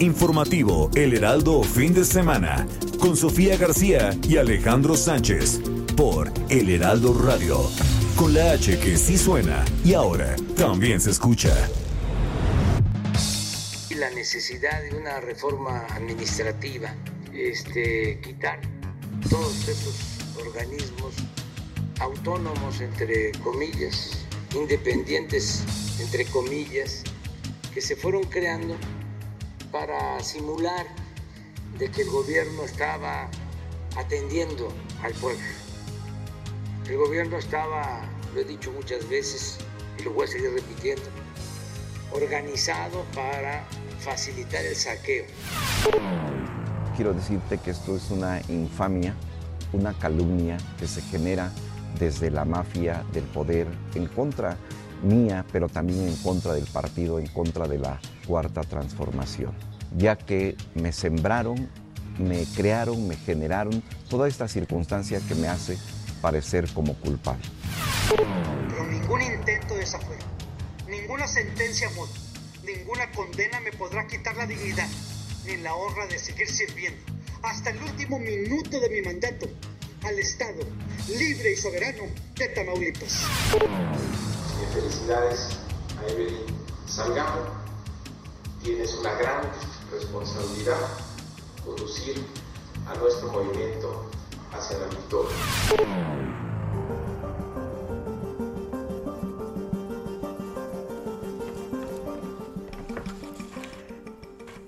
Informativo El Heraldo Fin de Semana con Sofía García y Alejandro Sánchez por El Heraldo Radio. Con la H que sí suena y ahora también se escucha. La necesidad de una reforma administrativa, este, quitar todos esos organismos autónomos, entre comillas, independientes, entre comillas, que se fueron creando para simular de que el gobierno estaba atendiendo al pueblo. El gobierno estaba, lo he dicho muchas veces y lo voy a seguir repitiendo, organizado para facilitar el saqueo. Quiero decirte que esto es una infamia, una calumnia que se genera desde la mafia del poder en contra mía, pero también en contra del partido, en contra de la cuarta transformación, ya que me sembraron, me crearon, me generaron toda esta circunstancia que me hace parecer como culpable. Pero ningún intento de desafuero, ninguna sentencia muda, ninguna condena me podrá quitar la dignidad ni la honra de seguir sirviendo hasta el último minuto de mi mandato al Estado libre y soberano de Tamaulipas. Felicidades a Evelyn Salgado. Tienes una gran responsabilidad conducir a nuestro movimiento hacia la victoria.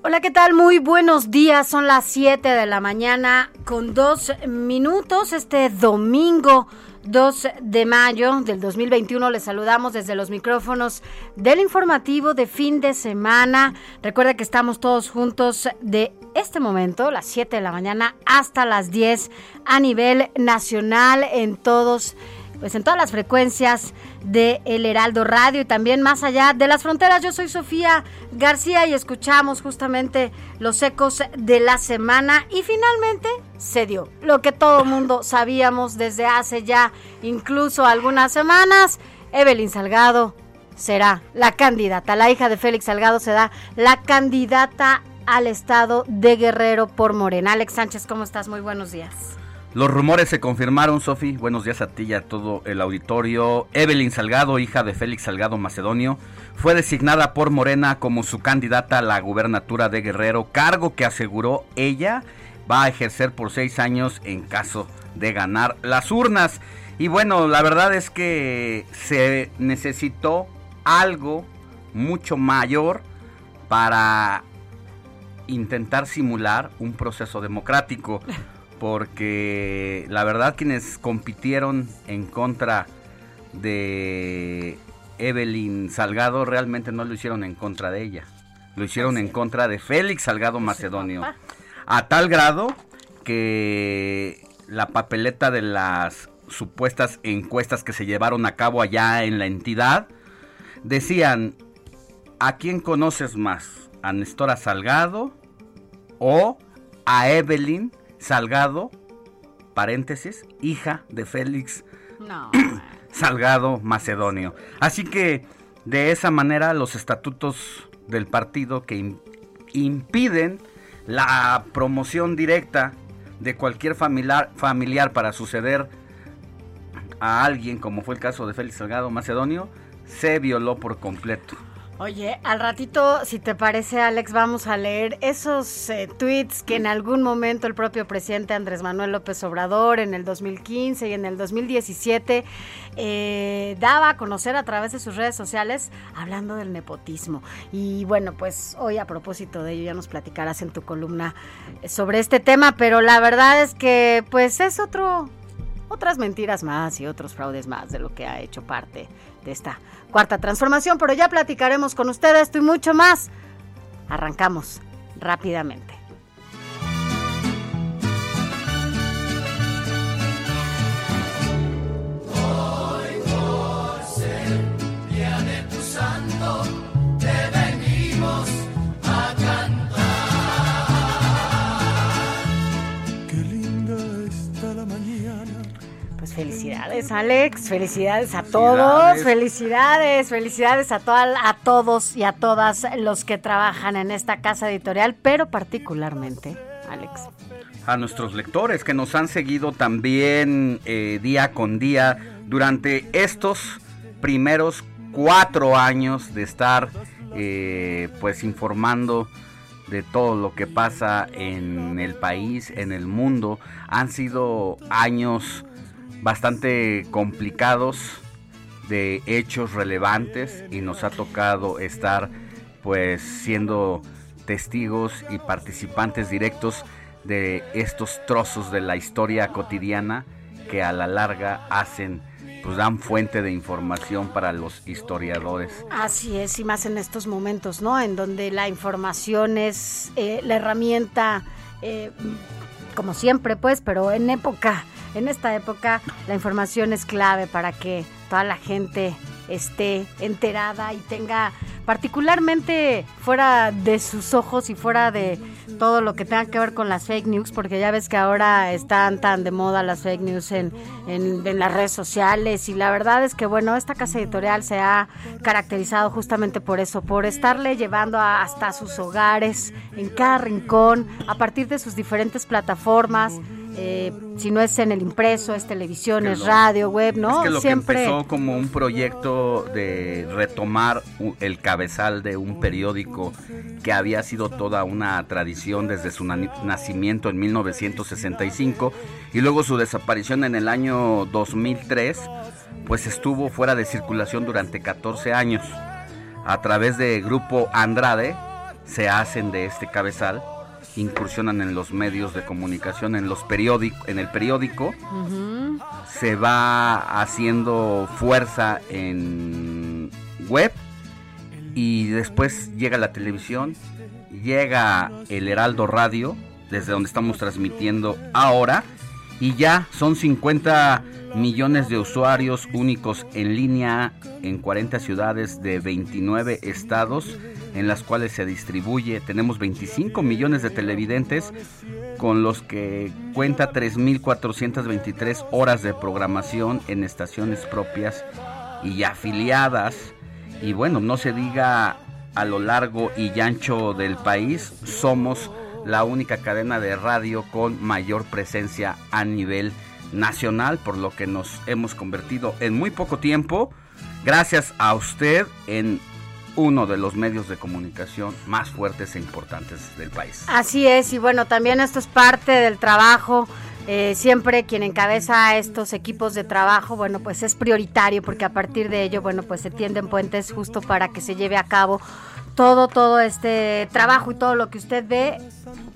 Hola, ¿qué tal? Muy buenos días. Son las 7 de la mañana con dos minutos este domingo 2 de mayo del 2021. Les saludamos desde los micrófonos del informativo de fin de semana. Recuerda que estamos todos juntos de este momento, las 7 de la mañana, hasta las 10 a nivel nacional en todos pues en todas las frecuencias de El Heraldo Radio y también más allá de las fronteras. Yo soy Sofía García y escuchamos justamente los ecos de la semana y finalmente se dio lo que todo mundo sabíamos desde hace ya incluso algunas semanas. Evelyn Salgado será la candidata, la hija de Félix Salgado será la candidata al estado de Guerrero por Morena. Alex Sánchez, ¿cómo estás? Muy buenos días. Los rumores se confirmaron, Sofi. Buenos días a ti y a todo el auditorio. Evelyn Salgado, hija de Félix Salgado Macedonio, fue designada por Morena como su candidata a la gubernatura de Guerrero, cargo que aseguró ella va a ejercer por seis años en caso de ganar las urnas. Y bueno, la verdad es que se necesitó algo mucho mayor para intentar simular un proceso democrático porque la verdad quienes compitieron en contra de Evelyn Salgado realmente no lo hicieron en contra de ella, lo hicieron en contra de Félix Salgado Macedonio, a tal grado que la papeleta de las supuestas encuestas que se llevaron a cabo allá en la entidad decían, ¿a quién conoces más? ¿A Nestora Salgado o a Evelyn Salgado, paréntesis, hija de Félix No. Salgado Macedonio. Así que de esa manera los estatutos del partido que im- impiden la promoción directa de cualquier familiar, familiar para suceder a alguien, como fue el caso de Félix Salgado Macedonio, se violó por completo. Oye, al ratito, si te parece, Alex, vamos a leer esos eh, tweets que en algún momento el propio presidente Andrés Manuel López Obrador en el 2015 y en el 2017 eh, daba a conocer a través de sus redes sociales hablando del nepotismo. Y bueno, pues hoy a propósito de ello ya nos platicarás en tu columna sobre este tema, pero la verdad es que pues es otro otras mentiras más y otros fraudes más de lo que ha hecho parte de esta cuarta transformación, pero ya platicaremos con ustedes esto y mucho más. Arrancamos rápidamente. Felicidades, Alex. Felicidades a todos. Felicidades, felicidades a, toda, a todos y a todas los que trabajan en esta casa editorial, pero particularmente, Alex. A nuestros lectores que nos han seguido también eh, día con día durante estos primeros cuatro años de estar eh, pues informando de todo lo que pasa en el país, en el mundo. Han sido años bastante complicados de hechos relevantes y nos ha tocado estar pues siendo testigos y participantes directos de estos trozos de la historia cotidiana que a la larga hacen pues dan fuente de información para los historiadores. Así es, y más en estos momentos, ¿no? En donde la información es eh, la herramienta, eh, como siempre, pues, pero en época en esta época la información es clave para que toda la gente esté enterada y tenga particularmente fuera de sus ojos y fuera de todo lo que tenga que ver con las fake news, porque ya ves que ahora están tan de moda las fake news en, en, las redes sociales y la verdad es que bueno, esta casa editorial se ha caracterizado justamente por eso, por estarle llevando hasta sus hogares, en cada rincón, a partir de sus diferentes plataformas. Eh, si no es en el impreso, es televisión, es, radio, web, ¿no? Es que lo Siempre... que empezó como un proyecto de retomar el cabezal de un periódico que había sido toda una tradición desde su nacimiento en 1965 y luego su desaparición en el año 2003, pues estuvo fuera de circulación durante 14 años. A través de Grupo Andrade se hacen de este cabezal incursionan en los medios de comunicación, en los periódicos, en el periódico, se va haciendo fuerza en web y después llega la televisión, llega el Heraldo Radio, desde donde estamos transmitiendo ahora, y ya son 50 millones de usuarios únicos en línea en 40 ciudades de 29 estados en las cuales se distribuye. Tenemos 25 millones de televidentes con los que cuenta 3.423 horas de programación en estaciones propias y afiliadas. Y bueno, no se diga a lo largo y ancho del país, somos la única cadena de radio con mayor presencia a nivel nacional, por lo que nos hemos convertido en muy poco tiempo, gracias a usted, en uno de los medios de comunicación más fuertes e importantes del país. Así es, y bueno, también esto es parte del trabajo. Eh, siempre quien encabeza estos equipos de trabajo, bueno, pues es prioritario porque a partir de ello, bueno, pues se tienden puentes justo para que se lleve a cabo todo, todo este trabajo y todo lo que usted ve,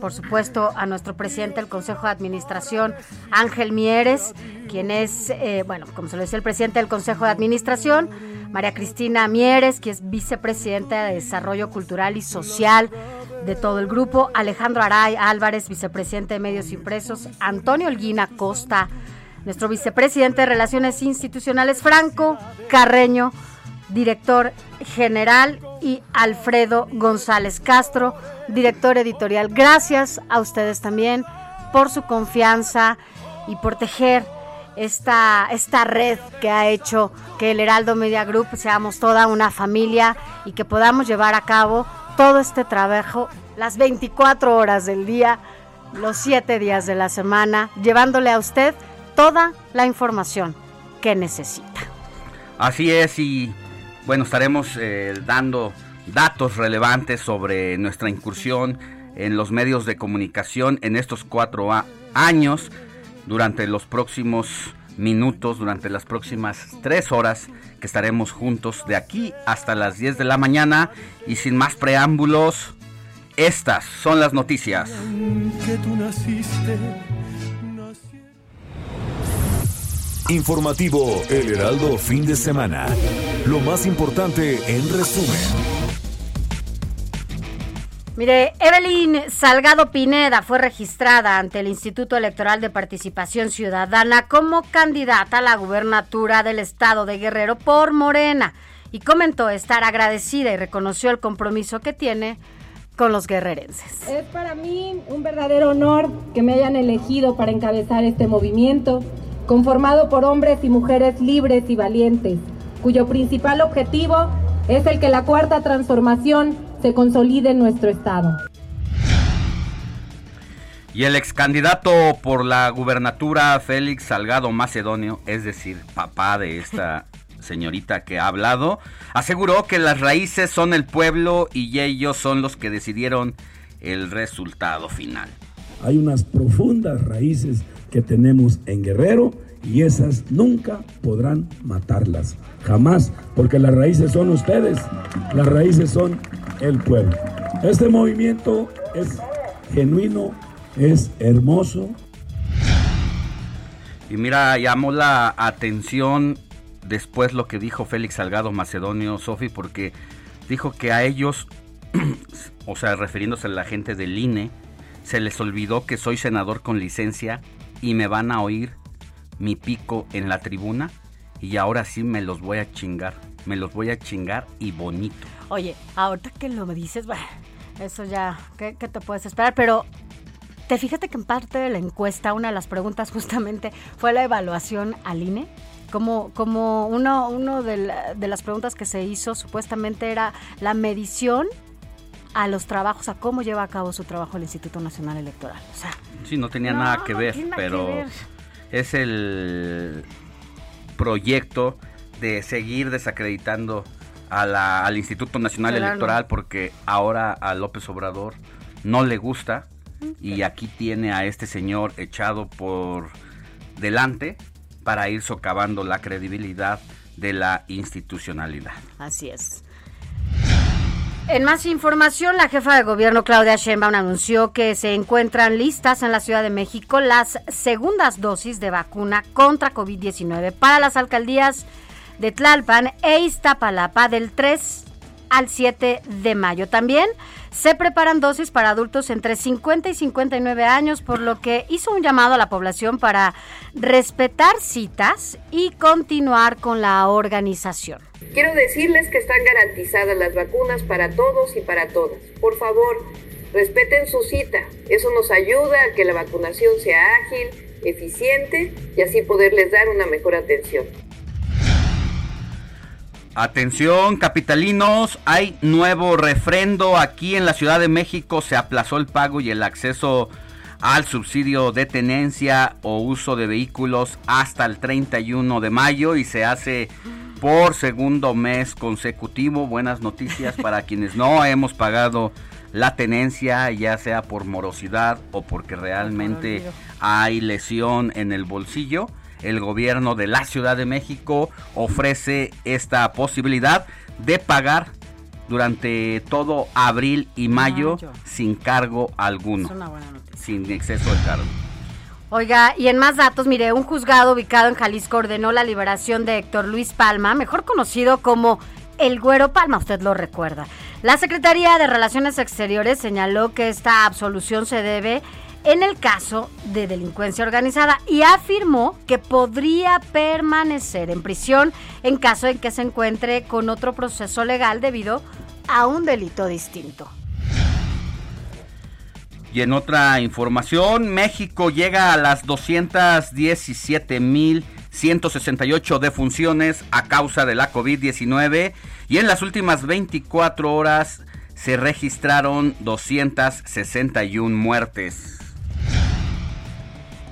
por supuesto, a nuestro presidente del Consejo de Administración, Ángel Mieres, quien es, eh, bueno, como se lo dice el presidente del Consejo de Administración, María Cristina Mieres, que es vicepresidenta de Desarrollo Cultural y Social de todo el grupo, Alejandro Aray Álvarez, vicepresidente de Medios Impresos, Antonio Olguina Costa, nuestro vicepresidente de Relaciones Institucionales, Franco Carreño, director general, y Alfredo González Castro, director editorial. Gracias a ustedes también por su confianza y por tejer esta, esta red que ha hecho que el Heraldo Media Group seamos toda una familia y que podamos llevar a cabo todo este trabajo las 24 horas del día, los 7 días de la semana, llevándole a usted toda la información que necesita. Así es y bueno, estaremos eh, dando datos relevantes sobre nuestra incursión en los medios de comunicación en estos cuatro años durante los próximos minutos, durante las próximas tres horas que estaremos juntos de aquí hasta las 10 de la mañana y sin más preámbulos, estas son las noticias. Informativo El Heraldo fin de semana. Lo más importante en resumen. Mire, Evelyn Salgado Pineda fue registrada ante el Instituto Electoral de Participación Ciudadana como candidata a la gubernatura del estado de Guerrero por Morena y comentó estar agradecida y reconoció el compromiso que tiene con los guerrerenses. Es para mí un verdadero honor que me hayan elegido para encabezar este movimiento, conformado por hombres y mujeres libres y valientes, cuyo principal objetivo es el que la cuarta transformación se consolide en nuestro Estado. Y el ex candidato por la gubernatura, Félix Salgado Macedonio, es decir, papá de esta señorita que ha hablado, aseguró que las raíces son el pueblo y ellos son los que decidieron el resultado final. Hay unas profundas raíces que tenemos en Guerrero y esas nunca podrán matarlas. Jamás, porque las raíces son ustedes, las raíces son el pueblo. Este movimiento es genuino, es hermoso. Y mira, llamó la atención después lo que dijo Félix Salgado Macedonio, Sofi, porque dijo que a ellos, o sea, refiriéndose a la gente del INE, se les olvidó que soy senador con licencia y me van a oír mi pico en la tribuna y ahora sí me los voy a chingar. Me los voy a chingar y bonito. Oye, ahorita que lo dices, bueno, eso ya, ¿qué, te puedes esperar? Pero te fíjate que en parte de la encuesta, una de las preguntas justamente fue la evaluación al INE. Como, como uno, uno de, de las preguntas que se hizo supuestamente era la medición a los trabajos, a cómo lleva a cabo su trabajo el Instituto Nacional Electoral. O sea, sí, no tenía nada que ver, pero es el proyecto de seguir desacreditando al Instituto Nacional Electoral porque ahora a López Obrador no le gusta y aquí tiene a este señor echado por delante para ir socavando la credibilidad de la institucionalidad. Así es. En más información, la jefa de gobierno Claudia Sheinbaum anunció que se encuentran listas en la Ciudad de México las segundas dosis de vacuna contra COVID-19 para las alcaldías de Tlalpan e Iztapalapa del 3 al 7 de mayo. También se preparan dosis para adultos entre 50 y 59 años, por lo que hizo un llamado a la población para respetar citas y continuar con la organización. Quiero decirles que están garantizadas las vacunas para todos y para todas. Por favor, respeten su cita. Eso nos ayuda a que la vacunación sea ágil, eficiente y así poderles dar una mejor atención. Atención, capitalinos, hay nuevo refrendo aquí en la Ciudad de México. Se aplazó el pago y el acceso al subsidio de tenencia o uso de vehículos hasta el 31 de mayo y se hace por segundo mes consecutivo. Buenas noticias para quienes no hemos pagado la tenencia, ya sea por morosidad o porque realmente hay lesión en el bolsillo el gobierno de la Ciudad de México ofrece esta posibilidad de pagar durante todo abril y mayo, sin cargo alguno. Sin exceso de cargo. Oiga, y en más datos, mire, un juzgado ubicado en Jalisco ordenó la liberación de Héctor Luis Palma, mejor conocido como el Güero Palma, usted lo recuerda. La Secretaría de Relaciones Exteriores señaló que esta absolución se debe en el caso de delincuencia organizada y afirmó que podría permanecer en prisión en caso en que se encuentre con otro proceso legal debido a un delito distinto. Y en otra información, México llega a las 217.168 defunciones a causa de la COVID-19 y en las últimas 24 horas se registraron 261 muertes.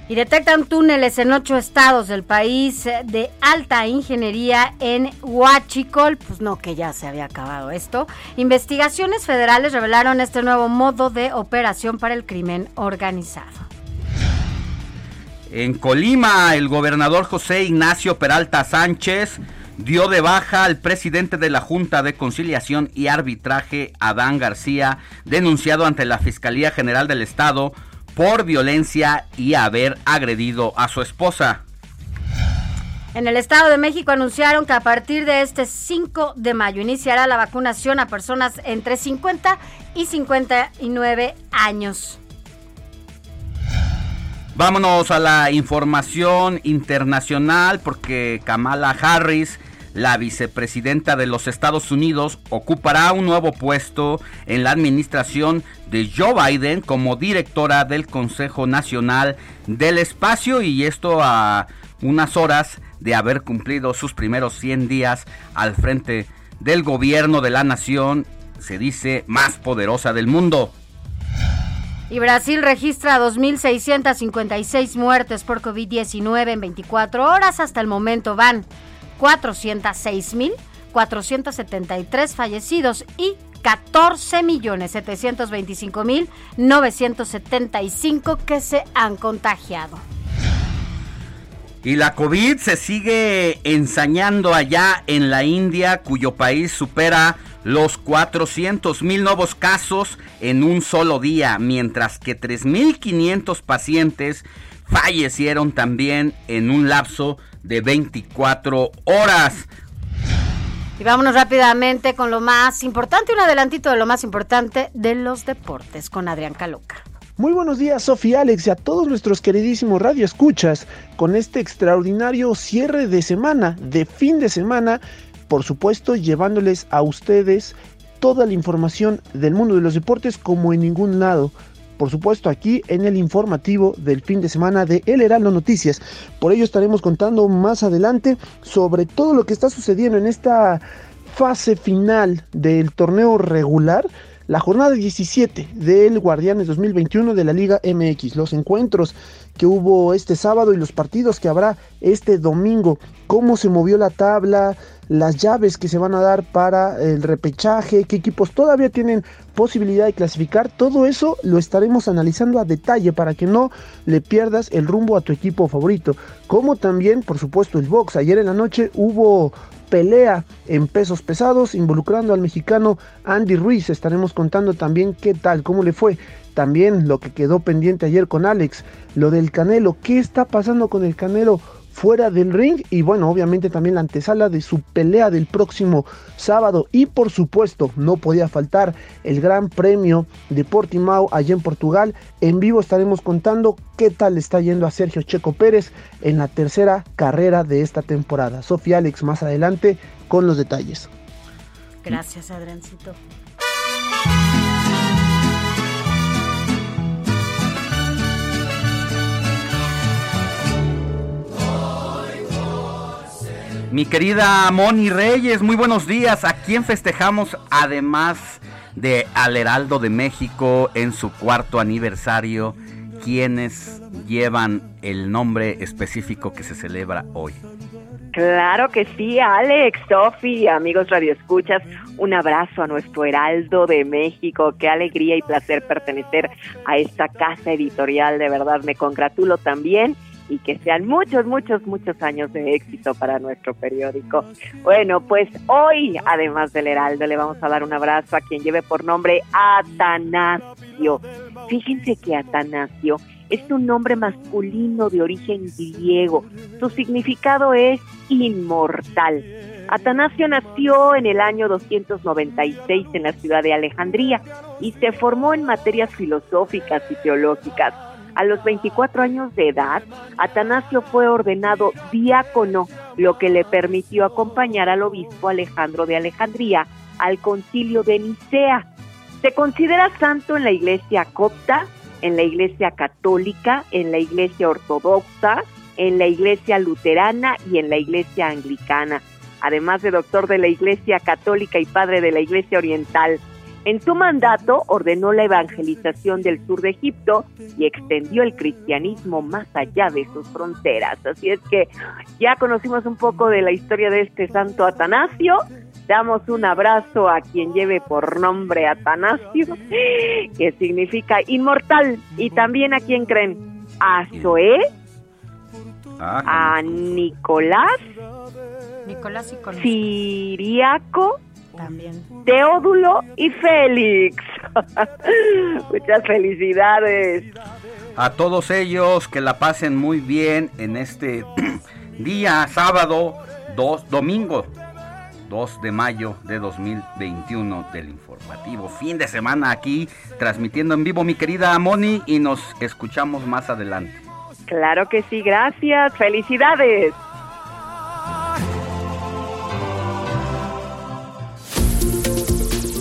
Y detectan túneles en ocho estados del país de alta ingeniería en Huachicol. Pues no, que ya se había acabado esto. Investigaciones federales revelaron este nuevo modo de operación para el crimen organizado. En Colima, el gobernador José Ignacio Peralta Sánchez dio de baja al presidente de la Junta de Conciliación y Arbitraje, Adán García, denunciado ante la Fiscalía General del Estado por violencia y haber agredido a su esposa. En el Estado de México anunciaron que a partir de este 5 de mayo iniciará la vacunación a personas entre 50 y 59 años. Vámonos a la información internacional porque Kamala Harris, la vicepresidenta de los Estados Unidos, ocupará un nuevo puesto en la administración de Joe Biden como directora del Consejo Nacional del Espacio y esto a unas horas de haber cumplido sus primeros 100 días al frente del gobierno de la nación, se dice más poderosa del mundo. Y Brasil registra 2.656 muertes por COVID-19 en 24 horas. Hasta el momento van 406.473 fallecidos y 14.725.975 que se han contagiado. Y la COVID se sigue ensañando allá en la India, cuyo país supera los 400 mil nuevos casos en un solo día, mientras que 3.500 pacientes fallecieron también en un lapso de 24 horas. Y vámonos rápidamente con lo más importante, un adelantito de lo más importante de los deportes con Adrián Caloca. Muy buenos días, Sofía Alex, y a todos nuestros queridísimos radioescuchas con este extraordinario cierre de semana, de fin de semana, por supuesto llevándoles a ustedes toda la información del mundo de los deportes como en ningún lado. Por supuesto aquí en el informativo del fin de semana de El Heraldo Noticias. Por ello estaremos contando más adelante sobre todo lo que está sucediendo en esta fase final del torneo regular la jornada 17 del Guardianes 2021 de la Liga MX, los encuentros que hubo este sábado y los partidos que habrá este domingo, cómo se movió la tabla, las llaves que se van a dar para el repechaje, qué equipos todavía tienen posibilidad de clasificar, todo eso lo estaremos analizando a detalle para que no le pierdas el rumbo a tu equipo favorito, como también por supuesto el box, ayer en la noche hubo pelea en pesos pesados involucrando al mexicano Andy Ruiz. Estaremos contando también qué tal, cómo le fue. También lo que quedó pendiente ayer con Alex, lo del Canelo. ¿Qué está pasando con el Canelo? Fuera del ring y bueno, obviamente también la antesala de su pelea del próximo sábado y por supuesto no podía faltar el Gran Premio de Portimao allá en Portugal. En vivo estaremos contando qué tal está yendo a Sergio Checo Pérez en la tercera carrera de esta temporada. Sofía Alex más adelante con los detalles. Gracias, Adriancito. Mi querida Moni Reyes, muy buenos días. ¿A quién festejamos además de al Heraldo de México en su cuarto aniversario? ¿Quiénes llevan el nombre específico que se celebra hoy? Claro que sí, Alex, Sofi, amigos radioescuchas, un abrazo a nuestro Heraldo de México. Qué alegría y placer pertenecer a esta casa editorial, de verdad me congratulo también y que sean muchos, muchos, muchos años de éxito para nuestro periódico. Bueno, pues hoy, además del Heraldo, le vamos a dar un abrazo a quien lleve por nombre Atanasio. Fíjense que Atanasio es un nombre masculino de origen griego. Su significado es inmortal. Atanasio nació en el año 296 en la ciudad de Alejandría y se formó en materias filosóficas y teológicas. A los 24 años de edad, Atanasio fue ordenado diácono, lo que le permitió acompañar al obispo Alejandro de Alejandría al concilio de Nicea. Se considera santo en la iglesia copta, en la iglesia católica, en la iglesia ortodoxa, en la iglesia luterana y en la iglesia anglicana, además de doctor de la iglesia católica y padre de la iglesia oriental. En su mandato ordenó la evangelización del sur de Egipto y extendió el cristianismo más allá de sus fronteras. Así es que ya conocimos un poco de la historia de este santo Atanasio. Damos un abrazo a quien lleve por nombre Atanasio, que significa inmortal, y también a quien creen, a Zoé, Ah, a Nicolás, Nicolás y con Siriaco, también. Teodulo y Félix. Muchas felicidades. A todos ellos que la pasen muy bien en este día sábado, dos, domingo 2 de mayo de 2021 del informativo. Fin de semana aquí transmitiendo en vivo mi querida Moni y nos escuchamos más adelante. Claro que sí, gracias. Felicidades.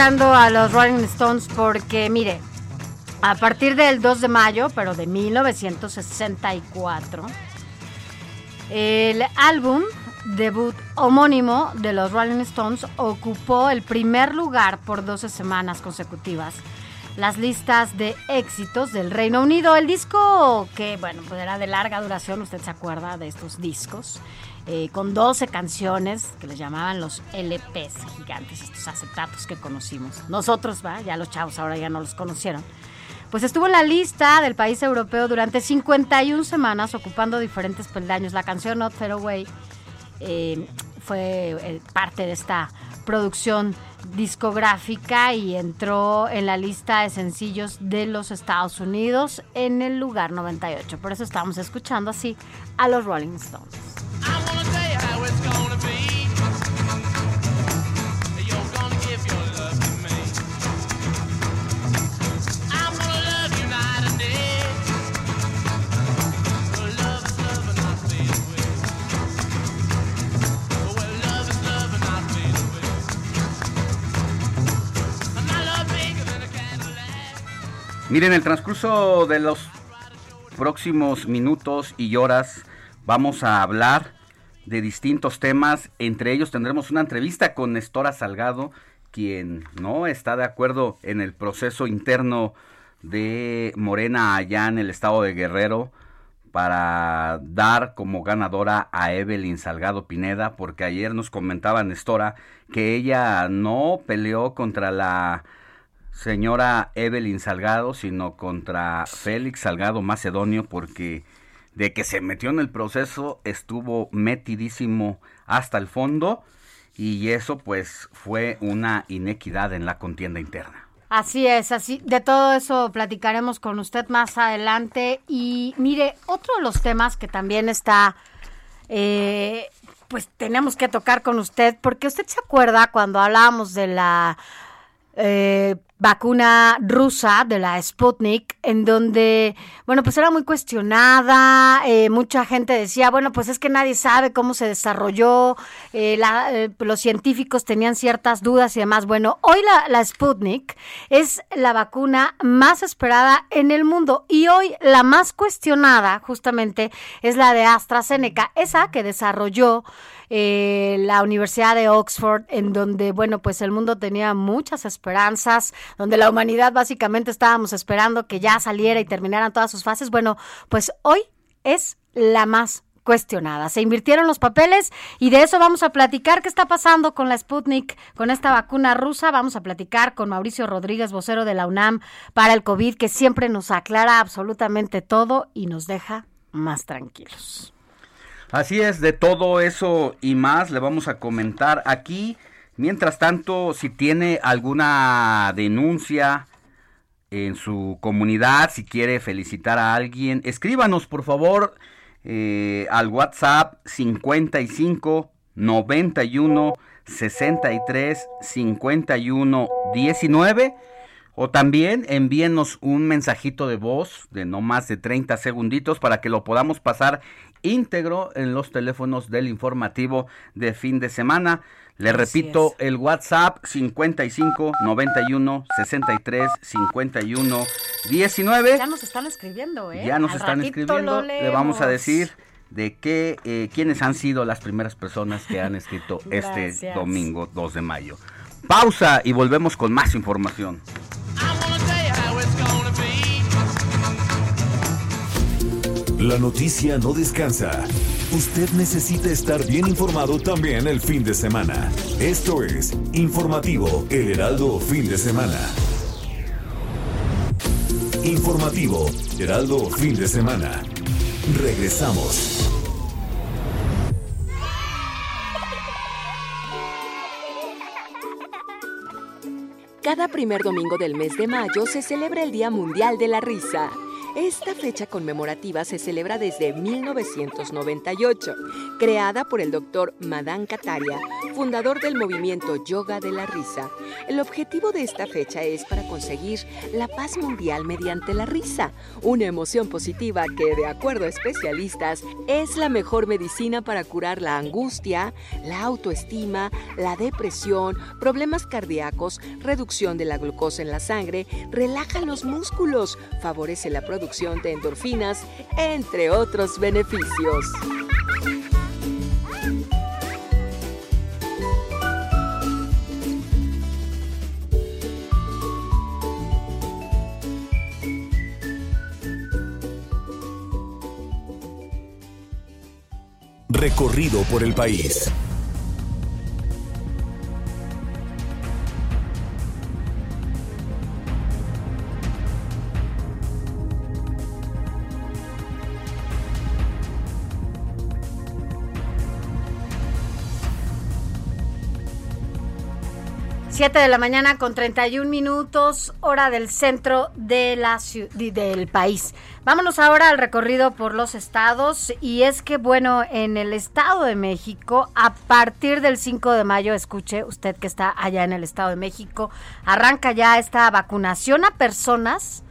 A los Rolling Stones porque, mire, a partir del 2 de mayo, pero de 1964, el álbum debut homónimo de los Rolling Stones ocupó el primer lugar por 12 semanas consecutivas. Las listas de éxitos del Reino Unido. El disco que, bueno, pues era de larga duración, usted se acuerda de estos discos, eh, con 12 canciones que les llamaban los LPs gigantes, estos acetatos que conocimos. Nosotros, va, ya los chavos ahora ya no los conocieron. Pues estuvo en la lista del país europeo durante 51 semanas, ocupando diferentes peldaños. La canción Not Fair Away eh, fue eh, parte de esta producción discográfica y entró en la lista de sencillos de los Estados Unidos en el lugar 98. Por eso estamos escuchando así a los Rolling Stones. Miren, el transcurso de los próximos minutos y horas vamos a hablar de distintos temas. Entre ellos tendremos una entrevista con Nestora Salgado, quien no está de acuerdo en el proceso interno de Morena allá en el estado de Guerrero para dar como ganadora a Evelyn Salgado Pineda, porque ayer nos comentaba Nestora que ella no peleó contra la señora Evelyn Salgado, sino contra Félix Salgado Macedonio, porque de que se metió en el proceso estuvo metidísimo hasta el fondo y eso pues fue una inequidad en la contienda interna. Así es, así de todo eso platicaremos con usted más adelante y mire otro de los temas que también está, eh, pues tenemos que tocar con usted porque usted se acuerda cuando hablábamos de la eh, vacuna rusa de la Sputnik, en donde, bueno, pues era muy cuestionada, eh, mucha gente decía, bueno, pues es que nadie sabe cómo se desarrolló, eh, la- eh, los científicos tenían ciertas dudas y demás. Bueno, hoy la, la Sputnik es la vacuna más esperada en el mundo y hoy la más cuestionada justamente es la de AstraZeneca, esa que desarrolló eh, la Universidad de Oxford, en donde, bueno, pues el mundo tenía muchas esperanzas, donde la humanidad básicamente estábamos esperando que ya saliera y terminaran todas sus fases. Bueno, pues hoy es la más cuestionada. Se invirtieron los papeles y de eso vamos a platicar. ¿Qué está pasando con la Sputnik, con esta vacuna rusa? Vamos a platicar con Mauricio Rodríguez, vocero de la UNAM para el COVID, que siempre nos aclara absolutamente todo y nos deja más tranquilos. Así es, de todo eso y más le vamos a comentar aquí. Mientras tanto, si tiene alguna denuncia en su comunidad, si quiere felicitar a alguien, escríbanos por favor eh, al WhatsApp 55 91 63 51 19 o también envíenos un mensajito de voz de no más de 30 segunditos para que lo podamos pasar íntegro en los teléfonos del informativo de fin de semana. Le Así repito, el WhatsApp 55 91 63 51 19. Ya nos están escribiendo, ¿eh? Ya nos Al están escribiendo. lo Le vamos a decir de qué, eh, quiénes han sido las primeras personas que han escrito este domingo 2 de mayo. Pausa y volvemos con más información. La noticia no descansa. Usted necesita estar bien informado también el fin de semana. Esto es Informativo El Heraldo Fin de Semana. Informativo Heraldo Fin de Semana. Regresamos. Cada primer domingo del mes de mayo se celebra el Día Mundial de la Risa. Esta fecha conmemorativa se celebra desde 1998, creada por el doctor Madan Kataria, fundador del movimiento Yoga de la Risa. El objetivo de esta fecha es para conseguir la paz mundial mediante la risa, una emoción positiva que, de acuerdo a especialistas, es la mejor medicina para curar la angustia, la autoestima, la depresión, problemas cardíacos, reducción de la glucosa en la sangre, relaja los músculos, favorece la producción de endorfinas, entre otros beneficios. Recorrido por el país. Siete de la mañana con 31 minutos, hora del centro de la del país. Vámonos ahora al recorrido por los estados y es que bueno, en el Estado de México, a partir del 5 de mayo, escuche usted que está allá en el Estado de México, arranca ya esta vacunación a personas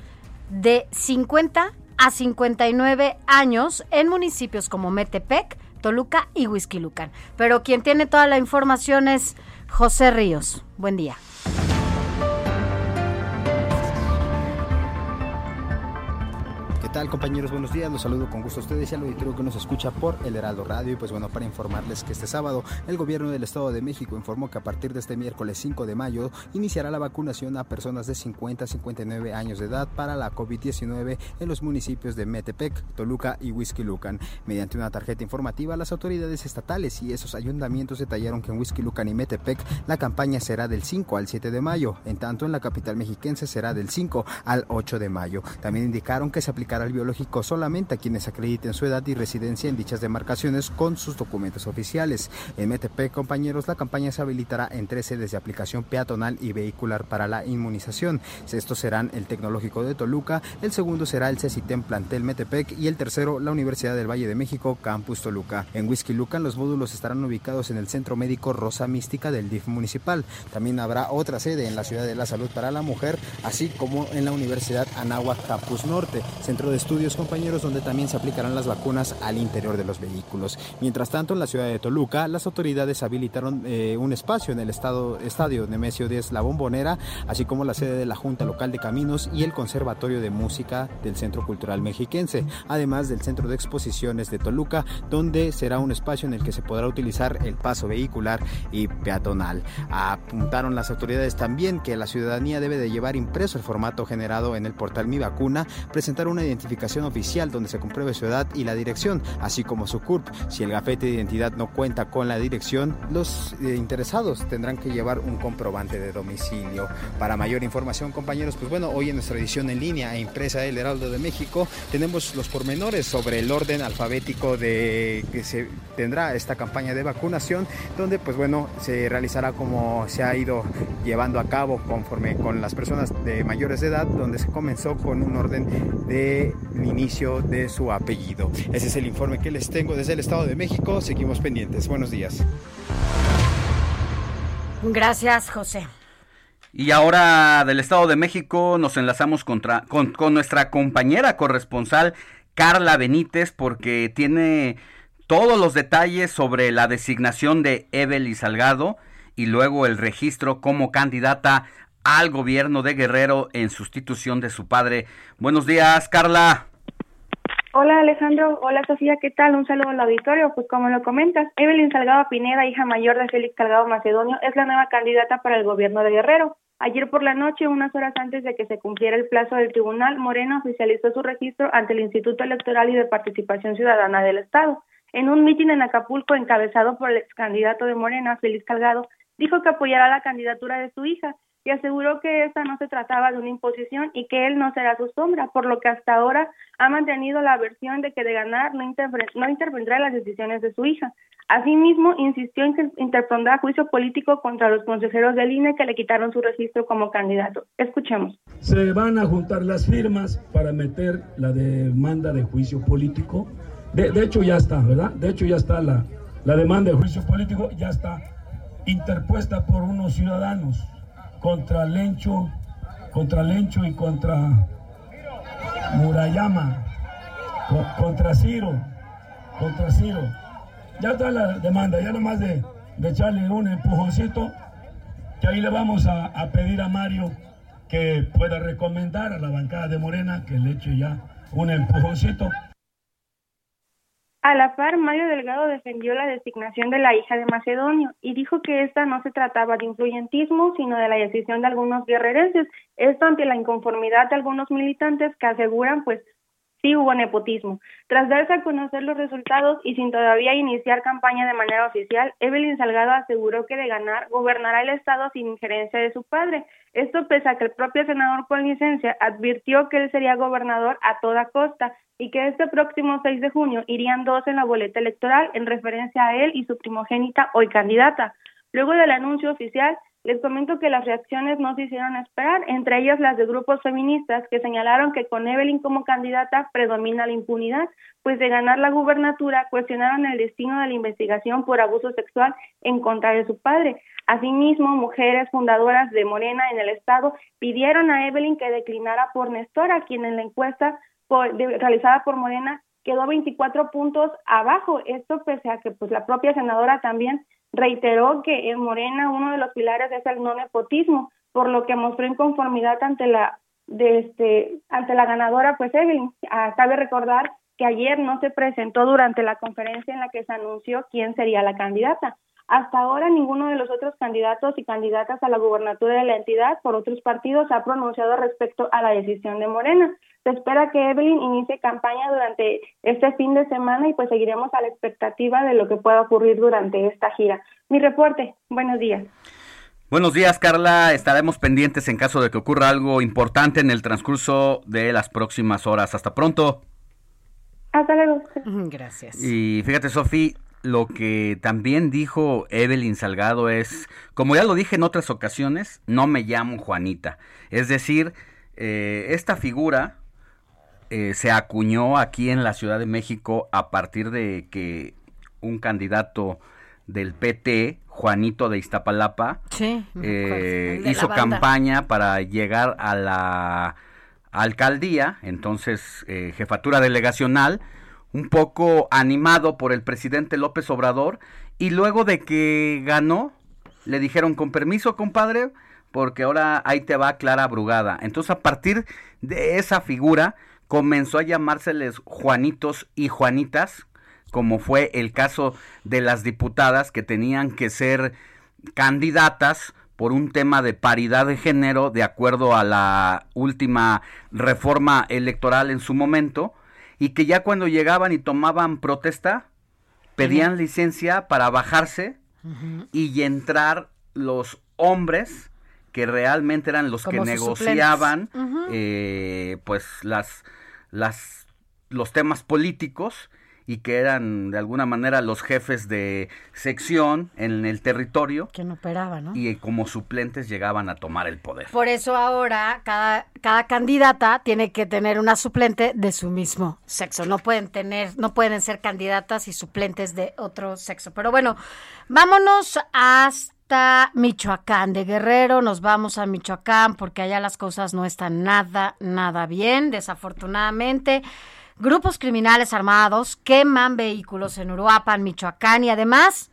de 50 a 59 años en municipios como Metepec, Toluca y Huizquilucan. Pero quien tiene toda la información es José Ríos. Buen día. ¿Qué tal compañeros? Buenos días, los saludo con gusto a ustedes y al auditorio que nos escucha por El Heraldo Radio y pues bueno, para informarles que este sábado el gobierno del Estado de México informó que a partir de este miércoles 5 de mayo iniciará la vacunación a personas de 50 a 59 años de edad para la COVID-19 en los municipios de Metepec, Toluca y Huizquilucan. Mediante una tarjeta informativa, las autoridades estatales y esos ayuntamientos detallaron que en Huizquilucan y Metepec la campaña será del 5 al 7 de mayo, en tanto en la capital mexiquense será del 5 al 8 de mayo. También indicaron que se aplicará el biológico solamente a quienes acrediten su edad y residencia en dichas demarcaciones con sus documentos oficiales. En Metepec, compañeros, la campaña se habilitará en tres sedes de aplicación peatonal y vehicular para la inmunización. Estos serán el Tecnológico de Toluca, el segundo será el CECITEM Plantel Metepec y el tercero la Universidad del Valle de México Campus Toluca. En Whisky Lucan los módulos estarán ubicados en el Centro Médico Rosa Mística del DIF municipal. También habrá otra sede en la Ciudad de la Salud para la Mujer, así como en la Universidad Anáhuac Campus Norte, centro de estudios compañeros donde también se aplicarán las vacunas al interior de los vehículos. Mientras tanto, en la ciudad de Toluca, las autoridades habilitaron eh, un espacio en el estado, estadio Nemesio Díaz La Bombonera, así como la sede de la Junta Local de Caminos y el Conservatorio de Música del Centro Cultural Mexiquense, además del Centro de Exposiciones de Toluca, donde será un espacio en el que se podrá utilizar el paso vehicular y peatonal. Apuntaron las autoridades también que la ciudadanía debe de llevar impreso el formato generado en el portal Mi Vacuna, presentar una identificación identificación oficial donde se compruebe su edad y la dirección, así como su CURP. Si el gafete de identidad no cuenta con la dirección, los eh, interesados tendrán que llevar un comprobante de domicilio. Para mayor información, compañeros, pues bueno, hoy en nuestra edición en línea e impresa del Heraldo de México tenemos los pormenores sobre el orden alfabético de que se tendrá esta campaña de vacunación, donde pues bueno, se realizará como se ha ido llevando a cabo conforme con las personas de mayores de edad, donde se comenzó con un orden de inicio de su apellido. Ese es el informe que les tengo desde el Estado de México. Seguimos pendientes. Buenos días. Gracias, José. Y ahora del Estado de México nos enlazamos contra, con, con nuestra compañera corresponsal Carla Benítez porque tiene todos los detalles sobre la designación de Evelyn Salgado y luego el registro como candidata al gobierno de Guerrero en sustitución de su padre. Buenos días, Carla. Hola Alejandro, hola Sofía, ¿qué tal? Un saludo al auditorio. Pues como lo comentas, Evelyn Salgado Pineda, hija mayor de Félix Salgado Macedonio, es la nueva candidata para el gobierno de Guerrero. Ayer por la noche, unas horas antes de que se cumpliera el plazo del tribunal, Morena oficializó su registro ante el Instituto Electoral y de Participación Ciudadana del Estado. En un mitin en Acapulco encabezado por el ex candidato de Morena, Félix Salgado, dijo que apoyará la candidatura de su hija y aseguró que esta no se trataba de una imposición y que él no será su sombra, por lo que hasta ahora ha mantenido la versión de que de ganar no, no intervendrá en las decisiones de su hija. Asimismo, insistió en que interpondrá juicio político contra los consejeros del INE que le quitaron su registro como candidato. Escuchemos. Se van a juntar las firmas para meter la demanda de juicio político. De, de hecho, ya está, ¿verdad? De hecho, ya está la, la demanda de juicio político, ya está interpuesta por unos ciudadanos contra Lencho, contra Lencho y contra Murayama, co- contra Ciro, contra Ciro. Ya está la demanda, ya nomás de, de echarle un empujoncito, que ahí le vamos a, a pedir a Mario que pueda recomendar a la bancada de Morena que le eche ya un empujoncito. A la par, Mario Delgado defendió la designación de la hija de Macedonio y dijo que esta no se trataba de influyentismo, sino de la decisión de algunos guerrerenses. Esto ante la inconformidad de algunos militantes que aseguran, pues, sí hubo nepotismo. Tras darse a conocer los resultados y sin todavía iniciar campaña de manera oficial, Evelyn Salgado aseguró que de ganar gobernará el Estado sin injerencia de su padre. Esto pese a que el propio senador con licencia advirtió que él sería gobernador a toda costa y que este próximo 6 de junio irían dos en la boleta electoral en referencia a él y su primogénita hoy candidata. Luego del anuncio oficial, les comento que las reacciones no se hicieron esperar, entre ellas las de grupos feministas que señalaron que con Evelyn como candidata predomina la impunidad, pues de ganar la gubernatura cuestionaron el destino de la investigación por abuso sexual en contra de su padre. Asimismo, mujeres fundadoras de Morena en el estado pidieron a Evelyn que declinara por Néstor, a quien en la encuesta por- de- realizada por Morena quedó 24 puntos abajo. Esto pese a que pues la propia senadora también reiteró que en Morena uno de los pilares es el no nepotismo, por lo que mostró inconformidad ante la de este ante la ganadora pues Evelyn. Ah, cabe recordar que ayer no se presentó durante la conferencia en la que se anunció quién sería la candidata. Hasta ahora ninguno de los otros candidatos y candidatas a la gubernatura de la entidad por otros partidos ha pronunciado respecto a la decisión de Morena. Se espera que Evelyn inicie campaña durante este fin de semana y pues seguiremos a la expectativa de lo que pueda ocurrir durante esta gira. Mi reporte. Buenos días. Buenos días, Carla. Estaremos pendientes en caso de que ocurra algo importante en el transcurso de las próximas horas. Hasta pronto. Hasta luego. Gracias. Y fíjate, Sofi, lo que también dijo Evelyn Salgado es, como ya lo dije en otras ocasiones, no me llamo Juanita. Es decir, eh, esta figura eh, se acuñó aquí en la Ciudad de México a partir de que un candidato del PT, Juanito de Iztapalapa, Sí, eh, de hizo campaña para llegar a la alcaldía, entonces eh, jefatura delegacional, un poco animado por el presidente López Obrador, y luego de que ganó, le dijeron con permiso, compadre, porque ahora ahí te va Clara Brugada. Entonces a partir de esa figura comenzó a llamárseles Juanitos y Juanitas, como fue el caso de las diputadas que tenían que ser candidatas por un tema de paridad de género de acuerdo a la última reforma electoral en su momento y que ya cuando llegaban y tomaban protesta pedían licencia para bajarse y entrar los hombres que realmente eran los Como que negociaban eh, pues las las los temas políticos y que eran de alguna manera los jefes de sección en el territorio ¿Quién operaba, no? y como suplentes llegaban a tomar el poder. Por eso ahora cada, cada candidata tiene que tener una suplente de su mismo sexo. No pueden tener, no pueden ser candidatas y suplentes de otro sexo. Pero bueno, vámonos hasta Michoacán. De Guerrero nos vamos a Michoacán porque allá las cosas no están nada, nada bien, desafortunadamente. Grupos criminales armados queman vehículos en Uruapan, Michoacán y además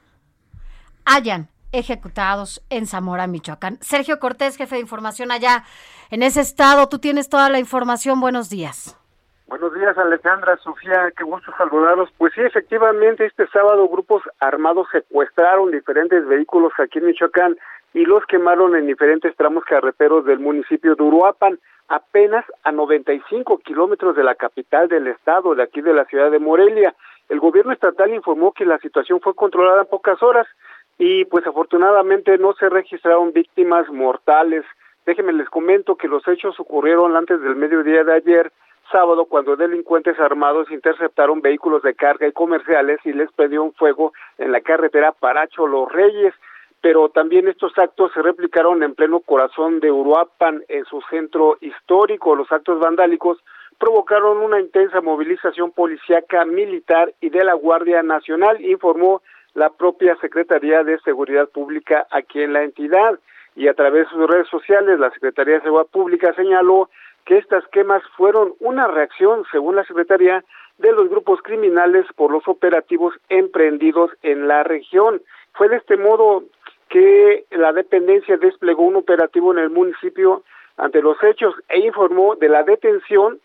hayan ejecutados en Zamora, Michoacán. Sergio Cortés, jefe de información allá en ese estado. Tú tienes toda la información. Buenos días. Buenos días, Alejandra, Sofía, qué gusto saludarlos. Pues sí, efectivamente, este sábado grupos armados secuestraron diferentes vehículos aquí en Michoacán y los quemaron en diferentes tramos carreteros del municipio de Uruapan, apenas a 95 kilómetros de la capital del estado, de aquí de la ciudad de Morelia. El gobierno estatal informó que la situación fue controlada en pocas horas y pues afortunadamente no se registraron víctimas mortales. Déjenme les comento que los hechos ocurrieron antes del mediodía de ayer, sábado, cuando delincuentes armados interceptaron vehículos de carga y comerciales y les prendieron fuego en la carretera Paracho Los Reyes. Pero también estos actos se replicaron en pleno corazón de Uruapan, en su centro histórico. Los actos vandálicos provocaron una intensa movilización policíaca, militar y de la Guardia Nacional, informó la propia Secretaría de Seguridad Pública aquí en la entidad. Y a través de sus redes sociales, la Secretaría de Seguridad Pública señaló que estas quemas fueron una reacción, según la Secretaría, de los grupos criminales por los operativos emprendidos en la región. Fue de este modo que la dependencia desplegó un operativo en el municipio ante los hechos e informó de la detención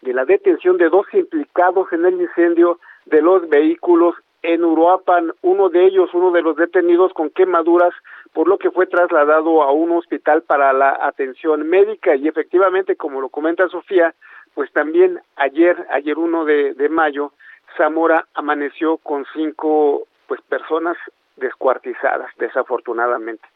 de la detención de dos implicados en el incendio de los vehículos en Uruapan, uno de ellos, uno de los detenidos con quemaduras, por lo que fue trasladado a un hospital para la atención médica. Y efectivamente, como lo comenta Sofía, pues también ayer, ayer 1 de, de mayo, Zamora amaneció con cinco pues personas descuartizadas, desafortunadamente.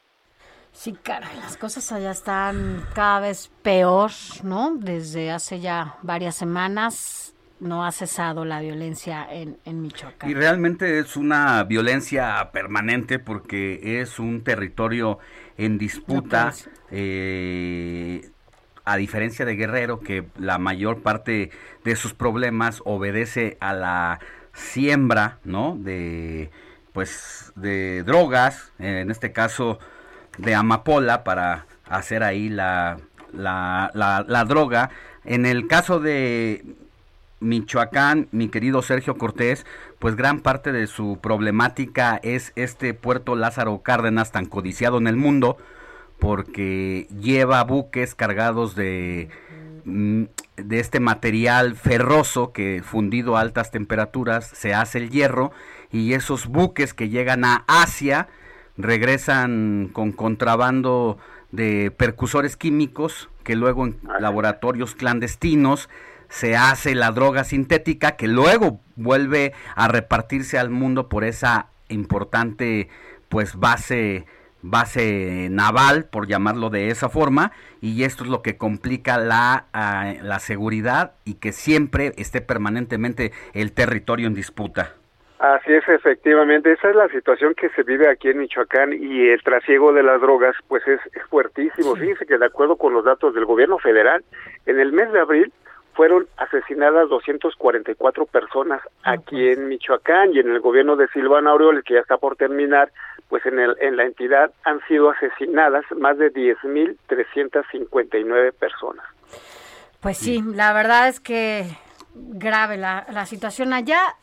Sí, caray, las cosas allá están cada vez peor, ¿no? Desde hace ya varias semanas no ha cesado la violencia en, en Michoacán. Y realmente es una violencia permanente porque es un territorio en disputa, eh, a diferencia de Guerrero, que la mayor parte de sus problemas obedece a la siembra, ¿no? De, pues, de drogas, en este caso de amapola, para hacer ahí la, la, la, la droga. En el caso de Michoacán, mi querido Sergio Cortés, pues gran parte de su problemática es este puerto Lázaro Cárdenas tan codiciado en el mundo porque lleva buques cargados de mm, de este material ferroso que fundido a altas temperaturas se hace el hierro y esos buques que llegan a Asia regresan con contrabando de percusores químicos que luego en laboratorios clandestinos se hace la droga sintética que luego vuelve a repartirse al mundo por esa importante pues base base naval por llamarlo de esa forma y esto es lo que complica la, ah, la seguridad y que siempre esté permanentemente el territorio en disputa. Así es, efectivamente, esa es la situación que se vive aquí en Michoacán y el trasiego de las drogas pues es, es fuertísimo. Fíjense que de acuerdo con los datos del gobierno federal, en el mes de abril fueron asesinadas 244 personas aquí en Michoacán y en el gobierno de Silvano Aureoles, que ya está por terminar, pues en, el, en la entidad han sido asesinadas más de 10.359 personas. Pues sí, la verdad es que grave la, la situación allá.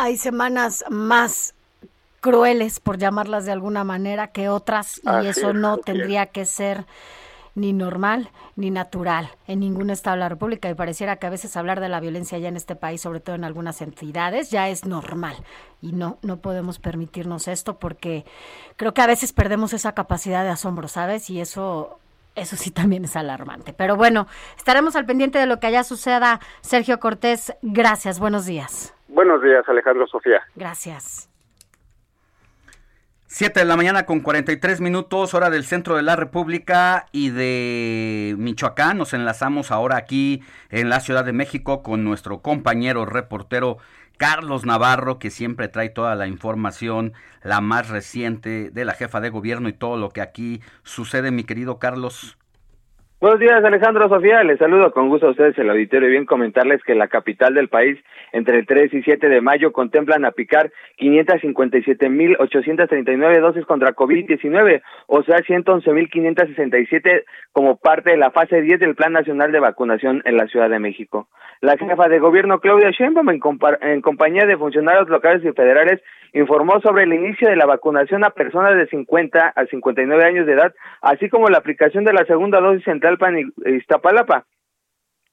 Hay semanas más crueles, por llamarlas de alguna manera, que otras, y Así eso es, no tendría que ser ni normal, ni natural en ningún estado de la República y pareciera que a veces hablar de la violencia ya en este país, sobre todo en algunas entidades, ya es normal y no, no podemos permitirnos esto porque creo que a veces perdemos esa capacidad de asombro, ¿sabes? Y eso eso sí también es alarmante. Pero bueno, estaremos al pendiente de lo que allá suceda. Sergio Cortés, gracias. Buenos días. Buenos días, Alejandro Sofía. Gracias. 7 de la mañana con 43 minutos, hora del centro de la República y de Michoacán. Nos enlazamos ahora aquí en la Ciudad de México con nuestro compañero reportero Carlos Navarro, que siempre trae toda la información, la más reciente de la jefa de gobierno y todo lo que aquí sucede, mi querido Carlos. Buenos días, Alejandro Sofía. Les saludo con gusto a ustedes el auditorio y bien comentarles que la capital del país entre el 3 y 7 de mayo contemplan aplicar 557.839 dosis contra COVID-19, o sea, 111.567 como parte de la fase 10 del Plan Nacional de Vacunación en la Ciudad de México. La jefa de gobierno Claudia Sheinbaum en, en compañía de funcionarios locales y federales informó sobre el inicio de la vacunación a personas de 50 a 59 años de edad, así como la aplicación de la segunda dosis en Tlalpan y Iztapalapa.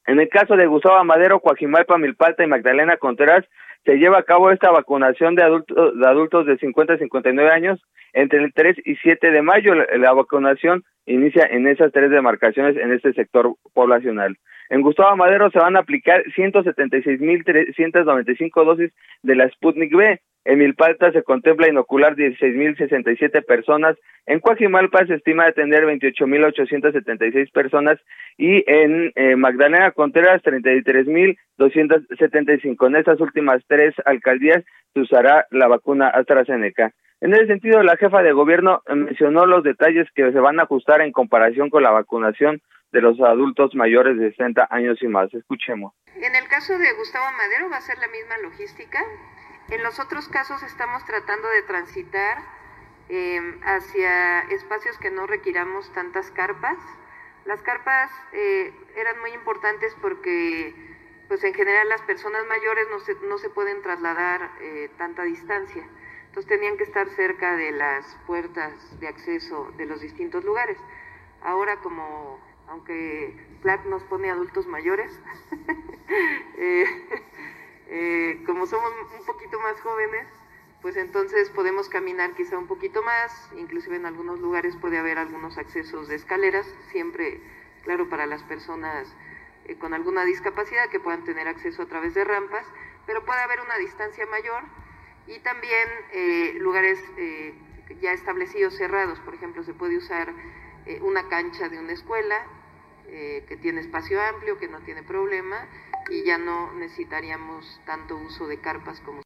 En el caso de Gustavo Madero, Coajimalpa, Milpalta y Magdalena Contreras, se lleva a cabo esta vacunación de adultos de, adultos de 50 a 59 años entre el 3 y 7 de mayo. La, la vacunación inicia en esas tres demarcaciones en este sector poblacional. En Gustavo Madero se van a aplicar 176.395 dosis de la Sputnik B. En Milpalta se contempla inocular 16.067 personas. En Coajimalpa se estima atender 28.876 personas. Y en eh, Magdalena Contreras, 33.275. En estas últimas tres alcaldías se usará la vacuna AstraZeneca. En ese sentido, la jefa de gobierno mencionó los detalles que se van a ajustar en comparación con la vacunación de los adultos mayores de 60 años y más. Escuchemos. En el caso de Gustavo Madero va a ser la misma logística. En los otros casos estamos tratando de transitar eh, hacia espacios que no requiramos tantas carpas. Las carpas eh, eran muy importantes porque, pues en general, las personas mayores no se, no se pueden trasladar eh, tanta distancia. Entonces tenían que estar cerca de las puertas de acceso de los distintos lugares. Ahora como, aunque PLAC nos pone adultos mayores, eh, como somos un poquito más jóvenes, pues entonces podemos caminar quizá un poquito más, inclusive en algunos lugares puede haber algunos accesos de escaleras, siempre, claro, para las personas eh, con alguna discapacidad que puedan tener acceso a través de rampas, pero puede haber una distancia mayor y también eh, lugares ya establecidos cerrados, por ejemplo, se puede usar una cancha de una escuela que tiene espacio amplio, que no tiene problema y ya no necesitaríamos tanto uso de carpas como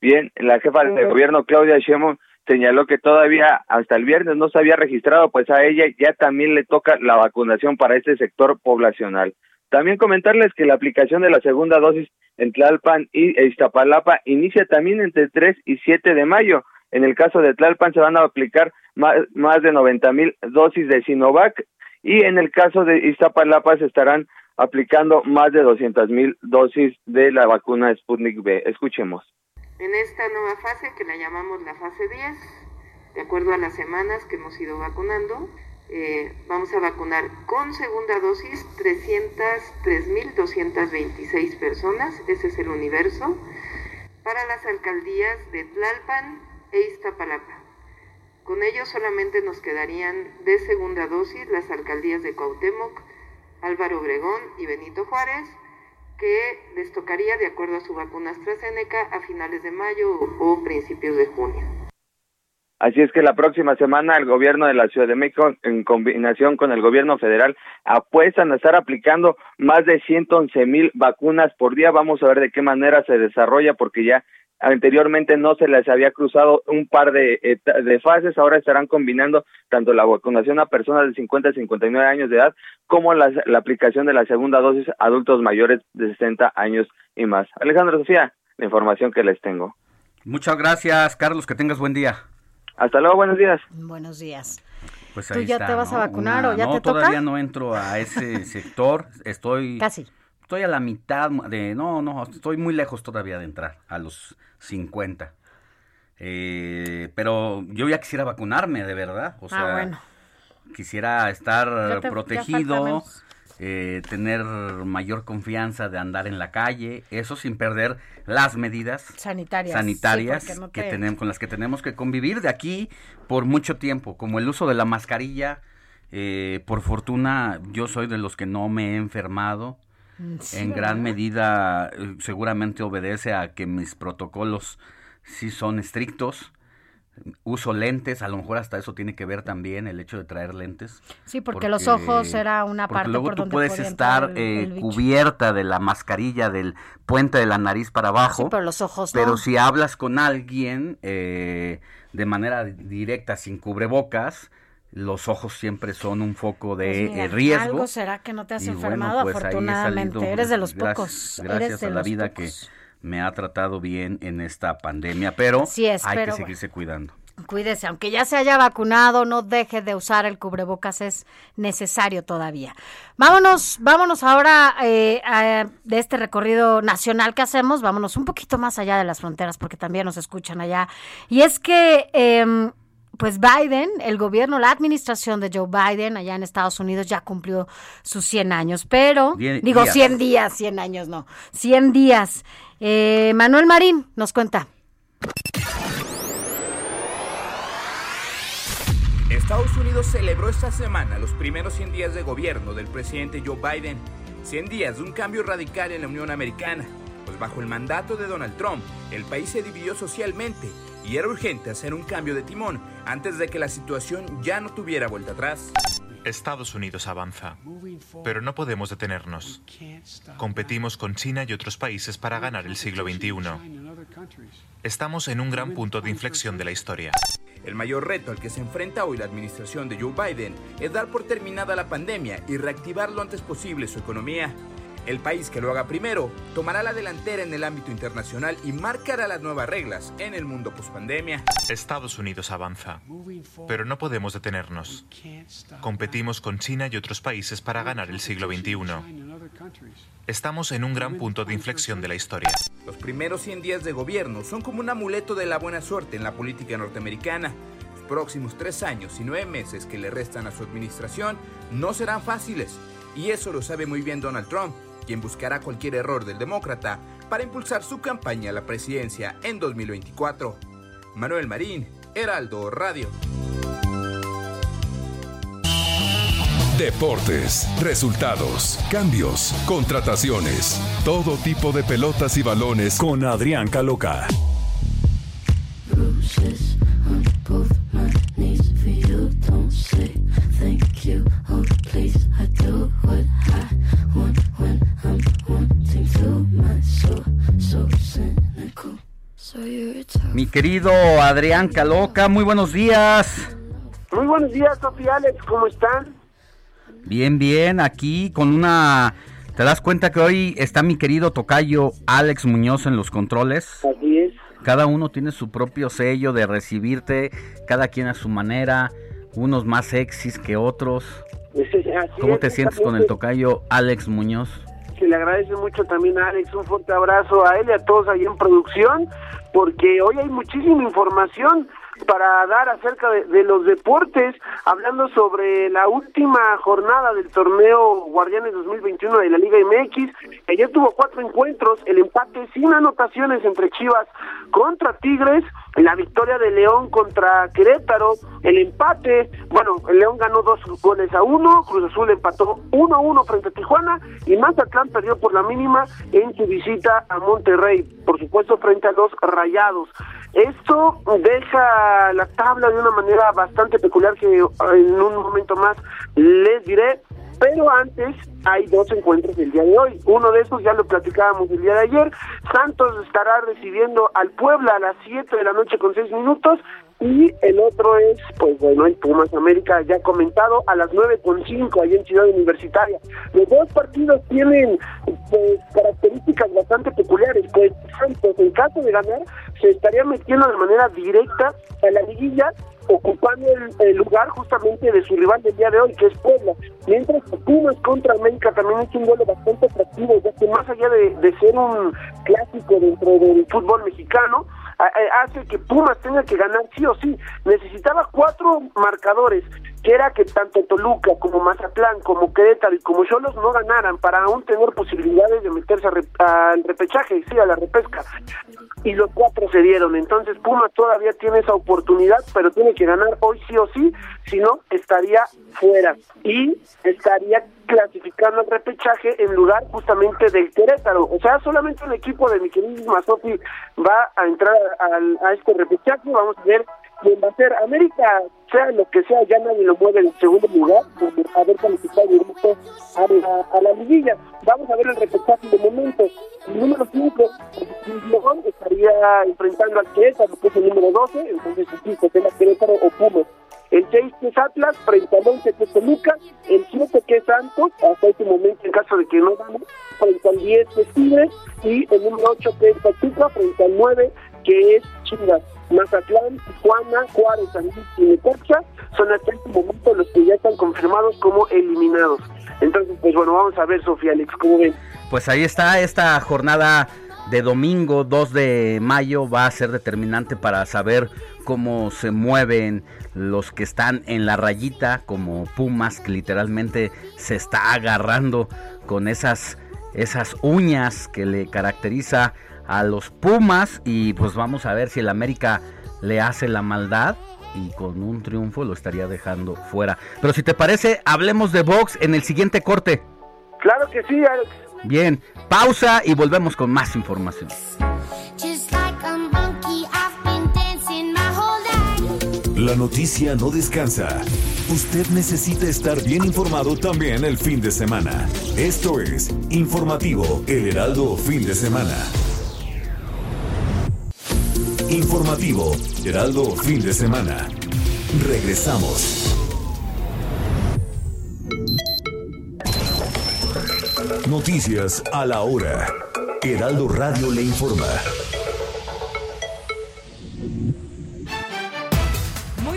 Bien, la jefa de gobierno Claudia Sheinbaum señaló que todavía hasta el viernes no se había registrado, pues a ella ya también le toca la vacunación para este sector poblacional. También comentarles que la aplicación de la segunda dosis en Tlalpan y Iztapalapa inicia también entre el 3 y 7 de mayo. En el caso de Tlalpan se van a aplicar más, más de 90 mil dosis de Sinovac y en el caso de Iztapalapa se estarán aplicando más de 200 mil dosis de la vacuna Sputnik B. Escuchemos. En esta nueva fase, que la llamamos la fase 10, de acuerdo a las semanas que hemos ido vacunando, eh, vamos a vacunar con segunda dosis 303.226 personas, ese es el universo, para las alcaldías de Tlalpan e Iztapalapa. Con ello solamente nos quedarían de segunda dosis las alcaldías de Cuauhtémoc, Álvaro Obregón y Benito Juárez, que les tocaría, de acuerdo a su vacuna AstraZeneca, a finales de mayo o principios de junio. Así es que la próxima semana el gobierno de la Ciudad de México, en combinación con el gobierno federal, apuestan a estar aplicando más de 111 mil vacunas por día. Vamos a ver de qué manera se desarrolla, porque ya anteriormente no se les había cruzado un par de, de fases, ahora estarán combinando tanto la vacunación a personas de 50 a 59 años de edad como la, la aplicación de la segunda dosis a adultos mayores de 60 años y más. Alejandro Sofía, la información que les tengo. Muchas gracias, Carlos, que tengas buen día. Hasta luego, buenos días. Buenos días. Pues ¿Tú ya está, te vas ¿no? a vacunar Una- o ya no, te toca? todavía no entro a ese sector. Estoy Casi. Estoy a la mitad de no, no, estoy muy lejos todavía de entrar a los 50. Eh, pero yo ya quisiera vacunarme, de verdad. O Ah, sea, bueno. quisiera estar te- protegido, eh, tener mayor confianza de andar en la calle, eso sin perder las medidas Sanitarias. sanitarias Sí, que te- tenemos con las que tenemos que convivir de aquí por mucho tiempo, como el uso de la mascarilla. eh, por fortuna, yo soy de los que no me he enfermado. Sí, en ¿verdad? gran medida, eh, seguramente obedece a que mis protocolos sí son estrictos. Uso lentes, a lo mejor hasta eso tiene que ver también el hecho de traer lentes. Sí, porque los ojos era una porque parte luego por tú donde puedes estar el- eh, el cubierta de la mascarilla del puente de la nariz para abajo. Sí, pero los ojos Pero no. si hablas con alguien eh, de manera directa, sin cubrebocas, los ojos siempre son un foco de Pues mira, eh, riesgo. Algo será que no te has Y bueno, enfermado, pues afortunadamente. salido, Eres de los gracias- pocos. Gracias Eres de a la vida pocos. que me ha tratado bien en esta pandemia, pero es, hay pero que seguirse cuidando. Cuídese, aunque ya se haya vacunado, no deje de usar el cubrebocas, es necesario todavía. Vámonos, vámonos ahora eh, a- de este recorrido nacional que hacemos, vámonos un poquito más allá de las fronteras, porque también nos escuchan allá. Y es que, em, pues Biden, el gobierno, la administración de Joe Biden allá en Estados Unidos ya cumplió sus 100 años, pero, digo días. 100 días, 100 años no, 100 días. Eh, Manuel Marín nos cuenta. Estados Unidos celebró esta semana los primeros 100 días de gobierno del presidente Joe Biden. 100 días de un cambio radical en la Unión Americana, pues bajo el mandato de Donald Trump, el país se dividió socialmente y era urgente hacer un cambio de timón antes de que la situación ya no tuviera vuelta atrás. Estados Unidos avanza, pero no podemos detenernos. Competimos con China y otros países para ganar el siglo XXI. Estamos en un gran punto de inflexión de la historia. El mayor reto al que se enfrenta hoy la administración de Joe Biden es dar por terminada la pandemia y reactivar lo antes posible su economía. El país que lo haga primero tomará la delantera en el ámbito internacional y marcará las nuevas reglas en el mundo pospandemia. Estados Unidos avanza, pero no podemos detenernos. Competimos con China y otros países para ganar el siglo XXI. Estamos en un gran punto de inflexión de la historia. Los primeros 100 días de gobierno son como un amuleto de la buena suerte en la política norteamericana. Los próximos tres años y nueve meses que le restan a su administración no serán fáciles. Y eso lo sabe muy bien Donald Trump, quien buscará cualquier error del demócrata para impulsar su campaña a la presidencia en 2024. Manuel Marín, Heraldo Radio. Deportes, resultados, cambios, contrataciones, todo tipo de pelotas y balones con Adrián Caloca. Bruises on both my knees for you. Don't say thank you. Oh, please, I do what I want when I'm wanting to. My soul, so cynical. So you're a Mi querido Adrián Caloca, muy buenos días. Muy buenos días, Sofía Alex, ¿cómo están? Bien, bien, aquí con una... ¿Te das cuenta que hoy está mi querido tocayo Alex Muñoz en los controles? Así es. Cada uno tiene su propio sello de recibirte, cada quien a su manera, unos más sexys que otros. Así ¿Cómo es, te sientes con el tocayo Alex Muñoz? Que le agradece mucho también a Alex, un fuerte abrazo a él y a todos ahí en producción, porque hoy hay muchísima información para dar acerca de, los deportes, hablando sobre la última jornada del torneo Guardianes 2021 de la Liga MX. Ayer tuvo cuatro encuentros, el empate sin anotaciones entre Chivas contra Tigres, la victoria de León contra Querétaro, el empate, bueno, el León ganó dos goles a uno, Cruz Azul empató uno a uno frente a Tijuana y Mazatlán perdió por la mínima en su visita a Monterrey, por supuesto frente a los Rayados. Esto deja la tabla de una manera bastante peculiar que eh, en un momento más les diré, pero antes hay dos encuentros el día de hoy. Uno de esos ya lo platicábamos el día de ayer. Santos estará recibiendo al Puebla a las 7 de la noche con 6 minutos. Y el otro es, pues bueno, el Pumas América ya comentado a las 9 con 5 allá en Ciudad Universitaria. Los dos partidos tienen pues, características bastante peculiares. Pues Santos, en caso de ganar, se estaría metiendo de manera directa a la liguilla ocupando el, el lugar justamente de su rival del día de hoy, que es Puebla. Mientras que Pumas contra América también es un duelo bastante atractivo, ya que más allá de, de ser un clásico dentro del fútbol mexicano, hace que Pumas tenga que ganar sí o sí. Necesitaba cuatro marcadores que era que tanto Toluca como Mazatlán, como Querétaro y como Cholos no ganaran para aún tener posibilidades de meterse al repechaje, sí, a la repesca. Y los cuatro se dieron. Entonces Puma todavía tiene esa oportunidad, pero tiene que ganar hoy sí o sí, si no estaría fuera y estaría clasificando al repechaje en lugar justamente del Querétaro. O sea, solamente el equipo de mi querido Mazotti va a entrar al, a este repechaje. Vamos a ver quién va a ser. América, sea lo que sea, ya nadie lo mueve en segundo lugar, por haber calificado directo a la, a la liguilla. Vamos a ver el repechaje de momento. El número 5, León, estaría enfrentando al Querétaro, que es el número 12, entonces, insisto, sea Querétaro o Pumas el 6 que es Atlas, frente al 11 que es Toluca, el 7 que es Santos, hasta este momento en caso de que no gane, frente al 10 que es Tigres, y el número 8 que es Pachuca, frente al 9 que es Chivas. Mazatlán, Tijuana, Juárez, San Luis y Necaxa son hasta este momento los que ya están confirmados como eliminados. Entonces, pues bueno, vamos a ver, Sofía Alex, ¿cómo ven? Pues ahí está esta jornada de domingo 2 de mayo va a ser determinante para saber cómo se mueven los que están en la rayita como Pumas que literalmente se está agarrando con esas esas uñas que le caracteriza a los Pumas y pues vamos a ver si el América le hace la maldad y con un triunfo lo estaría dejando fuera. Pero si te parece, hablemos de box en el siguiente corte. Claro que sí, Alex. Bien, pausa y volvemos con más información. La noticia no descansa. Usted necesita estar bien informado también el fin de semana. Esto es Informativo El Heraldo Fin de Semana. Informativo Heraldo Fin de Semana. Regresamos. Noticias a la hora. Heraldo Radio le informa.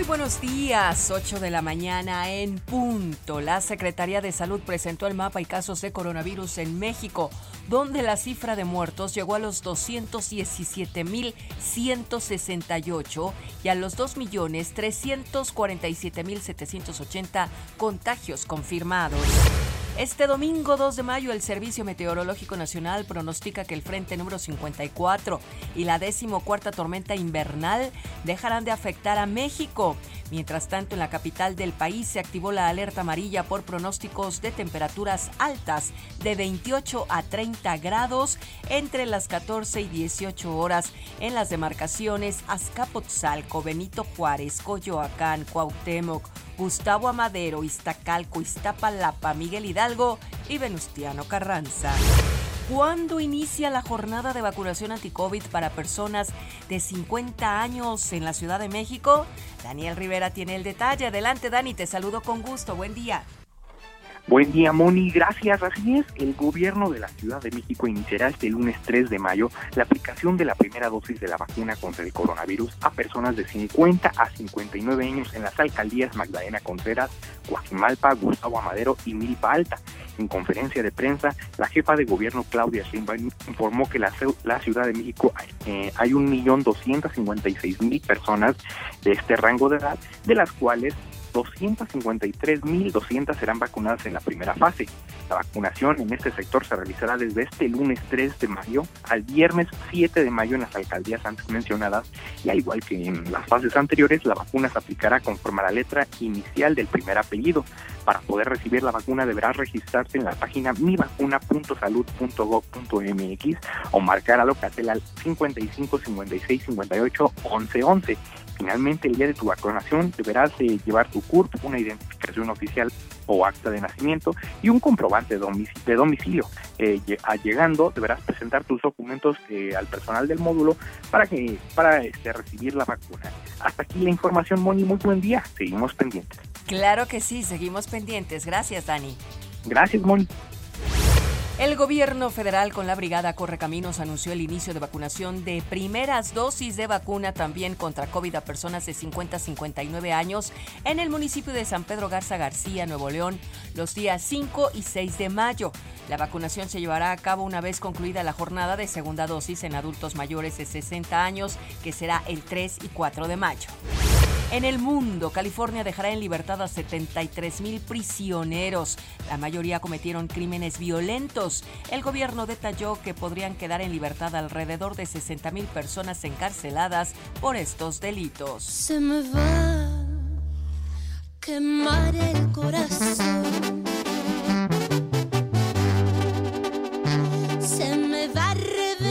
Buenos días, 8 de la mañana en punto. La Secretaría de Salud presentó el mapa y casos de coronavirus en México, donde la cifra de muertos llegó a los 217.168 y a los 2.347.780 contagios confirmados. Este domingo 2 de mayo el Servicio Meteorológico Nacional pronostica que el frente número 54 y la decimocuarta tormenta invernal dejarán de afectar a México. Mientras tanto, en la capital del país se activó la alerta amarilla por pronósticos de temperaturas altas de 28 a 30 grados entre las 14 y 18 horas en las demarcaciones Azcapotzalco, Benito Juárez, Coyoacán, Cuauhtémoc, Gustavo Amadero, Iztacalco, Iztapalapa, Miguel Hidalgo y Venustiano Carranza. ¿Cuándo inicia la jornada de vacunación anti-COVID para personas de 50 años en la Ciudad de México? Daniel Rivera tiene el detalle. Adelante, Dani, te saludo con gusto. Buen día. Buen día, Moni. Gracias. Así es, el gobierno de la Ciudad de México iniciará este lunes 3 de mayo la aplicación de la primera dosis de la vacuna contra el coronavirus a personas de 50 a 59 años en las alcaldías Magdalena Contreras, Guajimalpa, Gustavo Amadero y Milpa Alta. En conferencia de prensa, la jefa de gobierno Claudia Sheinbaum informó que la, la Ciudad de México eh, hay 1.256.000 personas de este rango de edad, de las cuales 253.200 serán vacunadas en la primera fase. La vacunación en este sector se realizará desde este lunes 3 de mayo al viernes 7 de mayo en las alcaldías antes mencionadas y al igual que en las fases anteriores, la vacuna se aplicará conforme a la letra inicial del primer apellido. Para poder recibir la vacuna deberás registrarse en la página mivacuna.salud.gov.mx o marcar a Locatel al 55 56 58 11 11. Finalmente, el día de tu vacunación deberás llevar tu CURP, una identificación oficial o acta de nacimiento y un comprobante de domicilio. Eh, llegando, deberás presentar tus documentos eh, al personal del módulo para que para este, recibir la vacuna. Hasta aquí la información, Moni. Muy buen día. Seguimos pendientes. Claro que sí, seguimos pendientes. Gracias, Dani. Gracias, Moni. El gobierno federal con la brigada Correcaminos anunció el inicio de vacunación de primeras dosis de vacuna también contra COVID a personas de 50 a 59 años en el municipio de San Pedro Garza García, Nuevo León, los días 5 y 6 de mayo. La vacunación se llevará a cabo una vez concluida la jornada de segunda dosis en adultos mayores de 60 años, que será el 3 y 4 de mayo. En el mundo, California dejará en libertad a 73 mil prisioneros. La mayoría cometieron crímenes violentos. El gobierno detalló que podrían quedar en libertad alrededor de 60 mil personas encarceladas por estos delitos. Se me va a quemar el corazón.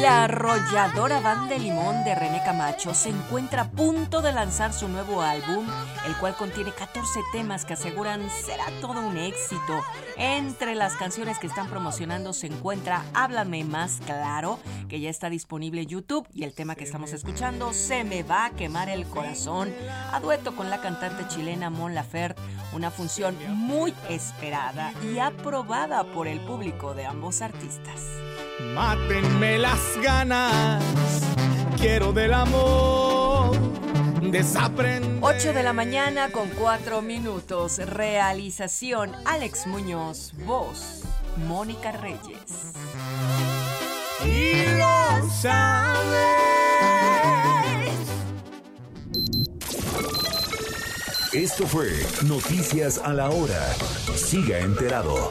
La arrolladora banda de Limón de René Camacho se encuentra a punto de lanzar su nuevo álbum, el cual contiene 14 temas que aseguran será todo un éxito. Entre las canciones que están promocionando se encuentra Háblame más claro, que ya está disponible en YouTube, y el tema que estamos escuchando, Se me va a quemar el corazón, a dueto con la cantante chilena Mon Laferte, una función muy esperada y aprobada por el público de ambos artistas. Mátenme las ganas, quiero del amor, desaprender. 8 de la mañana con 4 minutos. Realización Alex Muñoz. Voz Mónica Reyes. Y lo sabes. Esto fue Noticias a la Hora. Siga enterado.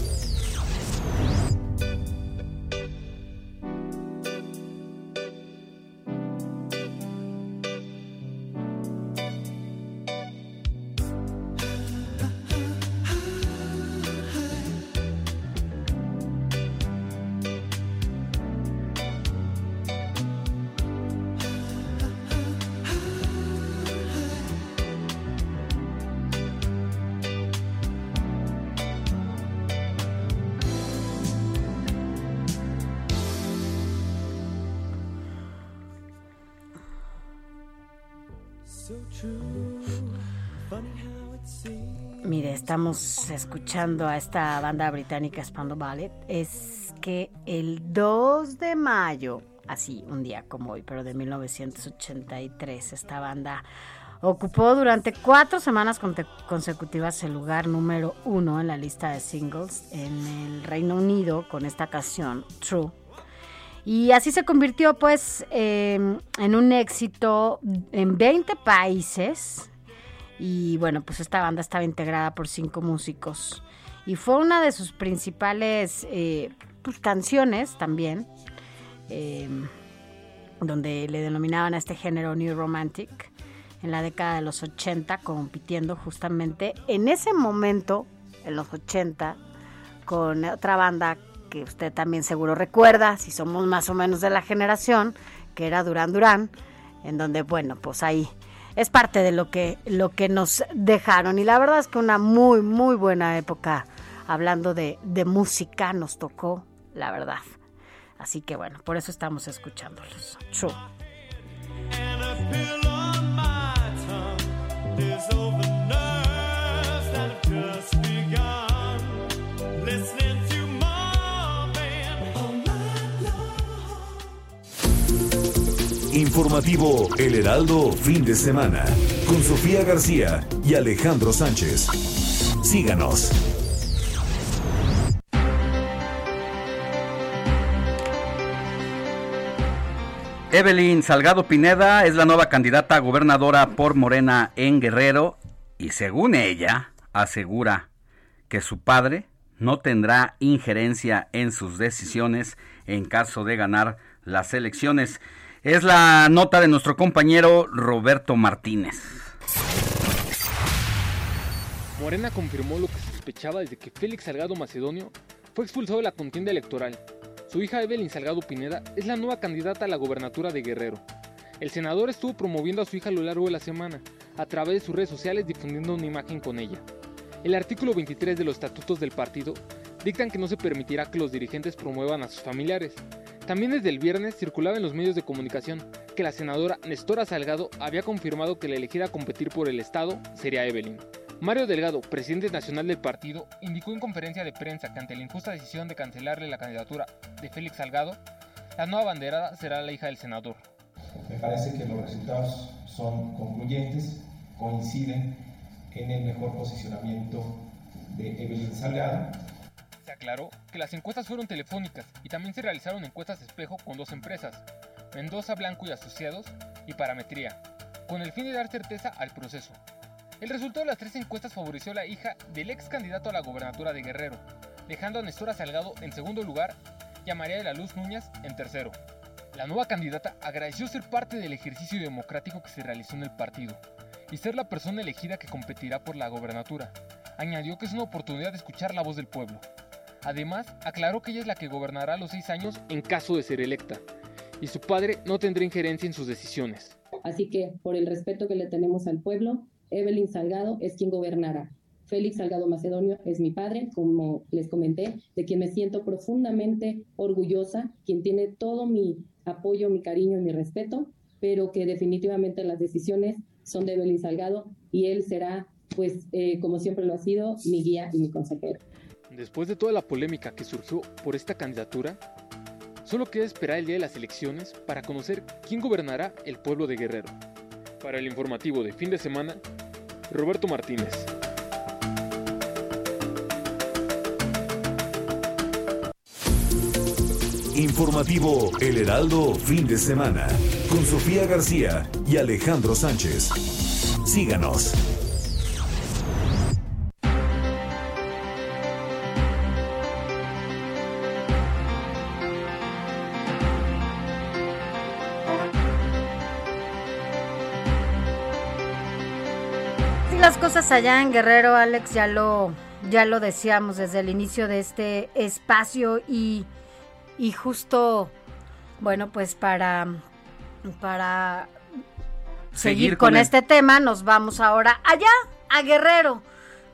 Estamos escuchando a esta banda británica Spandau Ballet. Es que el 2 de mayo, así un día como hoy, pero de 1983, esta banda ocupó durante cuatro semanas consecutivas el lugar número uno en la lista de singles en el Reino Unido con esta canción True. Y así se convirtió pues eh, en un éxito en 20 países. Y bueno, pues esta banda estaba integrada por cinco músicos. Y fue una de sus principales eh, pues, canciones también, eh, donde le denominaban a este género New Romantic en la década de los 80, compitiendo justamente en ese momento, en los 80, con otra banda que usted también seguro recuerda, si somos más o menos de la generación, que era Duran Duran, en donde, bueno, pues ahí es parte de lo que, lo que nos dejaron. Y la verdad es que una muy, muy buena época, hablando de, de música, nos tocó, la verdad. Así que bueno, por eso estamos escuchándolos. Over Informativo El Heraldo Fin de Semana con Sofía García y Alejandro Sánchez. Síganos. Evelyn Salgado Pineda es la nueva candidata a gobernadora por Morena en Guerrero y según ella asegura que su padre no tendrá injerencia en sus decisiones en caso de ganar las elecciones. Es la nota de nuestro compañero Roberto Martínez. Morena confirmó lo que sospechaba desde que Félix Salgado Macedonio fue expulsado de la contienda electoral. Su hija Evelyn Salgado Pineda es la nueva candidata a la gobernatura de Guerrero. El senador estuvo promoviendo a su hija a lo largo de la semana, a través de sus redes sociales difundiendo una imagen con ella. El artículo 23 de los estatutos del partido dictan que no se permitirá que los dirigentes promuevan a sus familiares. También desde el viernes circulaba en los medios de comunicación que la senadora Nestora Salgado había confirmado que la elegida a competir por el Estado sería Evelyn. Mario Delgado, presidente nacional del partido, indicó en conferencia de prensa que ante la injusta decisión de cancelarle la candidatura de Félix Salgado, la nueva banderada será la hija del senador. Me parece que los resultados son concluyentes, coinciden en el mejor posicionamiento de Evelyn Salgado. Se aclaró que las encuestas fueron telefónicas y también se realizaron encuestas espejo con dos empresas, Mendoza Blanco y Asociados y Parametría, con el fin de dar certeza al proceso. El resultado de las tres encuestas favoreció a la hija del ex candidato a la gobernatura de Guerrero, dejando a Nestora Salgado en segundo lugar y a María de la Luz Núñez en tercero. La nueva candidata agradeció ser parte del ejercicio democrático que se realizó en el partido y ser la persona elegida que competirá por la gobernatura. Añadió que es una oportunidad de escuchar la voz del pueblo. Además, aclaró que ella es la que gobernará los seis años en caso de ser electa, y su padre no tendrá injerencia en sus decisiones. Así que, por el respeto que le tenemos al pueblo, Evelyn Salgado es quien gobernará. Félix Salgado Macedonio es mi padre, como les comenté, de quien me siento profundamente orgullosa, quien tiene todo mi apoyo, mi cariño y mi respeto, pero que definitivamente las decisiones son de Evelyn Salgado y él será, pues, eh, como siempre lo ha sido, mi guía y mi consejero. Después de toda la polémica que surgió por esta candidatura, solo queda esperar el día de las elecciones para conocer quién gobernará el pueblo de Guerrero. Para el informativo de fin de semana, Roberto Martínez. Informativo El Heraldo fin de semana con Sofía García y Alejandro Sánchez. Síganos. Allá en Guerrero, Alex, ya lo, ya lo decíamos desde el inicio de este espacio y, y justo, bueno, pues para, para seguir, Seguir con, con este tema, nos vamos ahora allá, a Guerrero,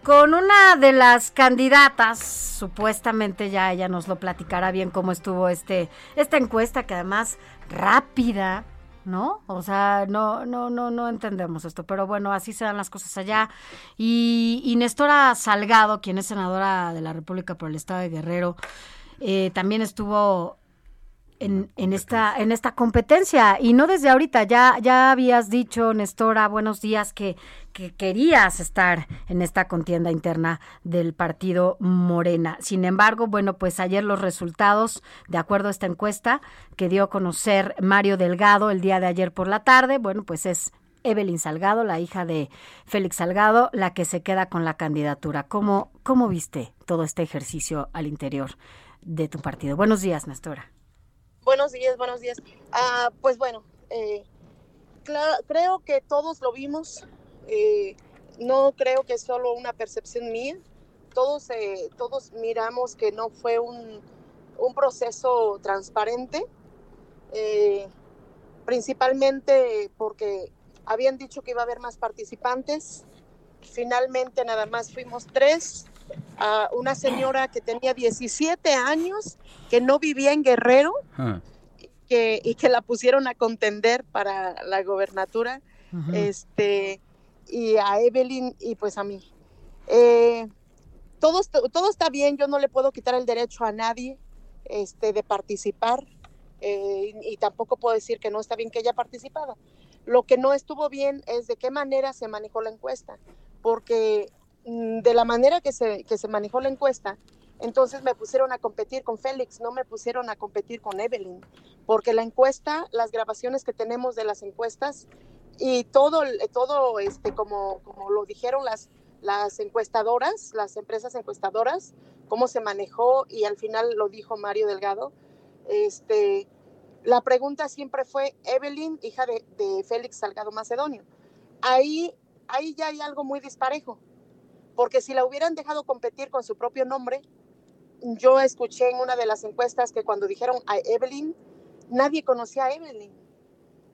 con una de las candidatas, supuestamente ya ella nos lo platicará bien cómo estuvo este, esta encuesta, que además rápida, ¿no? O sea, no, no, no, no entendemos esto, pero bueno, así se dan las cosas allá. Y, y Nestora Salgado, quien es senadora de la República por el Estado de Guerrero, eh, también estuvo en, en esta en esta competencia y no desde ahorita ya ya habías dicho Nestora buenos días que, que querías estar en esta contienda interna del partido Morena sin embargo bueno pues ayer los resultados de acuerdo a esta encuesta que dio a conocer Mario Delgado el día de ayer por la tarde bueno pues es Evelyn Salgado, la hija de Félix Salgado, la que se queda con la candidatura. ¿Cómo, cómo viste todo este ejercicio al interior de tu partido? Buenos días, Nestora. Buenos días, buenos días. Ah, pues bueno, eh, creo que todos lo vimos. eh, no creo que es solo una percepción mía. Todos, eh, todos miramos que no fue un, un proceso transparente, principalmente porque habían dicho que iba a haber más participantes. Finalmente nada más fuimos tres. Ah, una señora que tenía 17 años, que no vivía en Guerrero, que, y que la pusieron a contender para la gobernatura, este, y a Evelyn y pues a mí. Eh, todo, est- todo está bien, yo no le puedo quitar el derecho a nadie este, de participar eh, y, y tampoco puedo decir que no está bien que haya participado. Lo que no estuvo bien es de qué manera se manejó la encuesta, porque de la manera que se, que se manejó la encuesta, entonces me pusieron a competir con Félix, no me pusieron a competir con Evelyn, porque la encuesta, las grabaciones que tenemos de las encuestas y todo, todo este, como, como lo dijeron las, las encuestadoras, las empresas encuestadoras, cómo se manejó y al final lo dijo Mario Delgado, este, la pregunta siempre fue Evelyn, hija de, de Félix Salgado Macedonio. Ahí, ahí ya hay algo muy disparejo, porque si la hubieran dejado competir con su propio nombre, yo escuché en una de las encuestas que cuando dijeron a Evelyn, nadie conocía a Evelyn.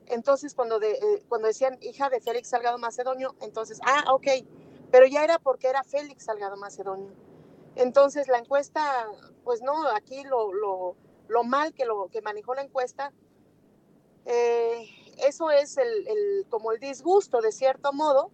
Entonces, cuando, eh, cuando decían hija de Félix Salgado Macedonio, entonces, ah, ok, pero ya era porque era Félix Salgado Macedonio. Entonces, la encuesta, pues no, aquí lo, lo, lo mal que, lo, que manejó la encuesta, eh, eso es el, el- como el disgusto, de cierto modo,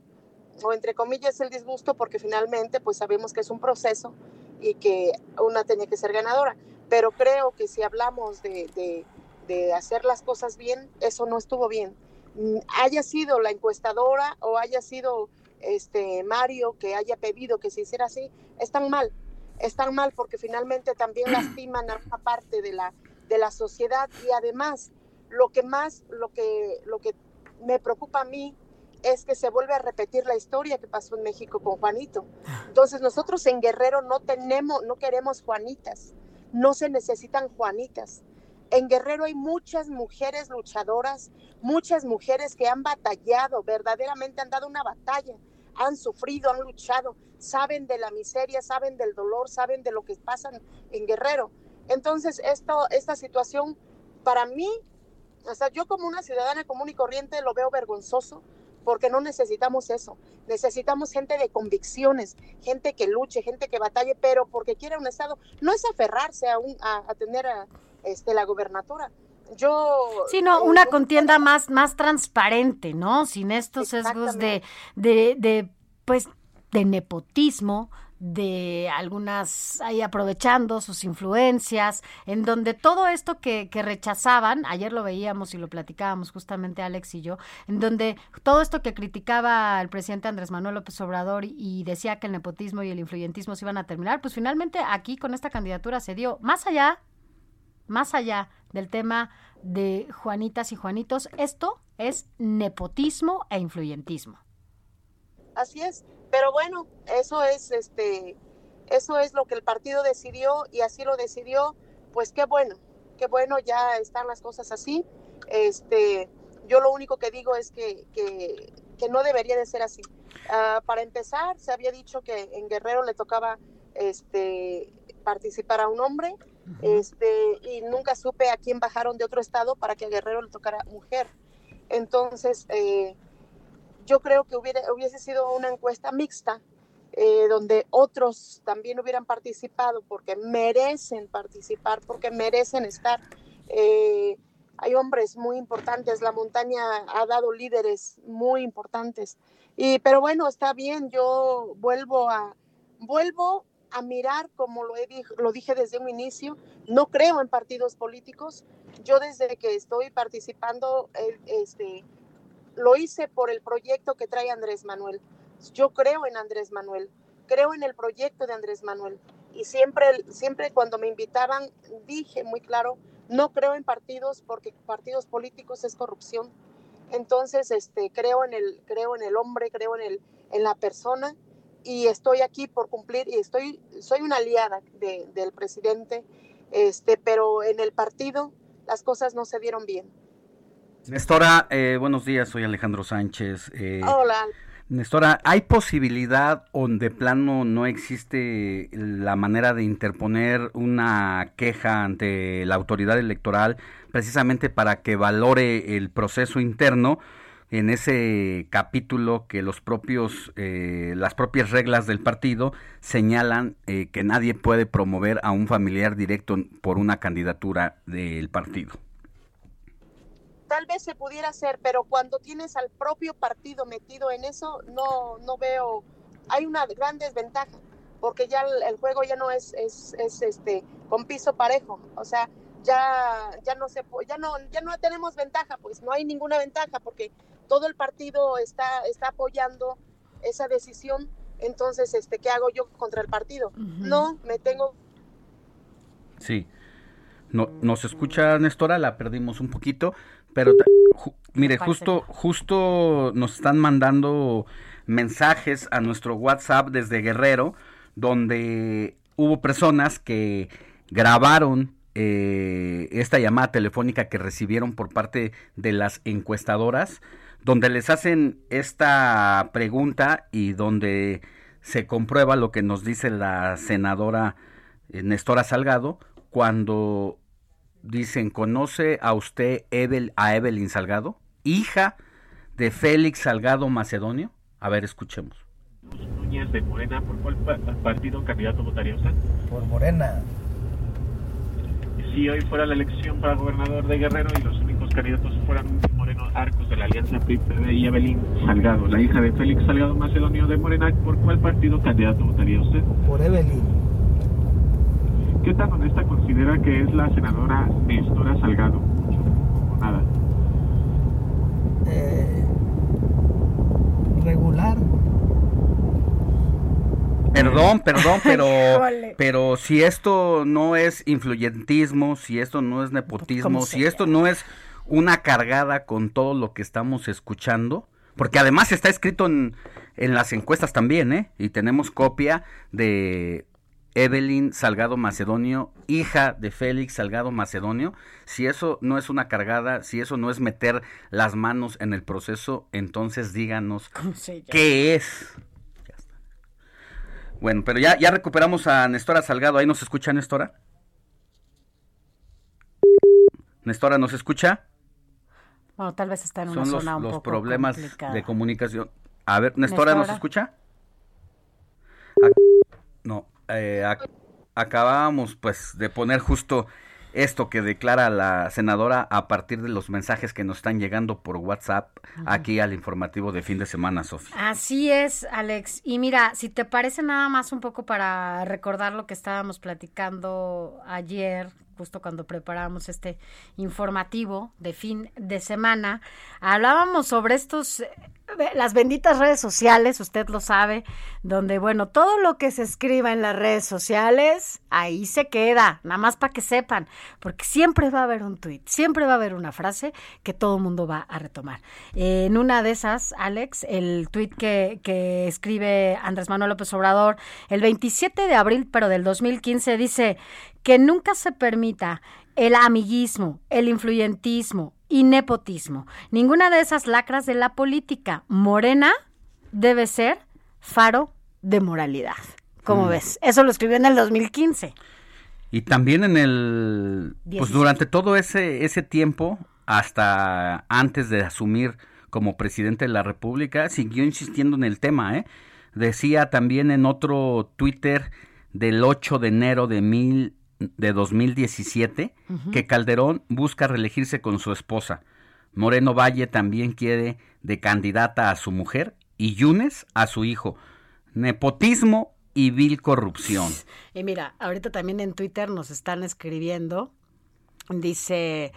o entre comillas el disgusto, porque finalmente, pues sabemos que es un proceso y que una tenía que ser ganadora. Pero creo que si hablamos de, de- de hacer las cosas bien, eso no estuvo bien. Mm, Haya sido la encuestadora o haya sido este Mario que haya pedido que se hiciera así, están mal, están mal porque finalmente también lastiman a una parte de la, de la sociedad y además lo que más, lo que, lo que me preocupa a mí es que se vuelve a repetir la historia que pasó en México con Juanito. Entonces nosotros en Guerrero no tenemos, no queremos Juanitas, no se necesitan Juanitas. En Guerrero hay muchas mujeres luchadoras, muchas mujeres que han batallado, verdaderamente han dado una batalla, han sufrido, han luchado, saben de la miseria, saben del dolor, saben de lo que pasa en Guerrero. Entonces, esto, esta situación, para mí, o sea, yo como una ciudadana común y corriente lo veo vergonzoso, porque no necesitamos eso. Necesitamos gente de convicciones, gente que luche, gente que batalle, pero porque quiere un Estado. No es aferrarse a, un, a, a tener a, este, la gobernatura. Yo... Sino eh, una yo- contienda más, más transparente, ¿no? Sin estos sesgos de, de, de, pues, de nepotismo, de algunas ahí aprovechando sus influencias, en donde todo esto que, que rechazaban, ayer lo veíamos y lo platicábamos justamente Alex y yo, en donde todo esto que criticaba el presidente Andrés Manuel López Obrador y, decía que el nepotismo y el influyentismo se iban a terminar, pues finalmente aquí con esta candidatura se dio más allá más allá del tema de Juanitas y Juanitos, esto es nepotismo e influyentismo. Así es, pero bueno, eso es este eso es lo que el partido decidió y así lo decidió, pues qué bueno, qué bueno ya están las cosas así. Este, yo lo único que digo es que, que, que no debería de ser así. Ah, para empezar, se había dicho que en Guerrero le tocaba este participar a un hombre, este, y nunca supe a quién bajaron de otro estado para que a Guerrero le tocara mujer. Entonces, eh, yo creo que hubiera, hubiese sido una encuesta mixta, eh, donde otros también hubieran participado porque merecen participar, porque merecen estar. Eh, hay hombres muy importantes, la montaña ha dado líderes muy importantes. Y, pero bueno, está bien, yo vuelvo a, vuelvo a mirar, como lo, he, lo dije desde un inicio, no creo en partidos políticos. Yo desde que estoy participando, eh, este, lo hice por el proyecto que trae Andrés Manuel. Yo creo en Andrés Manuel, creo en el proyecto de Andrés Manuel. Y siempre, siempre cuando me invitaban, dije muy claro, no creo en partidos porque partidos políticos es corrupción. Entonces, este, creo en el, creo en el hombre, creo en el, en la persona y estoy aquí por cumplir y estoy, soy una aliada de- del presidente, este, pero en el partido las cosas no se dieron bien. Nestora, eh, buenos días, soy Alejandro Sánchez. eh, Hola. Nestora, ¿hay posibilidad o de plano no existe la manera de interponer una queja ante la autoridad electoral precisamente para que valore el proceso interno en ese capítulo que los propios, eh, las propias reglas del partido señalan eh, que nadie puede promover a un familiar directo por una candidatura del partido? Tal vez se pudiera hacer, pero cuando tienes al propio partido metido en eso, no, no veo, hay una gran desventaja, porque ya el, el juego ya no es, es, es, este con piso parejo, o sea, ya, ya no se ya no, ya no tenemos ventaja, pues no hay ninguna ventaja, porque todo el partido está, está apoyando esa decisión. Entonces, este, ¿qué hago yo contra el partido? No, me tengo Sí. No, nos escucha Nestora, la perdimos un poquito, pero ta- ju- mire, justo, justo nos están mandando mensajes a nuestro WhatsApp desde Guerrero, donde hubo personas que grabaron eh, esta llamada telefónica que recibieron por parte de las encuestadoras, donde les hacen esta pregunta y donde se comprueba lo que nos dice la senadora eh, Nestora Salgado cuando dicen, ¿conoce a usted Evel, a Evelyn Salgado? Hija de Félix Salgado Macedonio. A ver, escuchemos. Núñez de Morena, ¿por cuál pa- partido candidato votaría usted? Por Morena. Si hoy fuera la elección para gobernador de Guerrero y los únicos candidatos fueran Moreno Arcos de la Alianza PRI-PRD y Evelyn Salgado, la hija de Félix Salgado Macedonio de Morena, ¿por cuál partido candidato votaría usted? Por Evelyn. ¿Qué tan honesta considera que es la senadora Nestora Salgado? Mucho o nada. Eh, regular. Perdón, perdón, pero, pero si esto no es influyentismo, si esto no es nepotismo, ¿Cómo si esto no es una cargada con todo lo que estamos escuchando, porque además está escrito en, en las encuestas también, ¿eh? Y tenemos copia de Evelyn Salgado Macedonio, hija de Félix Salgado Macedonio. Si eso no es una cargada, si eso no es meter las manos en el proceso, entonces díganos qué es. Bueno, pero ya, ya recuperamos a Nestora Salgado. ¿Ahí nos escucha Nestora? Nestora, ¿nos escucha? Bueno, tal vez está en una Son los, zona un los poco problemas complicada. de comunicación. A ver, Nestora, ¿nos escucha? Ac- no, eh, ac- acabábamos pues de poner justo esto que declara la senadora a partir de los mensajes que nos están llegando por WhatsApp aquí al informativo de fin de semana, Sofía. Así es, Alex. Y mira, si te parece nada más un poco para recordar lo que estábamos platicando ayer, justo cuando preparamos este informativo de fin de semana, hablábamos sobre estos, eh, las benditas redes sociales, usted lo sabe, donde, bueno, todo lo que se escriba en las redes sociales, ahí se queda, nada más para que sepan, porque siempre va a haber un tweet, siempre va a haber una frase que todo el mundo va a retomar. En una de esas, Alex, el tweet que, que escribe Andrés Manuel López Obrador el 27 de abril, pero del 2015, dice que nunca se permita el amiguismo, el influyentismo y nepotismo. Ninguna de esas lacras de la política morena debe ser faro de moralidad. ¿Cómo Mm. ves? Eso lo escribió en el 2015. Y también en el, pues 17. durante todo ese, ese tiempo, hasta antes de asumir como presidente de la República, siguió insistiendo en el tema, ¿eh? Decía también en otro Twitter del 8 de enero de mil, de 2017 Ujú. que Calderón busca reelegirse con su esposa. Moreno Valle también quiere de candidata a su mujer y Yunes a su hijo. Nepotismo y vil corrupción. Y mira, ahorita también en Twitter nos están escribiendo, dice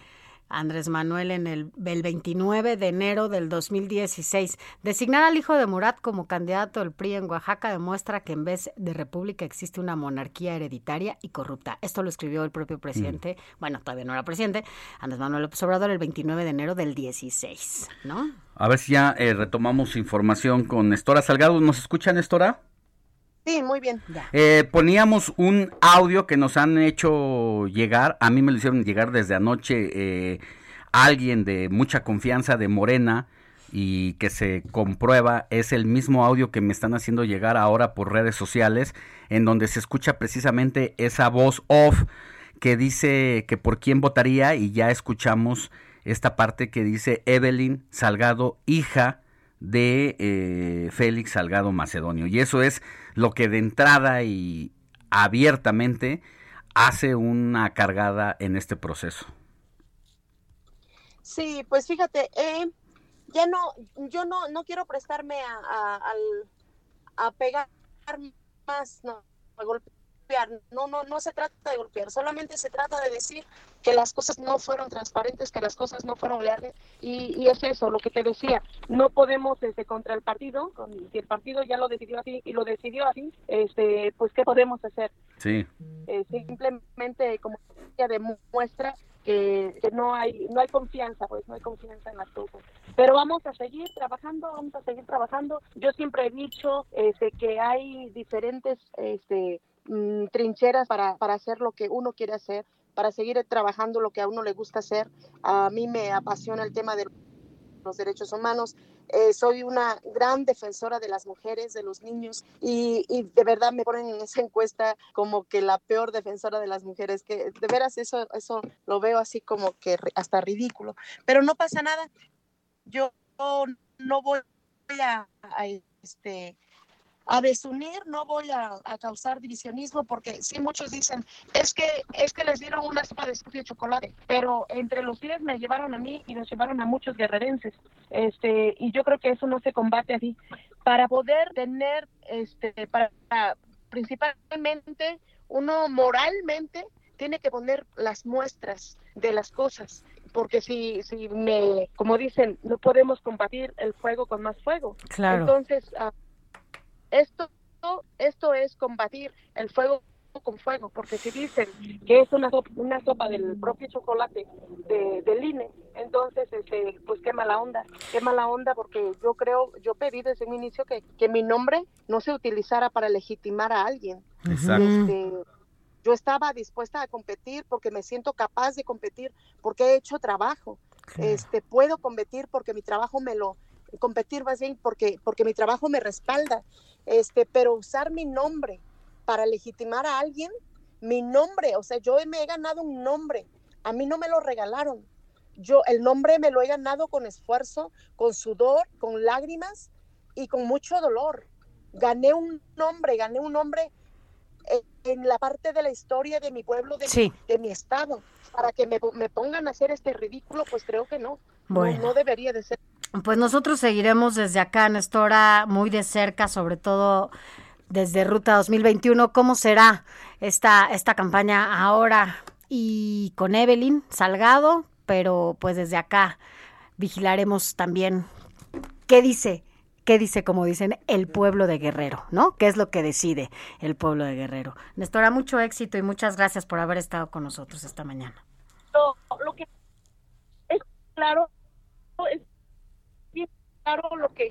Andrés Manuel en el, el 29 de enero del 2016, designar al hijo de Murat como candidato del PRI en Oaxaca demuestra que en vez de república existe una monarquía hereditaria y corrupta. Esto lo escribió el propio presidente, bueno, todavía no era presidente, Andrés Manuel López Obrador el 29 de enero del 16, ¿no? A ver si ya eh, retomamos información con Nestora Salgado. ¿Nos escucha, Nestora? Sí, muy bien. Eh, poníamos un audio que nos han hecho llegar, a mí me lo hicieron llegar desde anoche eh, alguien de mucha confianza de Morena y que se comprueba, es el mismo audio que me están haciendo llegar ahora por redes sociales, en donde se escucha precisamente esa voz off que dice que por quién votaría y ya escuchamos esta parte que dice Evelyn Salgado, hija de eh, Félix Salgado Macedonio. Y eso es lo que de entrada y abiertamente hace una cargada en este proceso. Sí, pues fíjate, eh, ya no, yo no, no quiero prestarme a, a, a pegar más, no, a golpear. No, no, no se trata de golpear, solamente se trata de decir que las cosas no fueron transparentes, que las cosas no fueron leales y, y es eso lo que te decía. No podemos este, contra el partido, si el partido ya lo decidió así y lo decidió así, este, pues qué podemos hacer. Sí. Eh, simplemente como demuestra que, que no hay no hay confianza pues no hay confianza en las cosas pero vamos a seguir trabajando vamos a seguir trabajando yo siempre he dicho este que hay diferentes este mm, trincheras para, para hacer lo que uno quiere hacer para seguir trabajando lo que a uno le gusta hacer a mí me apasiona el tema de los derechos humanos. Eh, soy una gran defensora de las mujeres, de los niños y, de verdad me ponen en esa encuesta como que la peor defensora de las mujeres, que de veras eso, eso lo veo así como que hasta ridículo. Pero no pasa nada. Yo no voy a, a, este a desunir, no voy a, a causar divisionismo porque sí muchos dicen, es que es que les dieron una sopa de de chocolate, pero entre los pies me llevaron a mí y nos llevaron a muchos guerrerenses. Este, y yo creo que eso no se combate así. Para poder tener este para, principalmente uno moralmente tiene que poner las muestras de las cosas, porque si, si me, como dicen, no podemos combatir el fuego con más fuego. Claro. Entonces, ah, esto esto es combatir el fuego con fuego, porque si dicen que es una sopa, una sopa del propio chocolate de, del INE, entonces, este, pues qué mala onda, qué mala onda, porque yo creo, yo pedí desde un inicio que, que mi nombre no se utilizara para legitimar a alguien. Exacto. Este, yo estaba dispuesta a competir porque me siento capaz de competir, porque he hecho trabajo. Este, puedo competir porque mi trabajo me lo competir más bien porque porque mi trabajo me respalda. Este, pero usar mi nombre para legitimar a alguien, mi nombre, o sea, yo me he ganado un nombre. A mí no me lo regalaron. Yo el nombre me lo he ganado con esfuerzo, con sudor, con lágrimas y con mucho dolor. Gané un nombre, gané un nombre en la parte de la historia de mi pueblo, de, Sí. mi, de mi estado, para que me, me pongan a hacer este ridículo, pues creo que no. No- Bueno. No, debería de ser. Pues nosotros seguiremos desde acá, Nestora, muy de cerca, sobre todo desde Ruta 2021, cómo será esta, esta campaña ahora y con Evelyn Salgado, pero pues desde acá vigilaremos también qué dice, qué dice, como dicen, el pueblo de Guerrero, ¿no? ¿Qué es lo que decide el pueblo de Guerrero? Nestora, mucho éxito y muchas gracias por haber estado con nosotros esta mañana. Lo, lo que es claro, es claro lo que...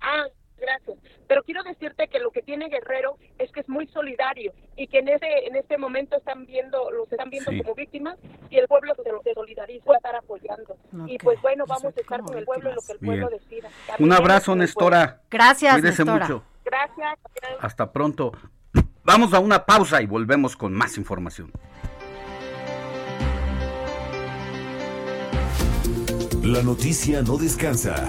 Ah, gracias. Pero quiero decirte que lo que tiene Guerrero es que es muy solidario y que en ese en este momento están viendo los están viendo Sí. como víctimas y el pueblo se, se solidariza va a estar apoyando. Y pues bueno, vamos a estar con el pueblo y lo que el pueblo Bien. decida. Un También abrazo, con el Nestora. Gracias, Cuídese Nestora. mucho. pueblo. Gracias. Hasta pronto. Vamos a una pausa y volvemos con más información. La noticia no descansa.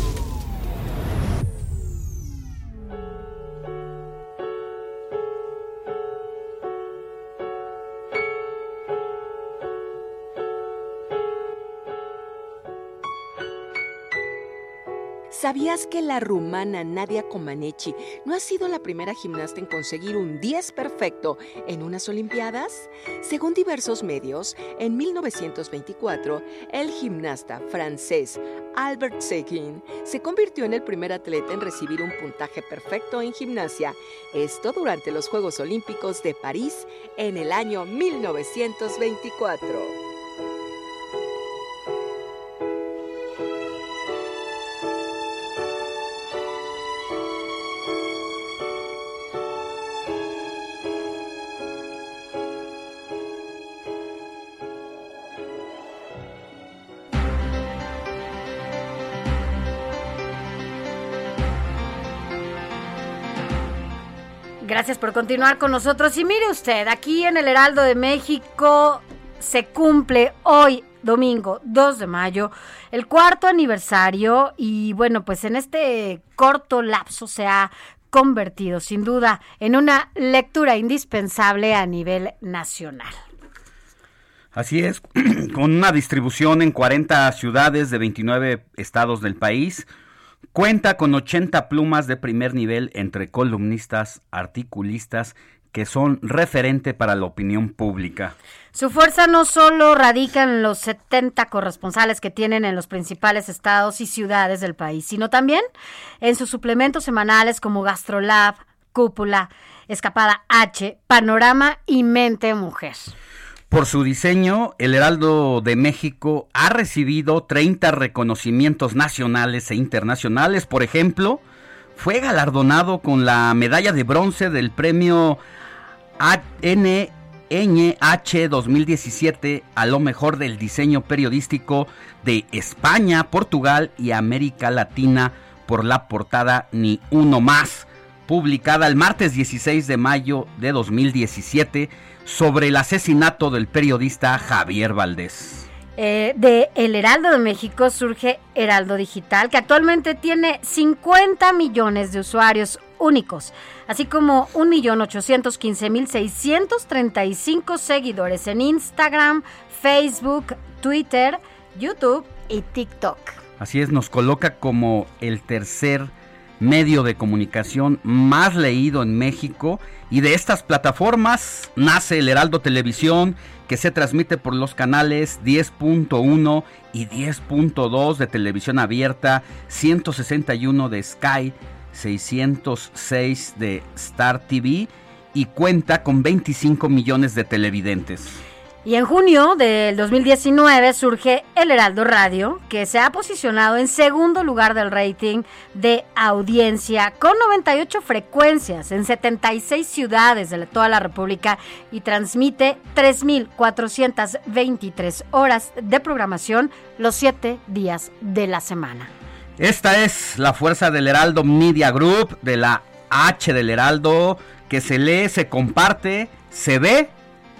¿Sabías que la rumana Nadia Comaneci no ha sido la primera gimnasta en conseguir un 10 perfecto en unas Olimpiadas? Según diversos medios, en 1924, el gimnasta francés Albert Seguin se convirtió en el primer atleta en recibir un puntaje perfecto en gimnasia, esto durante los Juegos Olímpicos de París en el año 1924. Gracias por continuar con nosotros. Y mire usted, aquí en el Heraldo de México se cumple hoy, domingo 2 de mayo, el cuarto aniversario y bueno, pues en este corto lapso se ha convertido sin duda en una lectura indispensable a nivel nacional. Así es, con una distribución en 40 ciudades de 29 estados del país, cuenta con 80 plumas de primer nivel entre columnistas, articulistas, que son referente para la opinión pública. Su fuerza no solo radica en los 70 corresponsales que tienen en los principales estados y ciudades del país, sino también en sus suplementos semanales como Gastrolab, Cúpula, Escapada H, Panorama y Mente Mujer. Por su diseño, el Heraldo de México ha recibido 30 reconocimientos nacionales e internacionales. Por ejemplo, fue galardonado con la medalla de bronce del premio ANH 2017 a lo mejor del diseño periodístico de España, Portugal y América Latina. Por la portada Ni Uno Más, publicada el martes 16 de mayo de 2017 sobre el asesinato del periodista Javier Valdés. Eh, de El Heraldo de México surge Heraldo Digital, que actualmente tiene 50 millones de usuarios únicos, así como 1.815.635 seguidores en Instagram, Facebook, Twitter, YouTube y TikTok. Así es, nos coloca como el tercer medio de comunicación más leído en México y de estas plataformas nace el Heraldo Televisión que se transmite por los canales 10.1 y 10.2 de televisión abierta, 161 de Sky, 606 de Star TV y cuenta con 25 millones de televidentes. Y en junio del 2019 surge El Heraldo Radio, que se ha posicionado en segundo lugar del rating de audiencia con 98 frecuencias en 76 ciudades de toda la República y transmite 3.423 horas de programación los 7 días de la semana. Esta es la fuerza del Heraldo Media Group, de la H del Heraldo, que se lee, se comparte, se ve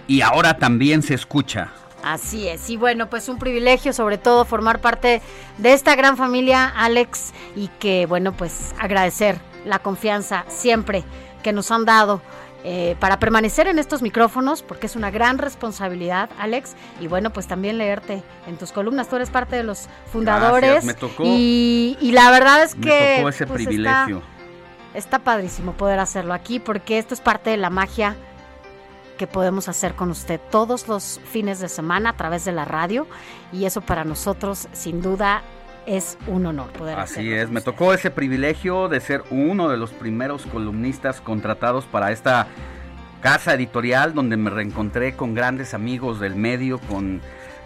y ahora también se escucha. Así es, y bueno, pues un privilegio sobre todo formar parte de esta gran familia, Alex, y que bueno, pues agradecer la confianza siempre que nos han dado eh, para permanecer en estos micrófonos, porque es una gran responsabilidad, Alex, y bueno, pues también leerte en tus columnas, tú eres parte de los fundadores. Gracias, me tocó. Y, y la verdad es Me que... tocó ese pues, privilegio. Está, está padrísimo poder hacerlo aquí, porque esto es parte de la magia que podemos hacer con usted todos los fines de semana a través de la radio. Y eso para nosotros sin duda es un honor poder Así es, me tocó ese privilegio de ser uno de los primeros columnistas contratados para esta casa editorial donde me reencontré con grandes amigos del medio, con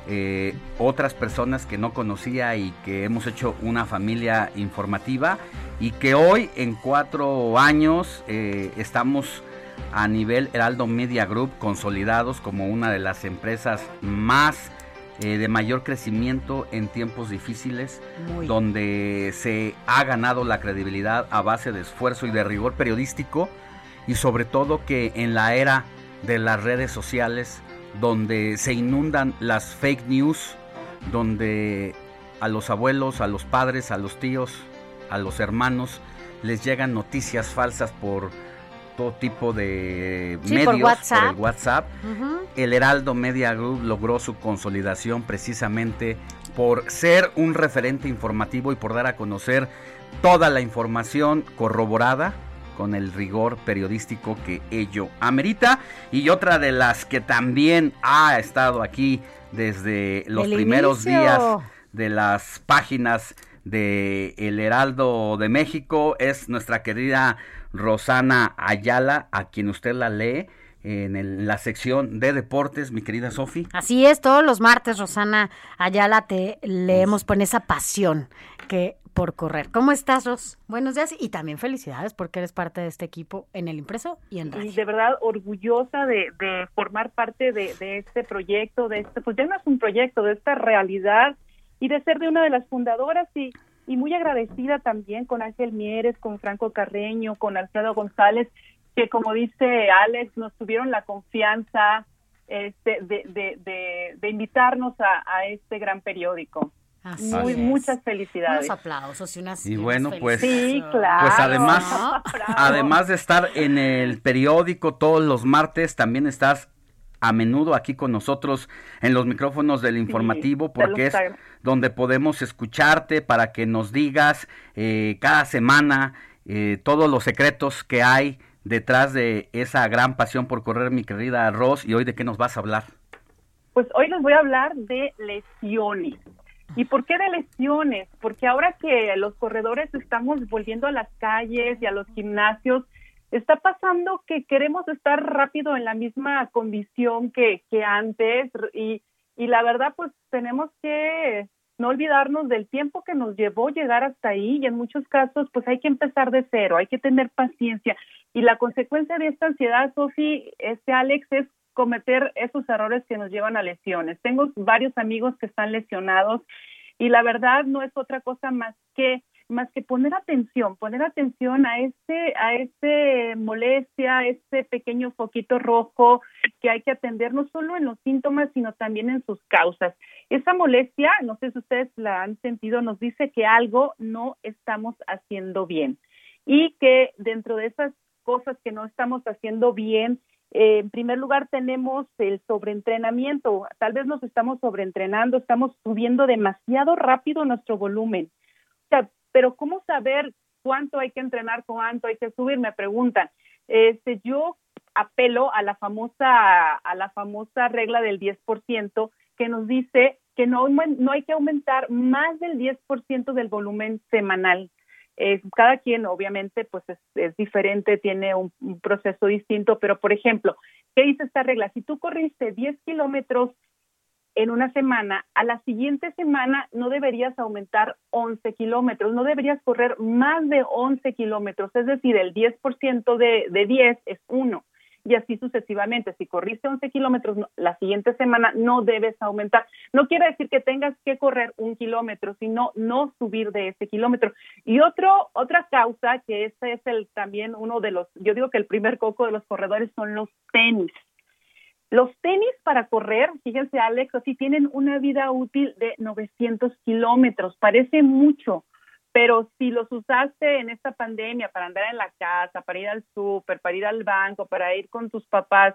eh, otras personas que no conocía y que hemos hecho una familia informativa y que hoy en cuatro años eh, estamos a nivel Heraldo Media Group consolidados como una de las empresas más eh, de mayor crecimiento en tiempos difíciles, Muy. donde se ha ganado la credibilidad a base de esfuerzo y de rigor periodístico y sobre todo que en la era de las redes sociales, donde se inundan las fake news, donde a los abuelos, a los padres, a los tíos, a los hermanos les llegan noticias falsas por todo tipo de Sí, por medios, WhatsApp. el WhatsApp. El Heraldo Media Group logró su consolidación precisamente por ser un referente informativo y por dar a conocer toda la información corroborada con el rigor periodístico que ello amerita. Y otra de las que también ha estado aquí desde los El primeros inicio. días de las páginas de El Heraldo de México es nuestra querida Rosana Ayala, a quien usted la lee en el- la sección de deportes, mi querida Sofi. Así es, todos los martes, Rosana Ayala, te leemos con esa pasión que por correr. ¿Cómo estás, Ros? Buenos días y también felicidades porque eres parte de este equipo en el impreso y en radio. y de verdad orgullosa de, de formar parte de, de este proyecto, de este, pues ya no es un proyecto, de esta realidad y de ser de una de las fundadoras y, y muy agradecida también con Ángel Mieres, con Franco Carreño, con Alfredo González, que como dice Alex, nos tuvieron la confianza este, de, de, de, de invitarnos a, a este gran periódico. Así Muy, es. muchas felicidades. Unos aplausos y unas Y bueno, pues, Sí, claro. pues además, además de estar en el periódico todos los martes, también estás a menudo aquí con nosotros en los micrófonos del informativo porque es donde podemos escucharte para que nos digas eh, cada semana eh, todos los secretos que hay detrás de esa gran pasión por correr, mi querida Ros, y hoy de qué nos vas a hablar. Pues hoy les voy a hablar de lesiones. ¿Y por qué de lesiones? Porque ahora que los corredores estamos volviendo a las calles y a los gimnasios, está pasando que queremos estar rápido en la misma condición que, antes y, y la verdad pues tenemos que no olvidarnos del tiempo que nos llevó llegar hasta ahí y en muchos casos pues hay que empezar de cero, hay que tener paciencia y la consecuencia de esta ansiedad, Sofi, este Alex, es cometer esos errores que nos llevan a lesiones. Tengo varios amigos que están lesionados y la verdad no es otra cosa más que más que poner atención, poner atención a este a este molestia, a este pequeño foquito rojo que hay que atender no solo en los síntomas, sino también en sus causas. Esa molestia, no sé si ustedes la han sentido, nos dice que algo no estamos haciendo bien y que dentro de esas cosas que no estamos haciendo bien, eh, en primer lugar tenemos el sobreentrenamiento. Tal vez nos estamos sobreentrenando, estamos subiendo demasiado rápido nuestro volumen. O sea, pero ¿cómo saber ¿cuánto hay que entrenar? ¿Cuánto hay que subir? Me preguntan. Este, yo apelo a la famosa, a la famosa regla del 10% que nos dice que no, hay que aumentar más del 10% del volumen semanal. Cada quien, obviamente, pues es, es diferente, tiene un, un proceso distinto, pero por ejemplo, ¿qué dice esta regla? Si tú corriste 10 kilómetros en una semana, a la siguiente semana no deberías aumentar 11 kilómetros, no deberías correr más de 11 kilómetros, es decir, el 10% de, de 10 es 1 y así sucesivamente. Si corriste 11 kilómetros, la siguiente semana no debes aumentar. No quiere decir que tengas que correr un kilómetro, sino no subir de ese kilómetro. Y otro, otra causa, que este es el también uno de los, yo digo que el primer coco de los corredores son los tenis. Los tenis para correr, fíjense Alex, así tienen una vida útil de 900 kilómetros, parece mucho, pero si los usaste en esta pandemia para andar en la casa, para ir al súper, para ir al banco, para ir con tus papás,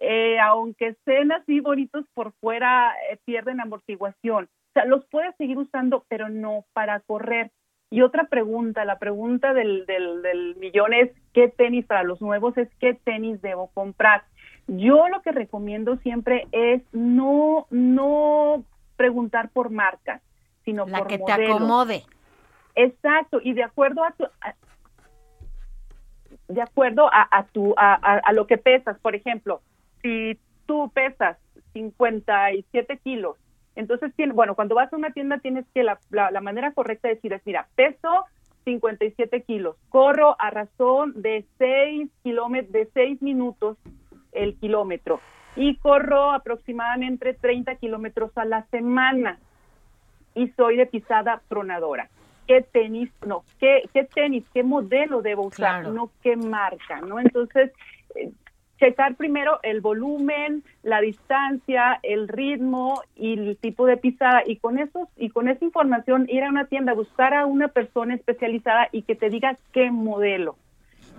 eh, aunque estén así bonitos por fuera, eh, pierden amortiguación. O sea, los puedes seguir usando, pero no para correr. Y otra pregunta, la pregunta del, del, del millón es, ¿qué tenis para los nuevos es qué tenis debo comprar? Yo lo que recomiendo siempre es no, no preguntar por marcas, sino La por que te acomode. Exacto, y de acuerdo a tu, a- de acuerdo a, a tu a, a- a lo que pesas, por ejemplo, si tú pesas 57 kilos, entonces tiene, bueno, cuando vas a una tienda tienes que la, la, la manera correcta de decir es, mira, peso 57 kilos, corro a razón de 6 kilómetros, de 6 minutos el kilómetro y corro aproximadamente 30 kilómetros a la semana y soy de pisada pronadora. ¿Qué tenis, no, qué, qué tenis, qué modelo debo usar, Claro. no qué marca, ¿no? Entonces, eh, checar primero el volumen, la distancia, el ritmo y el tipo de pisada y con esos y con esa información ir a una tienda, buscar a una persona especializada y que te diga qué modelo.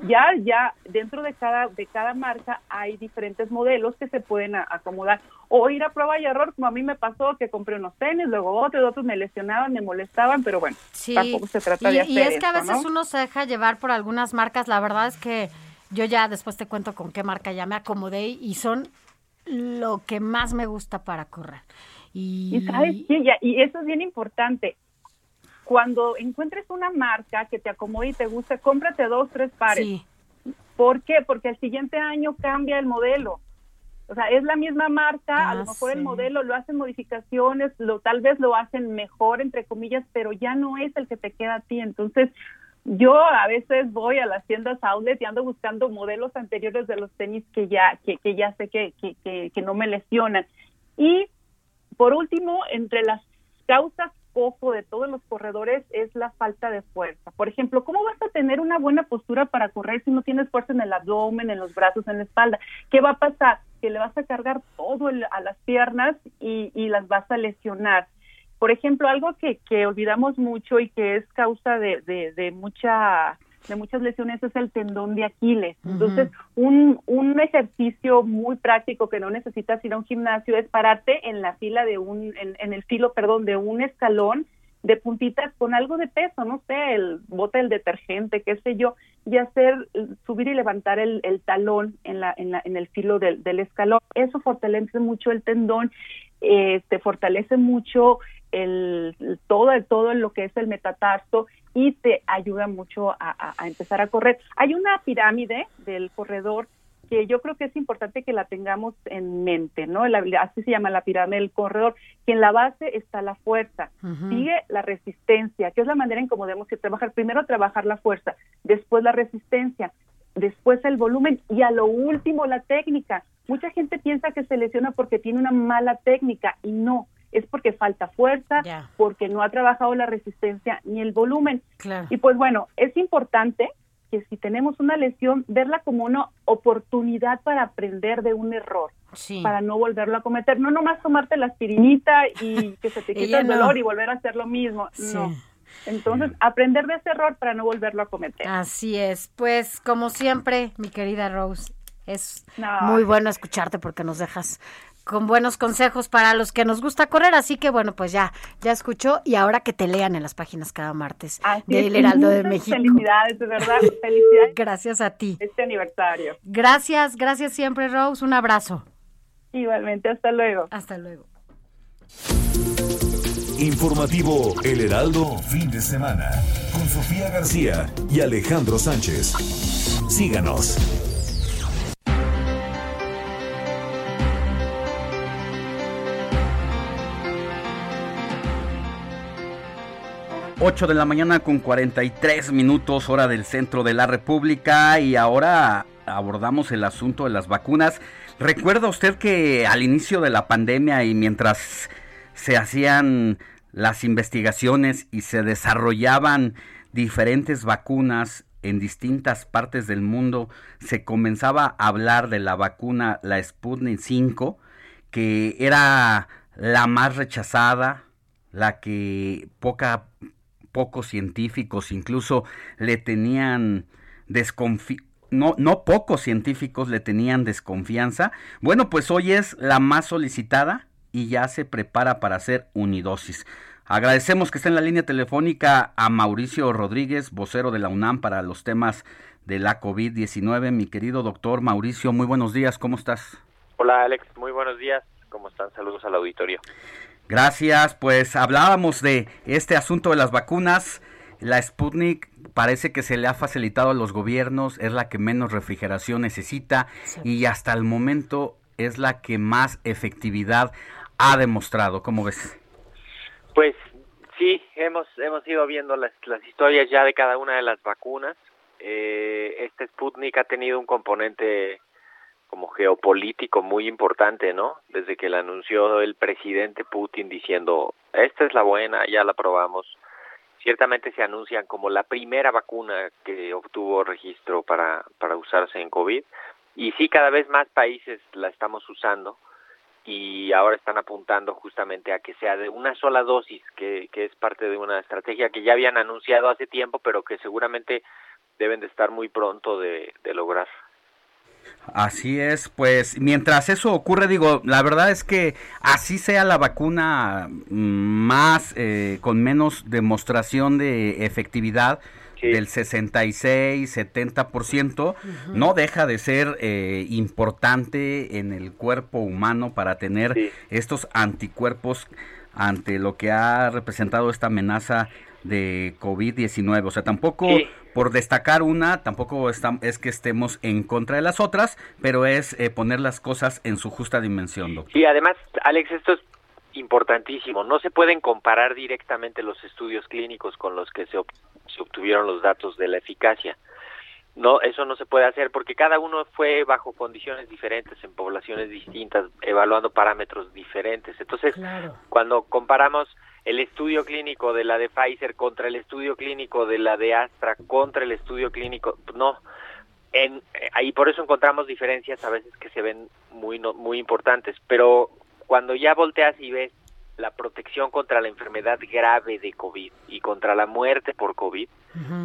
Ya ya dentro de cada de cada marca hay diferentes modelos que se pueden a- acomodar o ir a prueba y error como a mí me pasó que compré unos tenis, luego otros, otros me lesionaban, me molestaban, pero bueno, Sí. tampoco se trata y, de hacer y es que a veces ¿no? uno se deja llevar por algunas marcas. La verdad es que yo ya después te cuento con qué marca ya me acomodé y son lo que más me gusta para correr. Y, Y sabes qué, Ya- y eso es bien importante. Cuando encuentres una marca que te acomode y te guste, cómprate dos, tres pares. Sí. ¿Por qué? Porque el siguiente año cambia el modelo. O sea, es la misma marca, a Ah, lo mejor el sí. modelo lo hacen modificaciones, lo tal vez lo hacen mejor entre comillas, pero ya no es el que te queda a ti. Entonces, yo a veces voy a las tiendas outlet y ando buscando modelos anteriores de los tenis que ya que, que ya sé que, que, que, que no me lesionan. Y por último, entre las causas poco de todos los corredores es la falta de fuerza. Por ejemplo, ¿cómo vas a tener una buena postura para correr si no tienes fuerza en el abdomen, en los brazos, en la espalda? ¿Qué va a pasar? Que le vas a cargar todo el- a las piernas y, y las vas a lesionar. Por ejemplo, algo que, que olvidamos mucho y que es causa de, de, de mucha de muchas lesiones es el tendón de Aquiles. Entonces, un, un ejercicio muy práctico que no necesitas ir a un gimnasio es pararte en la fila de un, en, en el filo, perdón, de un escalón de puntitas con algo de peso, no sé, el bote del detergente, qué sé yo, y hacer, subir y levantar el, el talón en, la, en, la, en el filo del, del escalón. Eso fortalece mucho el tendón, eh, te fortalece mucho el, el- todo, todo lo que es el metatarso y te ayuda mucho a- a empezar a correr. Hay una pirámide del corredor que yo creo que es importante que la tengamos en mente, ¿no? La- así se llama la pirámide del corredor, que en la base está la fuerza, sigue la resistencia, que es la manera en cómo debemos trabajar. Primero trabajar la fuerza, después la resistencia, después el volumen y a lo último la técnica. Mucha gente piensa que se lesiona porque tiene una mala técnica y no, es porque falta fuerza, porque no ha trabajado la resistencia ni el volumen. Claro. Y pues bueno, es importante que si tenemos una lesión, verla como una oportunidad para aprender de un error, Sí. para no volverlo a cometer. No nomás tomarte la aspirinita y que se te quite el no. dolor y volver a hacer lo mismo. Sí. No. Entonces, aprender de ese error para no volverlo a cometer. Así es. Pues como siempre, mi querida Rose, es No. muy bueno escucharte porque nos dejas con buenos consejos para los que nos gusta correr, así que bueno, pues ya, ya escuchó y ahora que te lean en las páginas cada martes Así del es, Heraldo de México. Felicidades, de verdad, felicidades. Gracias a ti. Este aniversario. Gracias, gracias siempre, Rose. Un abrazo. Igualmente, hasta luego. Hasta luego. Informativo El Heraldo fin de semana con Sofía García y Alejandro Sánchez. Síganos. 8 de la mañana con 43 minutos hora del centro de la República y ahora abordamos el asunto de las vacunas. ¿Recuerda usted que al inicio de la pandemia y mientras se hacían las investigaciones y se desarrollaban diferentes vacunas en distintas partes del mundo, se comenzaba a hablar de la vacuna, la Sputnik 5, que era la más rechazada, la que poca, pocos científicos incluso le tenían desconfianza. No, no pocos científicos le tenían desconfianza. Bueno, pues hoy es la más solicitada y ya se prepara para hacer unidosis. Agradecemos que esté en la línea telefónica a Mauricio Rodríguez, vocero de la UNAM para los temas de la COVID-19. Mi querido doctor Mauricio, muy buenos días, ¿cómo estás? Hola Alex, muy buenos días, ¿cómo están? Saludos al auditorio. Gracias, pues hablábamos de este asunto de las vacunas. La Sputnik parece que se le ha facilitado a los gobiernos, es la que menos refrigeración necesita y hasta el momento es la que más efectividad ha demostrado. ¿Cómo ves? Pues sí, hemos, hemos ido viendo las, las historias ya de cada una de las vacunas. Eh, este Sputnik ha tenido un componente como geopolítico muy importante, ¿no? Desde que la anunció el presidente Putin diciendo, esta es la buena, ya la probamos. Ciertamente se anuncian como la primera vacuna que obtuvo registro para, para usarse en COVID. Y sí, cada vez más países la estamos usando y ahora están apuntando justamente a que sea de una sola dosis, que, que es parte de una estrategia que ya habían anunciado hace tiempo, pero que seguramente deben de estar muy pronto de, de lograr. Así es, pues mientras eso ocurre, digo, la verdad es que así sea la vacuna mm, más, eh, con menos demostración de efectividad, del 66, 70%, no deja de ser eh, importante en el cuerpo humano para tener estos anticuerpos ante lo que ha representado esta amenaza de COVID-19. O sea, tampoco Sí. Por destacar una, tampoco estam- es que estemos en contra de las otras, pero es eh, poner las cosas en su justa dimensión, doctor. Sí, además, Alex, esto es importantísimo. No se pueden comparar directamente los estudios clínicos con los que se, ob- se obtuvieron los datos de la eficacia. No, eso no se puede hacer porque cada uno fue bajo condiciones diferentes, en poblaciones distintas, evaluando parámetros diferentes. Entonces, cuando comparamos el estudio clínico de la de Pfizer contra el estudio clínico de la de Astra contra el estudio clínico, no, en, eh, ahí por eso encontramos diferencias a veces que se ven muy no- muy importantes, pero cuando ya volteas y ves la protección contra la enfermedad grave de COVID y contra la muerte por COVID,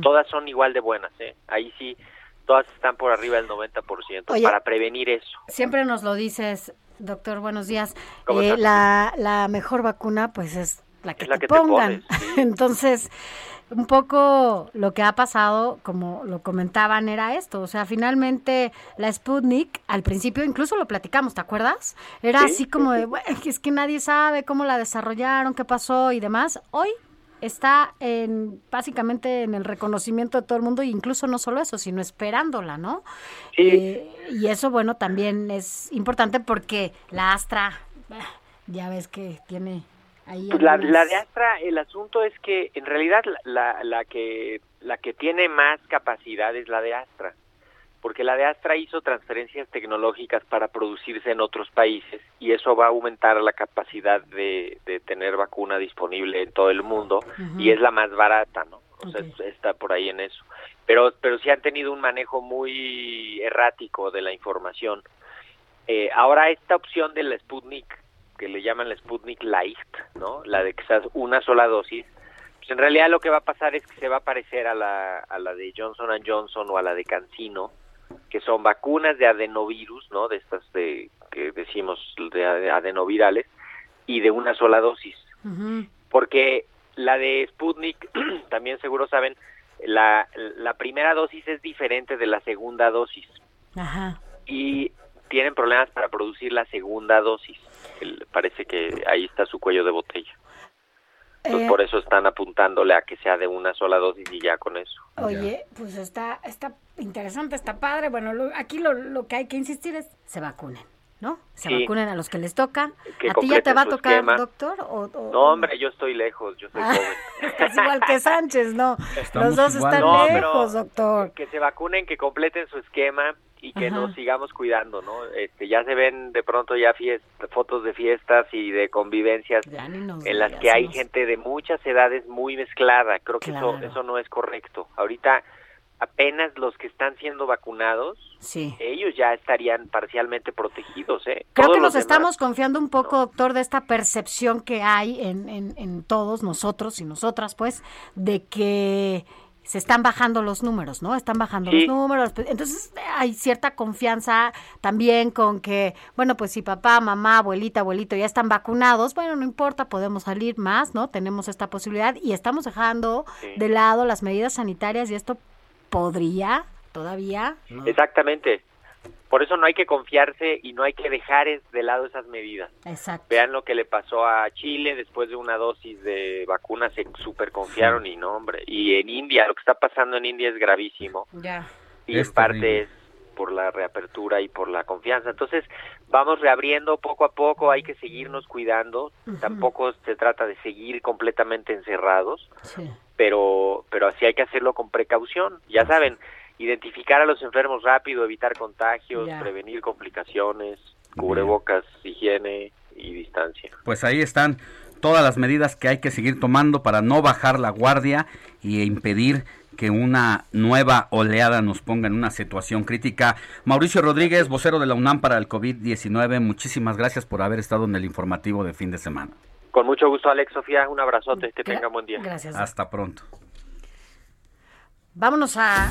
todas son igual de buenas, ¿eh? Ahí sí, todas están por arriba del 90% Oye. para prevenir eso. Siempre nos lo dices, doctor, buenos días. ¿Cómo Eh, la, la mejor vacuna, pues es la que Es la te que te pongan. Entonces, un poco lo que ha pasado, como lo comentaban, era esto. O sea, finalmente la Sputnik, al principio incluso lo platicamos, ¿te acuerdas? Era Sí, así como de, "Bueno, es que nadie sabe cómo la desarrollaron, qué pasó y demás. Hoy está en básicamente en el reconocimiento de todo el mundo e incluso no solo eso, sino esperándola, ¿no? Eh, y eso, bueno, también es importante porque la Astra, ya ves que tiene ahí Pues la, la de Astra, el asunto es que en realidad la, la, la que la que tiene más capacidad es la de Astra, porque la de Astra hizo transferencias tecnológicas para producirse en otros países y eso va a aumentar la capacidad de, de tener vacuna disponible en todo el mundo y es la más barata, ¿no? O sea, está por ahí en eso. Pero pero sí han tenido un manejo muy errático de la información. Eh, ahora esta opción de la Sputnik, que le llaman la Sputnik Light, ¿no? La de sea una sola dosis, pues en realidad lo que va a pasar es que se va a parecer a la, a la de Johnson Johnson o a la de Cancino, que son vacunas de adenovirus, ¿no? De estas de que decimos de ade- adenovirales y de una sola dosis, porque la de Sputnik también seguro saben la la primera dosis es diferente de la segunda dosis Ajá. y tienen problemas para producir la segunda dosis. El- parece que ahí está su cuello de botella. Entonces, Eh, por eso están apuntándole a que sea de una sola dosis y ya con eso. Oye, pues está, está interesante, está padre. Bueno, lo- aquí lo, lo que hay que insistir es se vacunen, ¿no? Se Sí. vacunen a los que les toca. Que ¿A ti ya te va a tocar, esquema. doctor? O, o- No, hombre, yo estoy lejos, yo soy Ah. joven. Estás igual que Sánchez, ¿no? Estamos los dos igual. están No, lejos, doctor. Que se vacunen, que completen su esquema y que Ajá. nos sigamos cuidando, ¿no? Este, ya se ven de pronto ya fotos de fiestas y de convivencias en las que hay nos- gente de muchas edades muy mezclada. Creo que Claro. eso, eso no es correcto. Ahorita apenas los que están siendo vacunados, Sí. ellos ya estarían parcialmente protegidos, ¿eh? Creo Todos que nos estamos confiando un poco, doctor, de esta percepción que hay en, en, en todos nosotros y nosotras, pues, de que se están bajando los números, ¿no? Están bajando Sí. los números. pues, Entonces hay cierta confianza también con que, bueno, pues si papá, mamá, abuelita, abuelito ya están vacunados, bueno, no importa, podemos salir más, ¿no? Tenemos esta posibilidad y estamos dejando Sí. de lado las medidas sanitarias y esto podría todavía ¿no? Exactamente. Por eso no hay que confiarse y no hay que dejar es- de lado esas medidas. Exacto. Vean lo que le pasó a Chile después de una dosis de vacuna, se super confiaron y no, hombre. Y en India, lo que está pasando en India es gravísimo. Ya. Y Es en parte es por la reapertura y por la confianza. Entonces, vamos reabriendo poco a poco, hay que seguirnos cuidando. Tampoco se trata de seguir completamente encerrados, Sí. pero pero así hay que hacerlo con precaución. Ya saben, identificar a los enfermos rápido, evitar contagios, prevenir complicaciones, cubrebocas, higiene y distancia. Pues ahí están todas las medidas que hay que seguir tomando para no bajar la guardia y impedir que una nueva oleada nos ponga en una situación crítica. Mauricio Rodríguez, vocero de la UNAM para el COVID-19, muchísimas gracias por haber estado en el informativo de fin de semana. Con mucho gusto, Alex, Sofía, un abrazote, que tengan buen día. Gracias. Hasta pronto. Vámonos a,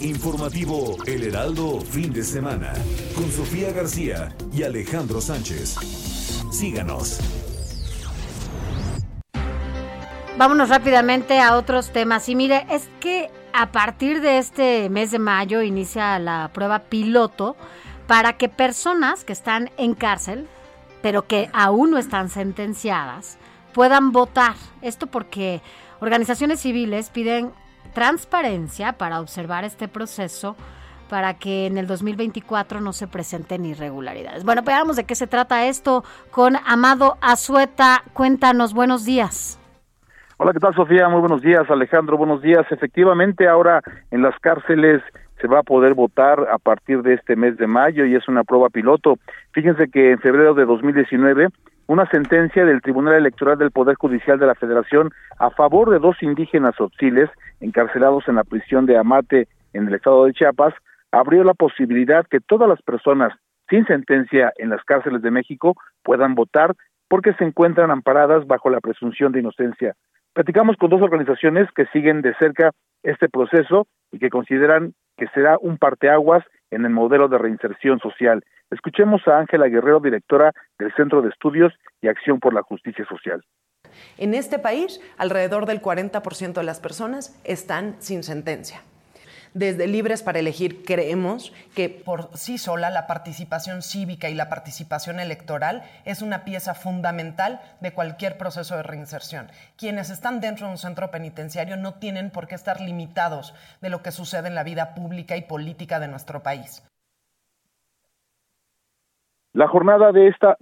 Informativo El Heraldo fin de semana con Sofía García y Alejandro Sánchez. Síganos. Vámonos rápidamente a otros temas. Y mire, es que a partir de este mes de mayo inicia la prueba piloto para que personas que están en cárcel, pero que aún no están sentenciadas, puedan votar. Esto porque organizaciones civiles piden transparencia para observar este proceso para que en el 2024 no se presenten irregularidades. Bueno, veamos de qué se trata esto con Amado Azueta. Cuéntanos, buenos días. Hola, ¿qué tal Sofía? Muy buenos días, Alejandro, buenos días. Efectivamente, ahora en las cárceles se va a poder votar a partir de este mes de mayo y es una prueba piloto. Fíjense que en febrero de 2019, una sentencia del Tribunal Electoral del Poder Judicial de la Federación a favor de dos indígenas otziles encarcelados en la prisión de Amate en el estado de Chiapas abrió la posibilidad que todas las personas sin sentencia en las cárceles de México puedan votar porque se encuentran amparadas bajo la presunción de inocencia. Platicamos con dos organizaciones que siguen de cerca este proceso y que consideran que será un parteaguas en el modelo de reinserción social. Escuchemos a Ángela Guerrero, directora del Centro de Estudios y Acción por la Justicia Social. En este país, alrededor del 40% de las personas están sin sentencia. Desde Libres para Elegir creemos que por sí sola la participación cívica y la participación electoral es una pieza fundamental de cualquier proceso de reinserción. Quienes están dentro de un centro penitenciario no tienen por qué estar limitados de lo que sucede en la vida pública y política de nuestro país. La jornada de esta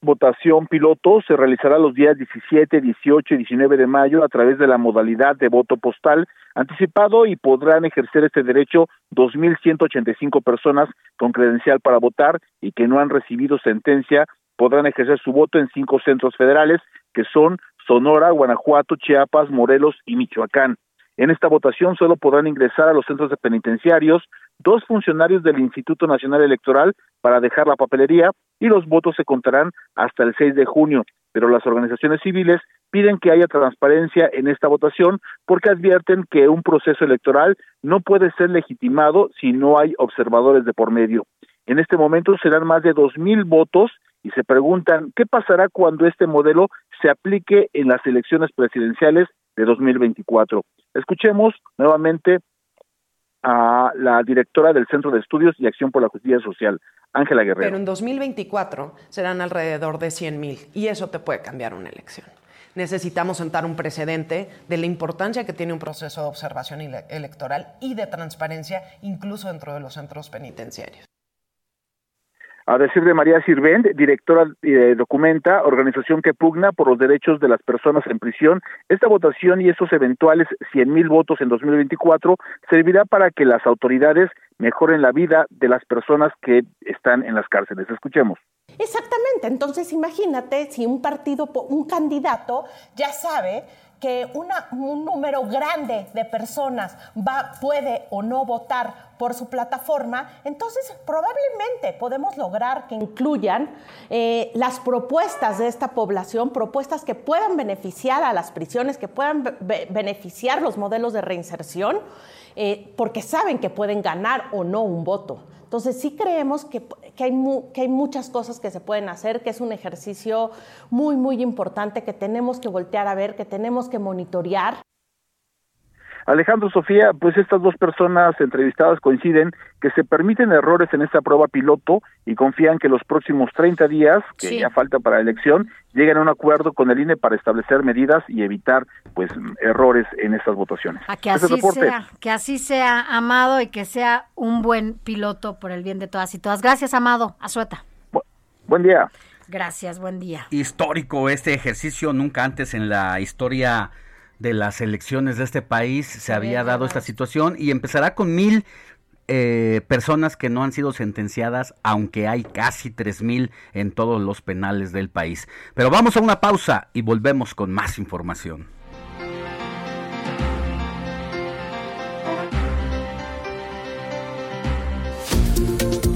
votación piloto se realizará los días 17, 18 y 19 de mayo a través de la modalidad de voto postal anticipado y podrán ejercer este derecho 2.185 personas con credencial para votar y que no han recibido sentencia podrán ejercer su voto en cinco centros federales que son Sonora, Guanajuato, Chiapas, Morelos y Michoacán. En esta votación solo podrán ingresar a los centros de penitenciarios dos funcionarios del Instituto Nacional Electoral para dejar la papelería y los votos se contarán hasta el 6 de junio. Pero las organizaciones civiles piden que haya transparencia en esta votación porque advierten que un proceso electoral no puede ser legitimado si no hay observadores de por medio. En este momento serán más de dos mil votos y se preguntan qué pasará cuando este modelo se aplique en las elecciones presidenciales de 2024. Escuchemos nuevamente a la directora del Centro de Estudios y Acción por la Justicia Social, Ángela Guerrero. Pero en 2024 serán alrededor de 100 mil y eso te puede cambiar una elección. Necesitamos sentar un precedente de la importancia que tiene un proceso de observación ele- electoral y de transparencia, incluso dentro de los centros penitenciarios. A decir de María Sirvent, directora de Documenta, organización que pugna por los derechos de las personas en prisión, esta votación y estos eventuales 100 mil votos en 2024 servirá para que las autoridades mejoren la vida de las personas que están en las cárceles. Escuchemos. Exactamente, entonces imagínate si un partido, un candidato ya sabe que un número grande de personas va, puede o no votar por su plataforma, entonces probablemente podemos lograr que incluyan eh, las propuestas de esta población, propuestas que puedan beneficiar a las prisiones, que puedan be- be- beneficiar los modelos de reinserción, eh, porque saben que pueden ganar o no un voto. Entonces sí creemos que, que hay que hay muchas cosas que se pueden hacer, que es un ejercicio muy, muy importante que tenemos que voltear a ver, que tenemos que monitorear. Alejandro Sofía, pues estas dos personas entrevistadas coinciden que se permiten errores en esta prueba piloto y confían que los próximos 30 días, que Sí. ya falta para la elección, lleguen a un acuerdo con el INE para establecer medidas y evitar pues errores en estas votaciones. A que así sea, que así sea, Amado, y que sea un buen piloto por el bien de todas y todas. Gracias, Amado. Azueta. Buen día. Gracias, buen día. Histórico este ejercicio, nunca antes en la historia de las elecciones de este país se había dado esta situación y empezará con mil eh, personas que no han sido sentenciadas, aunque hay casi tres mil en todos los penales del país. Pero vamos a una pausa y volvemos con más información.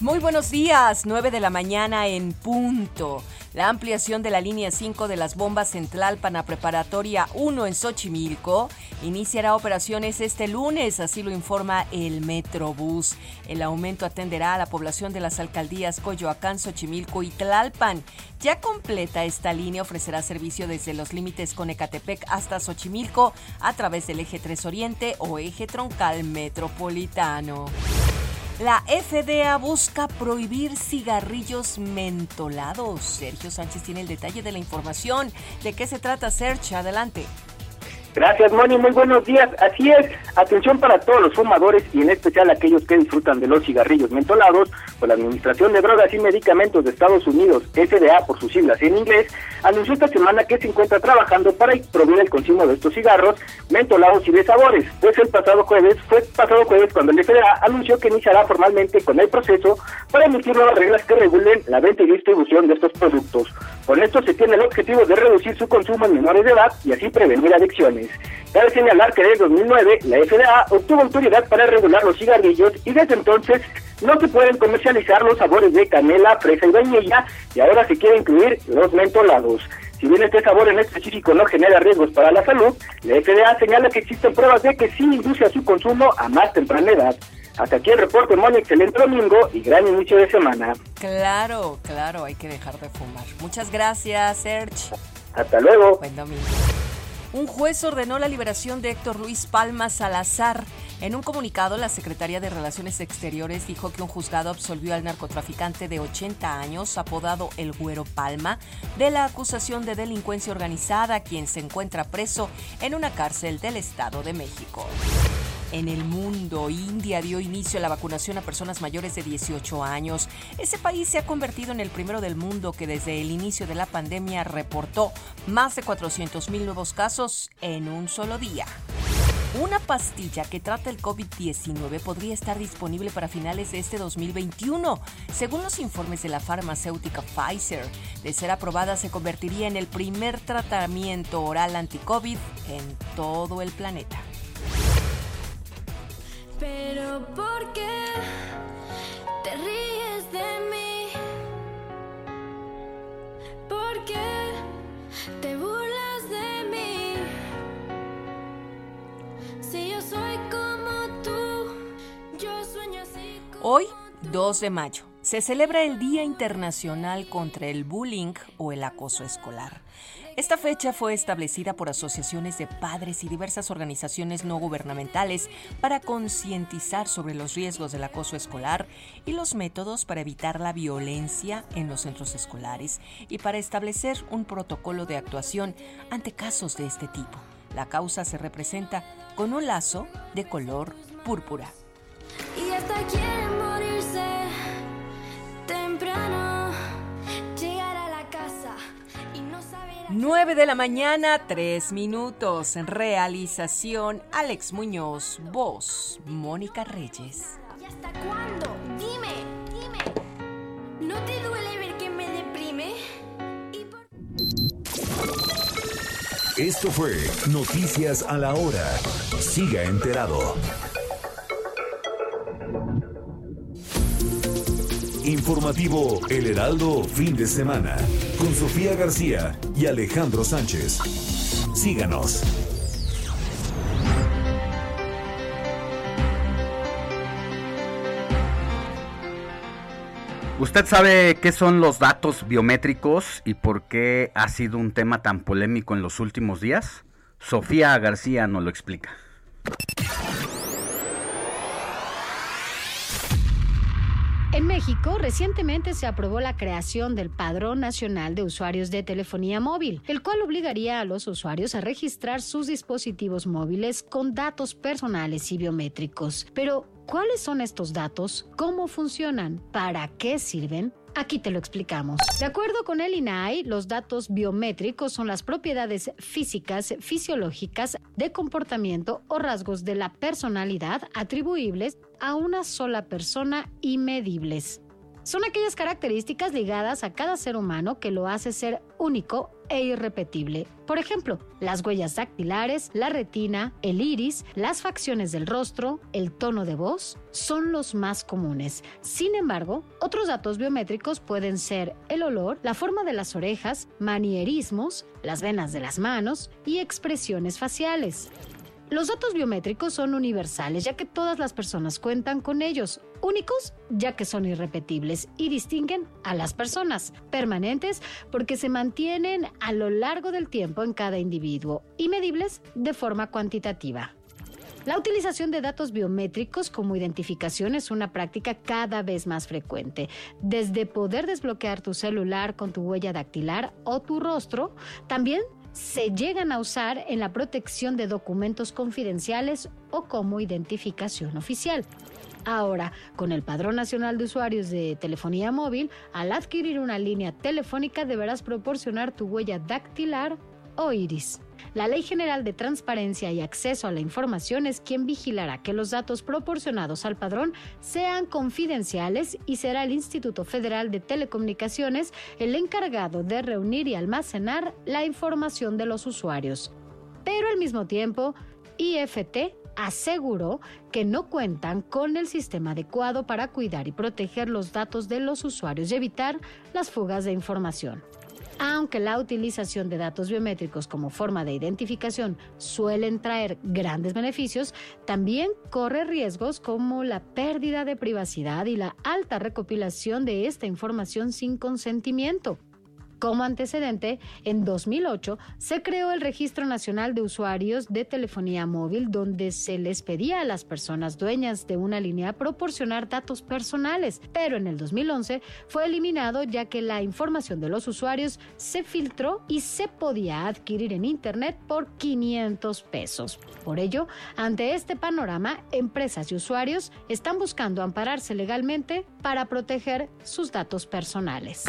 Muy buenos días, 9 de la mañana en punto. La ampliación de la línea 5 de las bombas en Tlalpan Preparatoria 1 en Xochimilco iniciará operaciones este lunes, así lo informa el Metrobús. El aumento atenderá a la población de las alcaldías Coyoacán, Xochimilco y Tlalpan. Ya completa esta línea ofrecerá servicio desde los límites con Ecatepec hasta Xochimilco a través del eje 3 Oriente o eje troncal metropolitano. La FDA busca prohibir cigarrillos mentolados. Sergio Sánchez tiene el detalle de la información. ¿De qué se trata, Sergio? Adelante. Gracias, Moni. Muy buenos días. Así es, atención para todos los fumadores y en especial aquellos que disfrutan de los cigarrillos mentolados, pues la Administración de Drogas y Medicamentos de Estados Unidos, FDA por sus siglas en inglés, anunció esta semana que se encuentra trabajando para prohibir el consumo de estos cigarros mentolados y de sabores. Pues el pasado jueves, fue pasado jueves cuando el FDA anunció que iniciará formalmente con el proceso para emitir nuevas reglas que regulen la venta y distribución de estos productos. Con esto se tiene el objetivo de reducir su consumo en menores de edad y así prevenir adicciones. Cabe señalar que desde 2009 la FDA obtuvo autoridad para regular los cigarrillos y desde entonces no se pueden comercializar los sabores de canela, fresa y vainilla y ahora se quiere incluir los mentolados. Si bien este sabor en específico no genera riesgos para la salud, la FDA señala que existen pruebas de que sí induce a su consumo a más temprana edad. Hasta aquí el reporte, Moni. Excelente domingo y gran inicio de semana. Claro, claro, hay que dejar de fumar. Muchas gracias, Serge. Hasta luego. Buen domingo. Un juez ordenó la liberación de Héctor Luis Palma Salazar. En un comunicado, la Secretaría de Relaciones Exteriores dijo que un juzgado absolvió al narcotraficante de 80 años, apodado El Güero Palma, de la acusación de delincuencia organizada, quien se encuentra preso en una cárcel del Estado de México. En el mundo, India dio inicio a la vacunación a personas mayores de 18 años. Ese país se ha convertido en el primero del mundo que desde el inicio de la pandemia reportó más de 400 mil nuevos casos en un solo día. Una pastilla que trata el COVID-19 podría estar disponible para finales de este 2021. Según los informes de la farmacéutica Pfizer, de ser aprobada se convertiría en el primer tratamiento oral anti-COVID en todo el planeta. Pero ¿por qué te ríes de mí? ¿Por qué te burlas Si yo soy como tú, yo sueño así. Hoy, 2 de mayo, se celebra el Día Internacional contra el Bullying o el Acoso Escolar. Esta fecha fue establecida por asociaciones de padres y diversas organizaciones no gubernamentales para concientizar sobre los riesgos del acoso escolar y los métodos para evitar la violencia en los centros escolares y para establecer un protocolo de actuación ante casos de este tipo. La causa se representa con un lazo de color púrpura. Y hasta quieren morirse temprano. Llegar a la casa y no saber. 9 de la mañana, 3 minutos. Realización Alex Muñoz, voz Mónica Reyes. ¿Y hasta cuándo? Esto fue Noticias a la Hora. Siga enterado. Informativo El Heraldo Fin de Semana con Sofía García y Alejandro Sánchez. Síganos. ¿Usted sabe qué son los datos biométricos y por qué ha sido un tema tan polémico en los últimos días? Sofía García nos lo explica. En México, recientemente se aprobó la creación del Padrón Nacional de Usuarios de Telefonía Móvil, el cual obligaría a los usuarios a registrar sus dispositivos móviles con datos personales y biométricos. Pero, ¿cuáles son estos datos? ¿Cómo funcionan? ¿Para qué sirven? Aquí te lo explicamos. De acuerdo con el INAI, los datos biométricos son las propiedades físicas, fisiológicas, de comportamiento o rasgos de la personalidad atribuibles a una sola persona y medibles. Son aquellas características ligadas a cada ser humano que lo hace ser único e irrepetible. Por ejemplo, las huellas dactilares, la retina, el iris, las facciones del rostro, el tono de voz, son los más comunes. Sin embargo, otros datos biométricos pueden ser el olor, la forma de las orejas, manierismos, las venas de las manos y expresiones faciales. Los datos biométricos son universales ya que todas las personas cuentan con ellos, únicos ya que son irrepetibles y distinguen a las personas, permanentes porque se mantienen a lo largo del tiempo en cada individuo y medibles de forma cuantitativa. La utilización de datos biométricos como identificación es una práctica cada vez más frecuente, desde poder desbloquear tu celular con tu huella dactilar o tu rostro, también se llegan a usar en la protección de documentos confidenciales o como identificación oficial. Ahora, con el Padrón Nacional de Usuarios de Telefonía Móvil, al adquirir una línea telefónica deberás proporcionar tu huella dactilar o iris. La Ley General de Transparencia y Acceso a la Información es quien vigilará que los datos proporcionados al padrón sean confidenciales y será el Instituto Federal de Telecomunicaciones el encargado de reunir y almacenar la información de los usuarios. Pero al mismo tiempo, IFT aseguró que no cuentan con el sistema adecuado para cuidar y proteger los datos de los usuarios y evitar las fugas de información. Aunque la utilización de datos biométricos como forma de identificación suelen traer grandes beneficios, también corre riesgos como la pérdida de privacidad y la alta recopilación de esta información sin consentimiento. Como antecedente, en 2008 se creó el Registro Nacional de Usuarios de Telefonía Móvil, donde se les pedía a las personas dueñas de una línea proporcionar datos personales, pero en el 2011 fue eliminado ya que la información de los usuarios se filtró y se podía adquirir en Internet por 500 pesos. Por ello, ante este panorama, empresas y usuarios están buscando ampararse legalmente para proteger sus datos personales.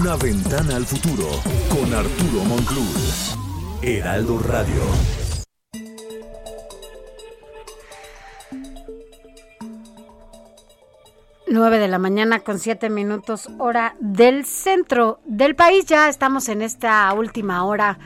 Una ventana al futuro con Arturo Monclús. Heraldo Radio. 9 de la mañana con 7 minutos hora del centro del país. Ya estamos en esta última hora.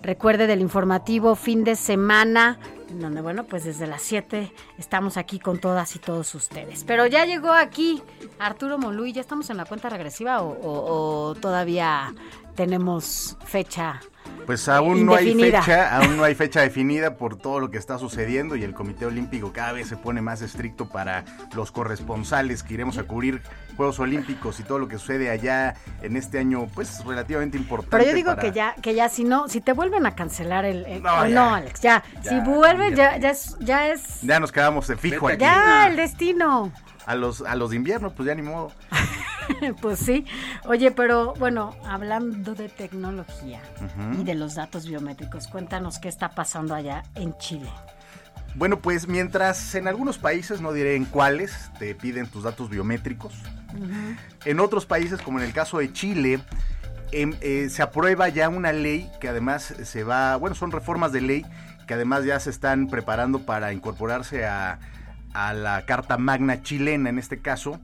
Recuerde del informativo fin de semana, donde, bueno, pues desde las 7 estamos aquí con todas y todos ustedes. Pero ya llegó aquí Arturo Moluy. ¿Ya estamos en la cuenta regresiva o todavía tenemos fecha? Pues aún no hay fecha, aún no hay fecha definida por todo lo que está sucediendo y el Comité Olímpico cada vez se pone más estricto para los corresponsales que iremos a cubrir Juegos Olímpicos y todo lo que sucede allá en este año, pues relativamente importante. Pero yo digo para- que ya, que ya si no, si te vuelven a cancelar el, el- No, ya. no, Alex, ya, Ya, si vuelven ya, ya es, ya es, Ya nos quedamos de fijo aquí. ya el destino. A los, a los de invierno, pues ya ni modo. pues sí. Oye, pero bueno, hablando de tecnología y de los datos biométricos, cuéntanos qué está pasando allá en Chile. Bueno, pues mientras en algunos países, no diré en cuáles, te piden tus datos biométricos, En otros países, como en el caso de Chile, em, eh, se aprueba ya una ley que además se va, bueno, son reformas de ley que además ya se están preparando para incorporarse a, a la Carta Magna chilena en este caso,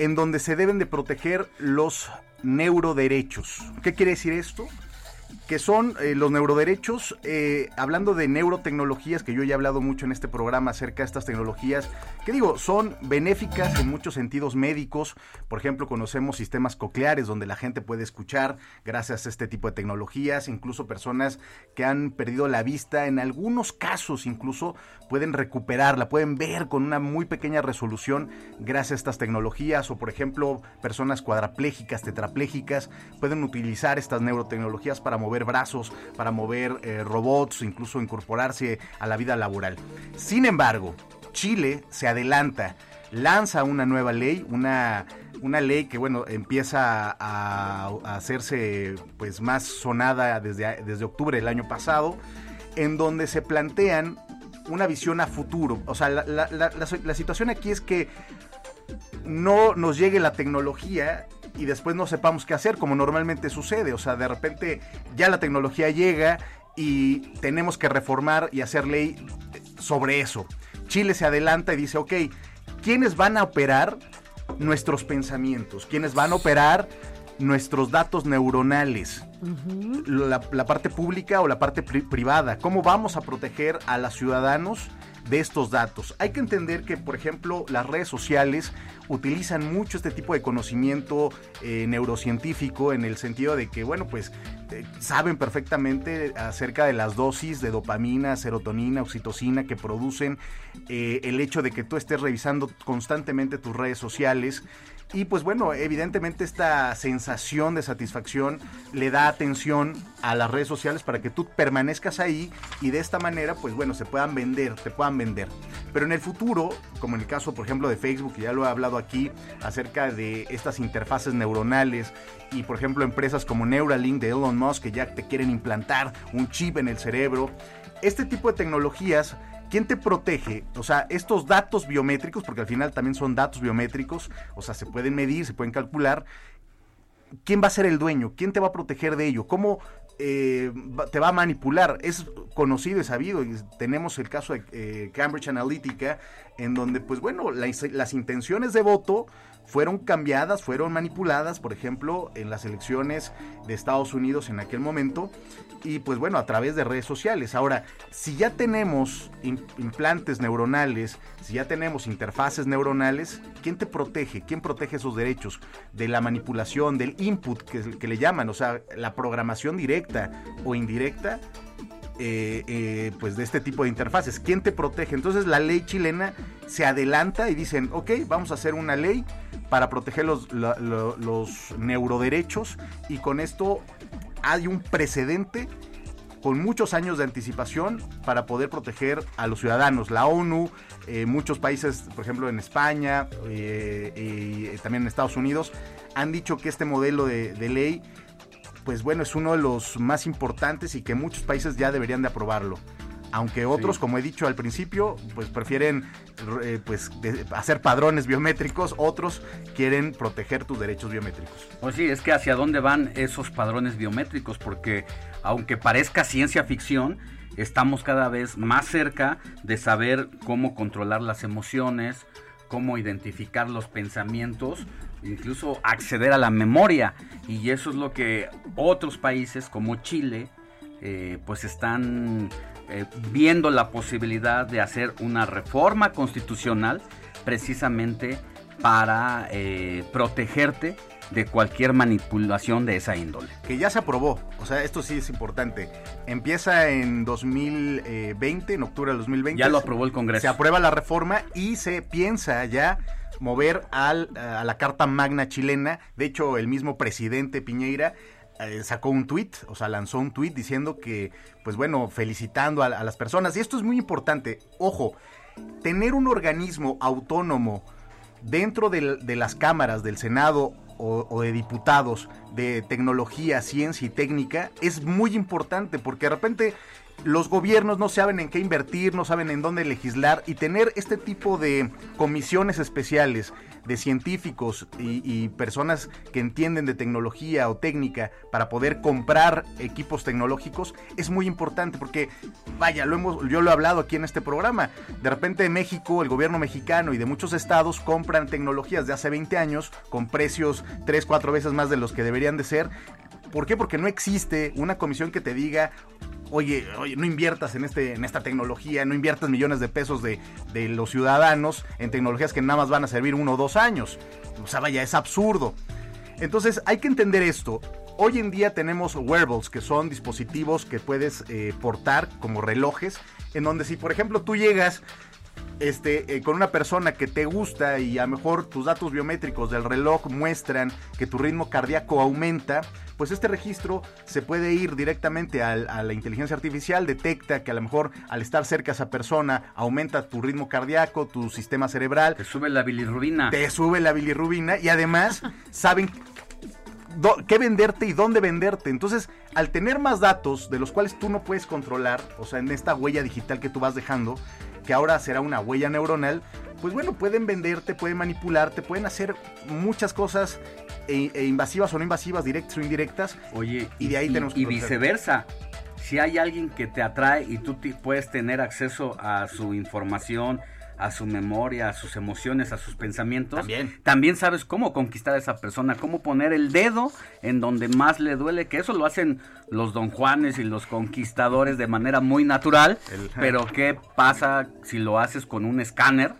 en donde se deben de proteger los neuroderechos. ¿Qué quiere decir esto? que son eh, los neuroderechos, eh, hablando de neurotecnologías, que yo ya he hablado mucho en este programa acerca de estas tecnologías, que digo, son benéficas en muchos sentidos médicos. Por ejemplo, conocemos sistemas cocleares donde la gente puede escuchar gracias a este tipo de tecnologías, incluso personas que han perdido la vista, en algunos casos incluso pueden recuperarla, pueden ver con una muy pequeña resolución gracias a estas tecnologías, o por ejemplo, personas cuadraplégicas, tetraplégicas, pueden utilizar estas neurotecnologías para mover brazos, para mover eh, robots, incluso incorporarse a la vida laboral. Sin embargo, Chile se adelanta, lanza una nueva ley, una, una ley que bueno, empieza a, a hacerse pues más sonada desde, desde octubre del año pasado, en donde se plantean una visión a futuro. O sea, la, la- la- la- situación aquí es que no nos llegue la tecnología y después no sepamos qué hacer, como normalmente sucede. O sea, de repente ya la tecnología llega y tenemos que reformar y hacer ley sobre eso. Chile se adelanta y dice, ok, ¿quiénes van a operar nuestros pensamientos? ¿Quiénes van a operar nuestros datos neuronales? la, la parte pública o la parte pri- privada. ¿Cómo vamos a proteger a los ciudadanos de estos datos? Hay que entender que, por ejemplo, las redes sociales utilizan mucho este tipo de conocimiento eh, neurocientífico en el sentido de que, bueno, pues eh, saben perfectamente acerca de las dosis de dopamina, serotonina, oxitocina que producen eh, el hecho de que tú estés revisando constantemente tus redes sociales. Y pues bueno, evidentemente esta sensación de satisfacción le da atención a las redes sociales para que tú permanezcas ahí y de esta manera pues bueno, se puedan vender, te puedan vender. Pero en el futuro, como en el caso por ejemplo de Facebook, que ya lo he hablado aquí, acerca de estas interfaces neuronales y por ejemplo empresas como Neuralink de Elon Musk que ya te quieren implantar un chip en el cerebro, este tipo de tecnologías ¿Quién te protege? O sea, estos datos biométricos, porque al final también son datos biométricos, o sea, se pueden medir, se pueden calcular. ¿Quién va a ser el dueño? ¿Quién te va a proteger de ello? ¿Cómo eh, te va a manipular? Es conocido y sabido. tenemos el caso de eh, Cambridge Analytica, en donde, pues bueno, la- las intenciones de voto fueron cambiadas, fueron manipuladas, por ejemplo, en las elecciones de Estados Unidos en aquel momento, y pues bueno, a través de redes sociales. Ahora, si ya tenemos im- implantes neuronales, si ya tenemos interfaces neuronales, ¿quién te protege? ¿Quién protege esos derechos? De la manipulación, del input que, que le llaman, o sea, la programación directa o indirecta eh, eh, pues de este tipo de interfaces. ¿Quién te protege? Entonces la ley chilena se adelanta y dicen, ok, vamos a hacer una ley para proteger los neuroderechos y con esto hay un precedente con muchos años de anticipación para poder proteger a los ciudadanos. La ONU, eh, muchos países, por ejemplo en España eh, y también en Estados Unidos, han dicho que este modelo de, de ley pues bueno, es uno de los más importantes y que muchos países ya deberían de aprobarlo. Aunque otros, Sí. como he dicho al principio, pues prefieren eh, pues de- hacer padrones biométricos, otros quieren proteger tus derechos biométricos. Pues sí, es que hacia dónde van esos padrones biométricos, porque aunque parezca ciencia ficción, estamos cada vez más cerca de saber cómo controlar las emociones, cómo identificar los pensamientos, incluso acceder a la memoria. Y eso es lo que otros países como Chile, eh, pues están eh, viendo la posibilidad de hacer una reforma constitucional precisamente para eh, protegerte de cualquier manipulación de esa índole. Que ya se aprobó, o sea, esto sí es importante. Empieza en 2020, en octubre del 2020. Ya lo aprobó el Congreso. Se aprueba la reforma y se piensa ya mover al, a la Carta Magna chilena. De hecho, el mismo presidente Piñeira eh, sacó un tuit, o sea, lanzó un tuit diciendo que, pues bueno, felicitando a, las personas. Y esto es muy importante. Ojo, tener un organismo autónomo dentro de las cámaras del Senado o de diputados de tecnología, ciencia y técnica es muy importante porque de repente los gobiernos no saben en qué invertir, no saben en dónde legislar y tener este tipo de comisiones especiales de científicos y, personas que entienden de tecnología o técnica para poder comprar equipos tecnológicos es muy importante porque vaya, lo hemos, yo lo he hablado aquí en este programa. De repente México, el gobierno mexicano y de muchos estados compran tecnologías de hace 20 años con precios 3, 4 veces más de los que deberían de ser. ¿Por qué? Porque no existe una comisión que te diga, oye, oye, no inviertas en, este, en esta tecnología, no inviertas millones de pesos de, de los ciudadanos en tecnologías que nada más van a servir uno o dos años. O sea, vaya, es absurdo. Entonces hay que entender esto. Hoy en día tenemos wearables, que son dispositivos que puedes eh, portar como relojes, en donde si por ejemplo tú llegas este, eh, con una persona que te gusta y a lo mejor tus datos biométricos del reloj muestran que tu ritmo cardíaco aumenta, pues este registro se puede ir directamente al- a la inteligencia artificial, detecta que a lo mejor al estar cerca a esa persona aumenta tu ritmo cardíaco, tu sistema cerebral. Te sube la bilirrubina. Te sube la bilirrubina y además saben do- qué venderte y dónde venderte. Entonces, al tener más datos de los cuales tú no puedes controlar, o sea, en esta huella digital que tú vas dejando, que ahora será una huella neuronal, pues bueno, pueden venderte, pueden manipularte, pueden hacer muchas cosas e- e invasivas o no invasivas, directas o indirectas. Oye, y de ahí y, tenemos que y proteger. viceversa. Si hay alguien que te atrae y tú puedes tener acceso a su información, a su memoria, a sus emociones, a sus pensamientos, También. sabes cómo conquistar a esa persona, cómo poner el dedo en donde más le duele, que eso lo hacen los don Juanes y los conquistadores de manera muy natural, pero ¿qué pasa si lo haces con un escáner?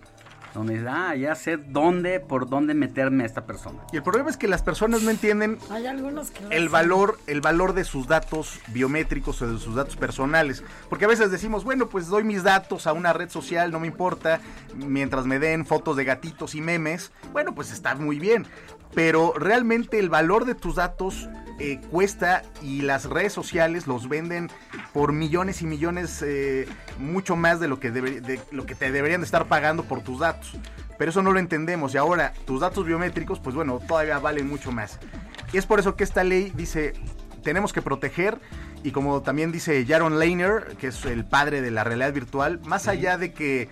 Donde dices, ah, ya sé dónde, por dónde meterme a esta persona. Y el problema es que las personas no entienden Hay algunos que... lo el valor, el valor de sus datos biométricos o de sus datos personales. Porque a veces decimos, bueno, pues doy mis datos a una red social, no me importa, mientras me den fotos de gatitos y memes, bueno, pues está muy bien. Pero realmente el valor de tus datos eh, cuesta y las redes sociales los venden por millones y millones, eh, mucho más de lo, que debe- de lo que te deberían de estar pagando por tus datos. Pero eso no lo entendemos y ahora tus datos biométricos, pues bueno, todavía valen mucho más. Y es por eso que esta ley dice, tenemos que proteger y como también dice Jaron Lanier, que es el padre de la realidad virtual, más allá de que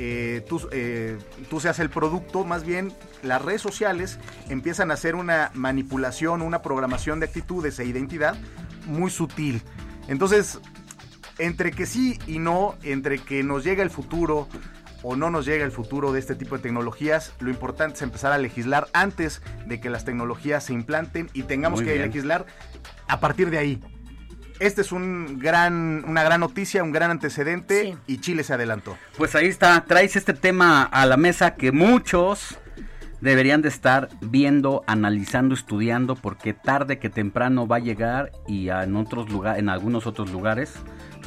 eh, tú, eh, tú seas el producto, más bien las redes sociales empiezan a hacer una manipulación, una programación de actitudes e identidad muy sutil. Entonces, entre que sí y no, entre que nos llega el futuro o no nos llega el futuro de este tipo de tecnologías, lo importante es empezar a legislar antes de que las tecnologías se implanten y tengamos Muy que bien. legislar a partir de ahí. Este es un gran, una gran noticia, un gran antecedente y Chile se adelantó. Pues ahí está, traes este tema a la mesa que muchos deberían de estar viendo, analizando, estudiando, porque tarde que temprano va a llegar y en otros lugares, en algunos otros lugares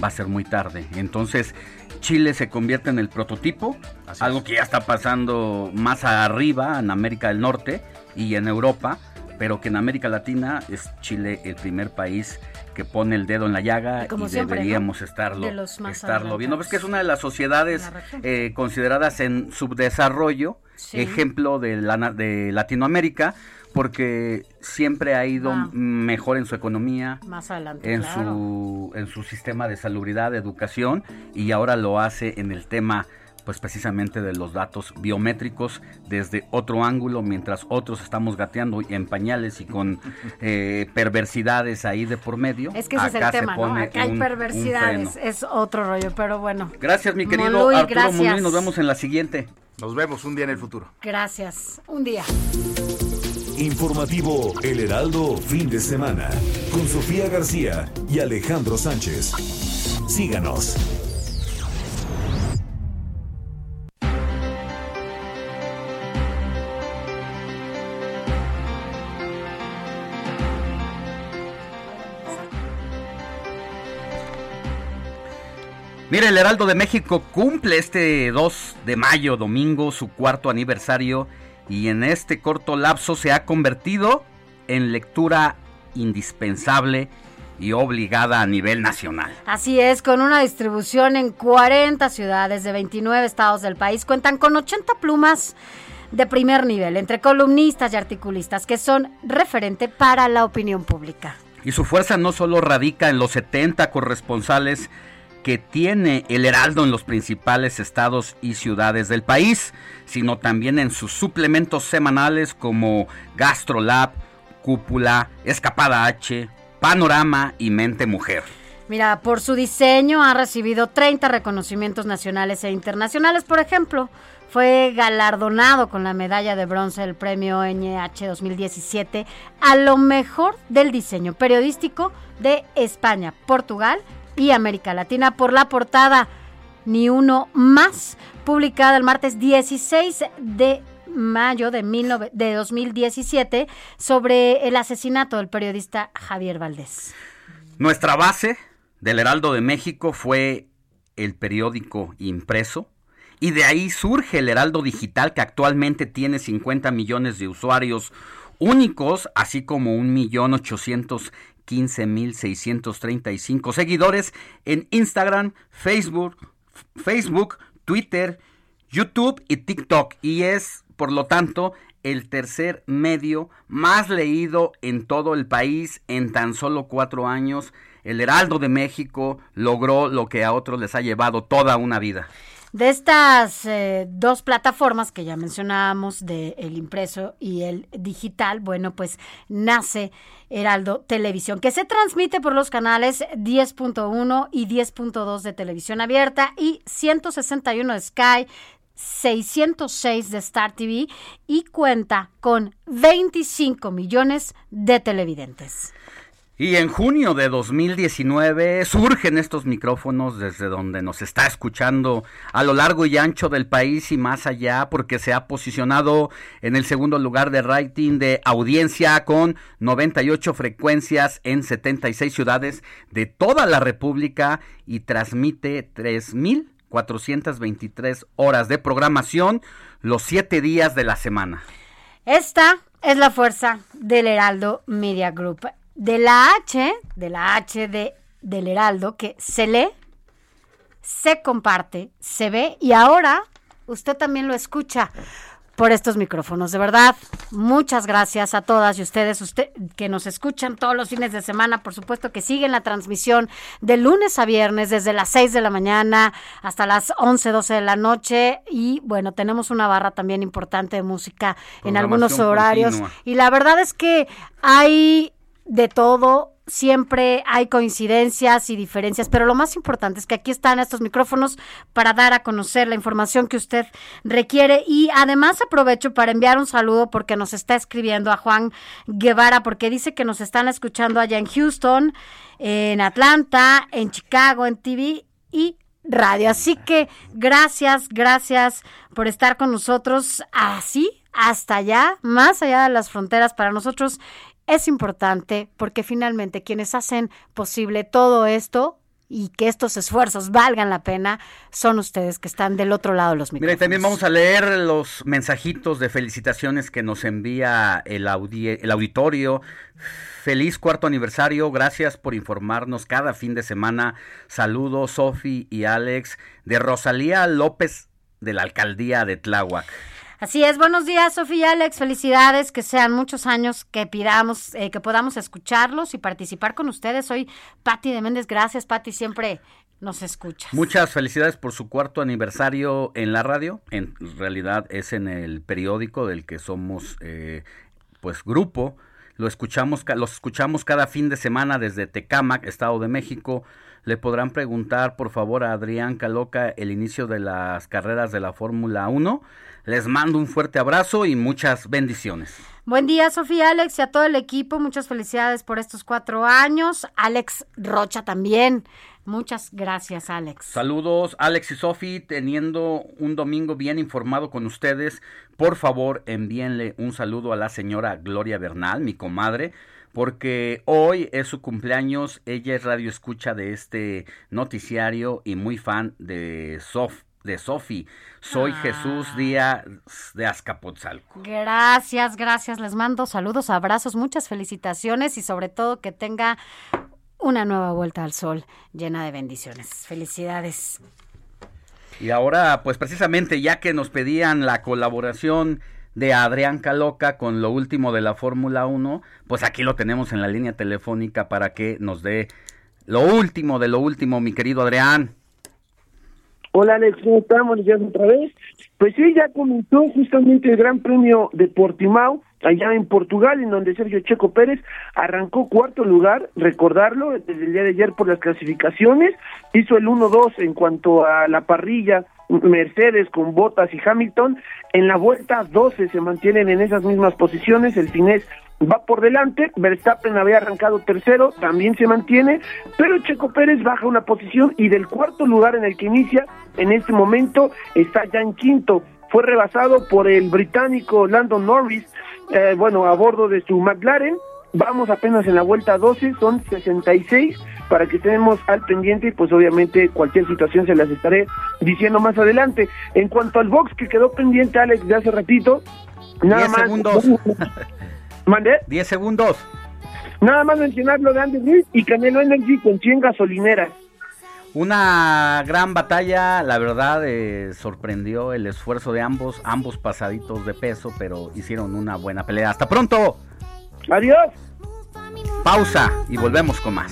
va a ser muy tarde. Entonces, Chile se convierte en el prototipo, algo que ya está pasando más arriba en América del Norte y en Europa, pero que en América Latina es Chile el primer país que pone el dedo en la llaga Como y siempre, ¿no? deberíamos estarlo, De estarlo viendo. Que es una de las sociedades eh, consideradas en subdesarrollo, Sí. ejemplo de, la, de Latinoamérica, porque siempre ha ido Ah. mejor en su economía, Más adelante, en claro. su en su sistema de salubridad, de educación y ahora lo hace en el tema pues precisamente de los datos biométricos desde otro ángulo, mientras otros estamos gateando en pañales y con eh, perversidades ahí de por medio. Es que ese es el acá se tema, ¿no? pone Acá hay un- perversidades, es otro rollo, pero bueno. Gracias mi querido Arturo gracias. Nos vemos en la siguiente. Nos vemos un día en el futuro. Gracias. Un día. Informativo El Heraldo fin de semana con Sofía García y Alejandro Sánchez. Síganos. Mire, el Heraldo de México cumple este 2 de mayo, domingo, su cuarto aniversario y en este corto lapso se ha convertido en lectura indispensable y obligada a nivel nacional. Así es, con una distribución en 40 ciudades de 29 estados del país, cuentan con 80 plumas de primer nivel, entre columnistas y articulistas, que son referente para la opinión pública. Y su fuerza no solo radica en los 70 corresponsales que tiene el Heraldo en los principales estados y ciudades del país, sino también en sus suplementos semanales como GastroLab, Cúpula, Escapada H, Panorama y Mente Mujer. Mira, por su diseño ha recibido 30 reconocimientos nacionales e internacionales. Por ejemplo, fue galardonado con la medalla de bronce del premio NH 2017 a lo mejor del diseño periodístico de España, Portugal y América Latina por la portada Ni Uno Más, publicada el martes 16 de mayo de, 19 de 2017 sobre el asesinato del periodista Javier Valdés. Nuestra base del Heraldo de México fue el periódico impreso y de ahí surge el Heraldo Digital que actualmente tiene 50 millones de usuarios únicos, así como 1.815.635 seguidores en Instagram, Facebook, Facebook, Twitter, YouTube y TikTok y es, por lo tanto, el tercer medio más leído en todo el país en tan solo cuatro años. El Heraldo de México logró lo que a otros les ha llevado toda una vida. De estas eh, dos plataformas que ya mencionábamos, de el impreso y el digital, bueno, pues nace Heraldo Televisión, que se transmite por los canales 10.1 y 10.2 de televisión abierta y 161 de Sky, 606 de Star TV y cuenta con 25 millones de televidentes. Y en junio de 2019 surgen estos micrófonos desde donde nos está escuchando a lo largo y ancho del país y más allá porque se ha posicionado en el segundo lugar de rating de audiencia con 98 frecuencias en 76 ciudades de toda la República y transmite 3.423 horas de programación los siete días de la semana. Esta es la fuerza del Heraldo Media Group. De la H, de la H de, del Heraldo, que se lee, se comparte, se ve y ahora usted también lo escucha por estos micrófonos. De verdad, muchas gracias a todas y ustedes usted, que nos escuchan todos los fines de semana. Por supuesto que siguen la transmisión de lunes a viernes desde las 6 de la mañana hasta las 11, 12 de la noche. Y bueno, tenemos una barra también importante de música en algunos horarios. continua. Y la verdad es que hay de todo siempre hay coincidencias y diferencias, pero lo más importante es que aquí están estos micrófonos para dar a conocer la información que usted requiere y además aprovecho para enviar un saludo porque nos está escribiendo a Juan Guevara porque dice que nos están escuchando allá en Houston, en Atlanta, en Chicago, en TV y radio. Así que gracias, gracias por estar con nosotros así hasta allá, más allá de las fronteras para nosotros es importante porque finalmente quienes hacen posible todo esto y que estos esfuerzos valgan la pena son ustedes que están del otro lado de los Mira, y micrófonos. también vamos a leer los mensajitos de felicitaciones que nos envía el, audi- el auditorio. Feliz cuarto aniversario, gracias por informarnos cada fin de semana. Saludos, Sofi y Alex, de Rosalía López de la alcaldía de Tláhuac. Así es, buenos días Sofía Alex, felicidades, que sean muchos años que pidamos, eh, que podamos escucharlos y participar con ustedes. Soy Patti de Méndez, gracias Patti, siempre nos escucha. Muchas felicidades por su cuarto aniversario en la radio. En realidad es en el periódico del que somos, eh, pues, grupo. Lo escuchamos, los escuchamos cada fin de semana desde Tecámac, Estado de México. Le podrán preguntar, por favor, a Adrián Caloca el inicio de las carreras de la Fórmula 1. Les mando un fuerte abrazo y muchas bendiciones. Buen día, Sofía, Alex y a todo el equipo. Muchas felicidades por estos cuatro años. Alex Rocha también. Muchas gracias, Alex. Saludos, Alex y Sofi, teniendo un domingo bien informado con ustedes. Por favor, envíenle un saludo a la señora Gloria Bernal, mi comadre, porque hoy es su cumpleaños. Ella es radio escucha de este noticiario y muy fan de Sof de Sofi. Soy Jesús Díaz de Azcapotzalco. Gracias, gracias. Les mando saludos, abrazos, muchas felicitaciones y sobre todo que tenga una nueva vuelta al sol llena de bendiciones. Felicidades. Y ahora, pues precisamente ya que nos pedían la colaboración de Adrián Caloca con lo último de la Fórmula 1, pues aquí lo tenemos en la línea telefónica para que nos dé lo último de lo último, mi querido Adrián. Hola Alex, ¿cómo estamos? Ya otra vez. Pues sí, ya comenzó justamente el Gran Premio de Portimao, allá en Portugal, en donde Sergio Checo Pérez arrancó cuarto lugar, recordarlo, desde el día de ayer por las clasificaciones, hizo el 1-2 en cuanto a la parrilla, Mercedes con Bottas y Hamilton, en la vuelta 12 se mantienen en esas mismas posiciones, el finés va por delante, Verstappen había arrancado tercero, también se mantiene, pero Checo Pérez baja una posición y del cuarto lugar en el que inicia, en este momento está ya en quinto, fue rebasado por el británico Landon Norris, eh, bueno, a bordo de su McLaren, vamos apenas en la vuelta 12, son 66 para que estemos al pendiente y pues obviamente cualquier situación se las estaré diciendo más adelante. En cuanto al box que quedó pendiente Alex de hace ratito, nada Diez más segundos. ¿Mandé? 10 segundos. Nada más mencionar lo de Andy Ruiz y Canelo Energy con 100 gasolineras. Una gran batalla, la verdad, eh, sorprendió el esfuerzo de ambos, ambos pasaditos de peso, pero hicieron una buena pelea. Hasta pronto. Adiós. Pausa y volvemos con más.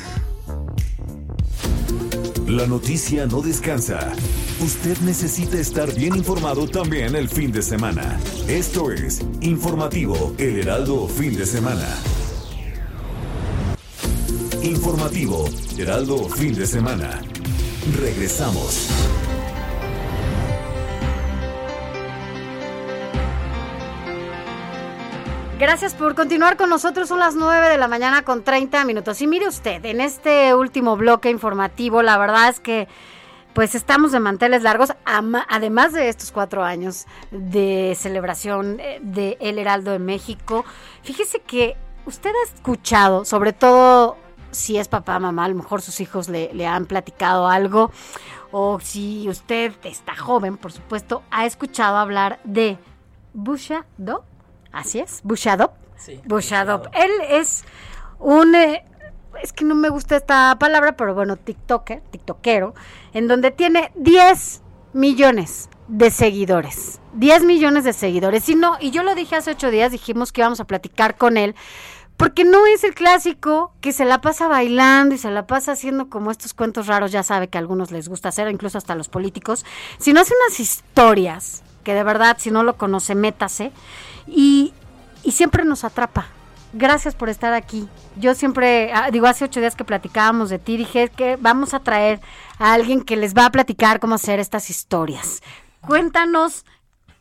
La noticia no descansa. Usted necesita estar bien informado también el fin de semana. Esto es Informativo El Heraldo Fin de Semana. Informativo Heraldo Fin de Semana. Regresamos. Gracias por continuar con nosotros. Son las 9 de la mañana con 30 minutos. Y mire usted, en este último bloque informativo, la verdad es que pues estamos de manteles largos, además de estos cuatro años de celebración eh, de El Heraldo de México. Fíjese que usted ha escuchado, sobre todo si es papá, mamá, a lo mejor sus hijos le, han platicado algo, o si usted está joven, por supuesto, ha escuchado hablar de Busha Dop. Así es, Bushadop. Sí, Bushadop. Él es un, eh, es que no me gusta esta palabra, pero bueno, TikToker, TikTokero, en donde tiene 10 millones de seguidores. 10 millones de seguidores. Y no, y yo lo dije hace ocho días, dijimos que íbamos a platicar con él, porque no es el clásico que se la pasa bailando y se la pasa haciendo como estos cuentos raros, ya sabe que a algunos les gusta hacer, incluso hasta a los políticos, sino hace unas historias que de verdad, si no lo conoce, métase. Y, y siempre nos atrapa. gracias por estar aquí. Yo siempre, ah, digo, hace ocho días que platicábamos de ti, dije que vamos a traer a alguien que les va a platicar cómo hacer estas historias. Cuéntanos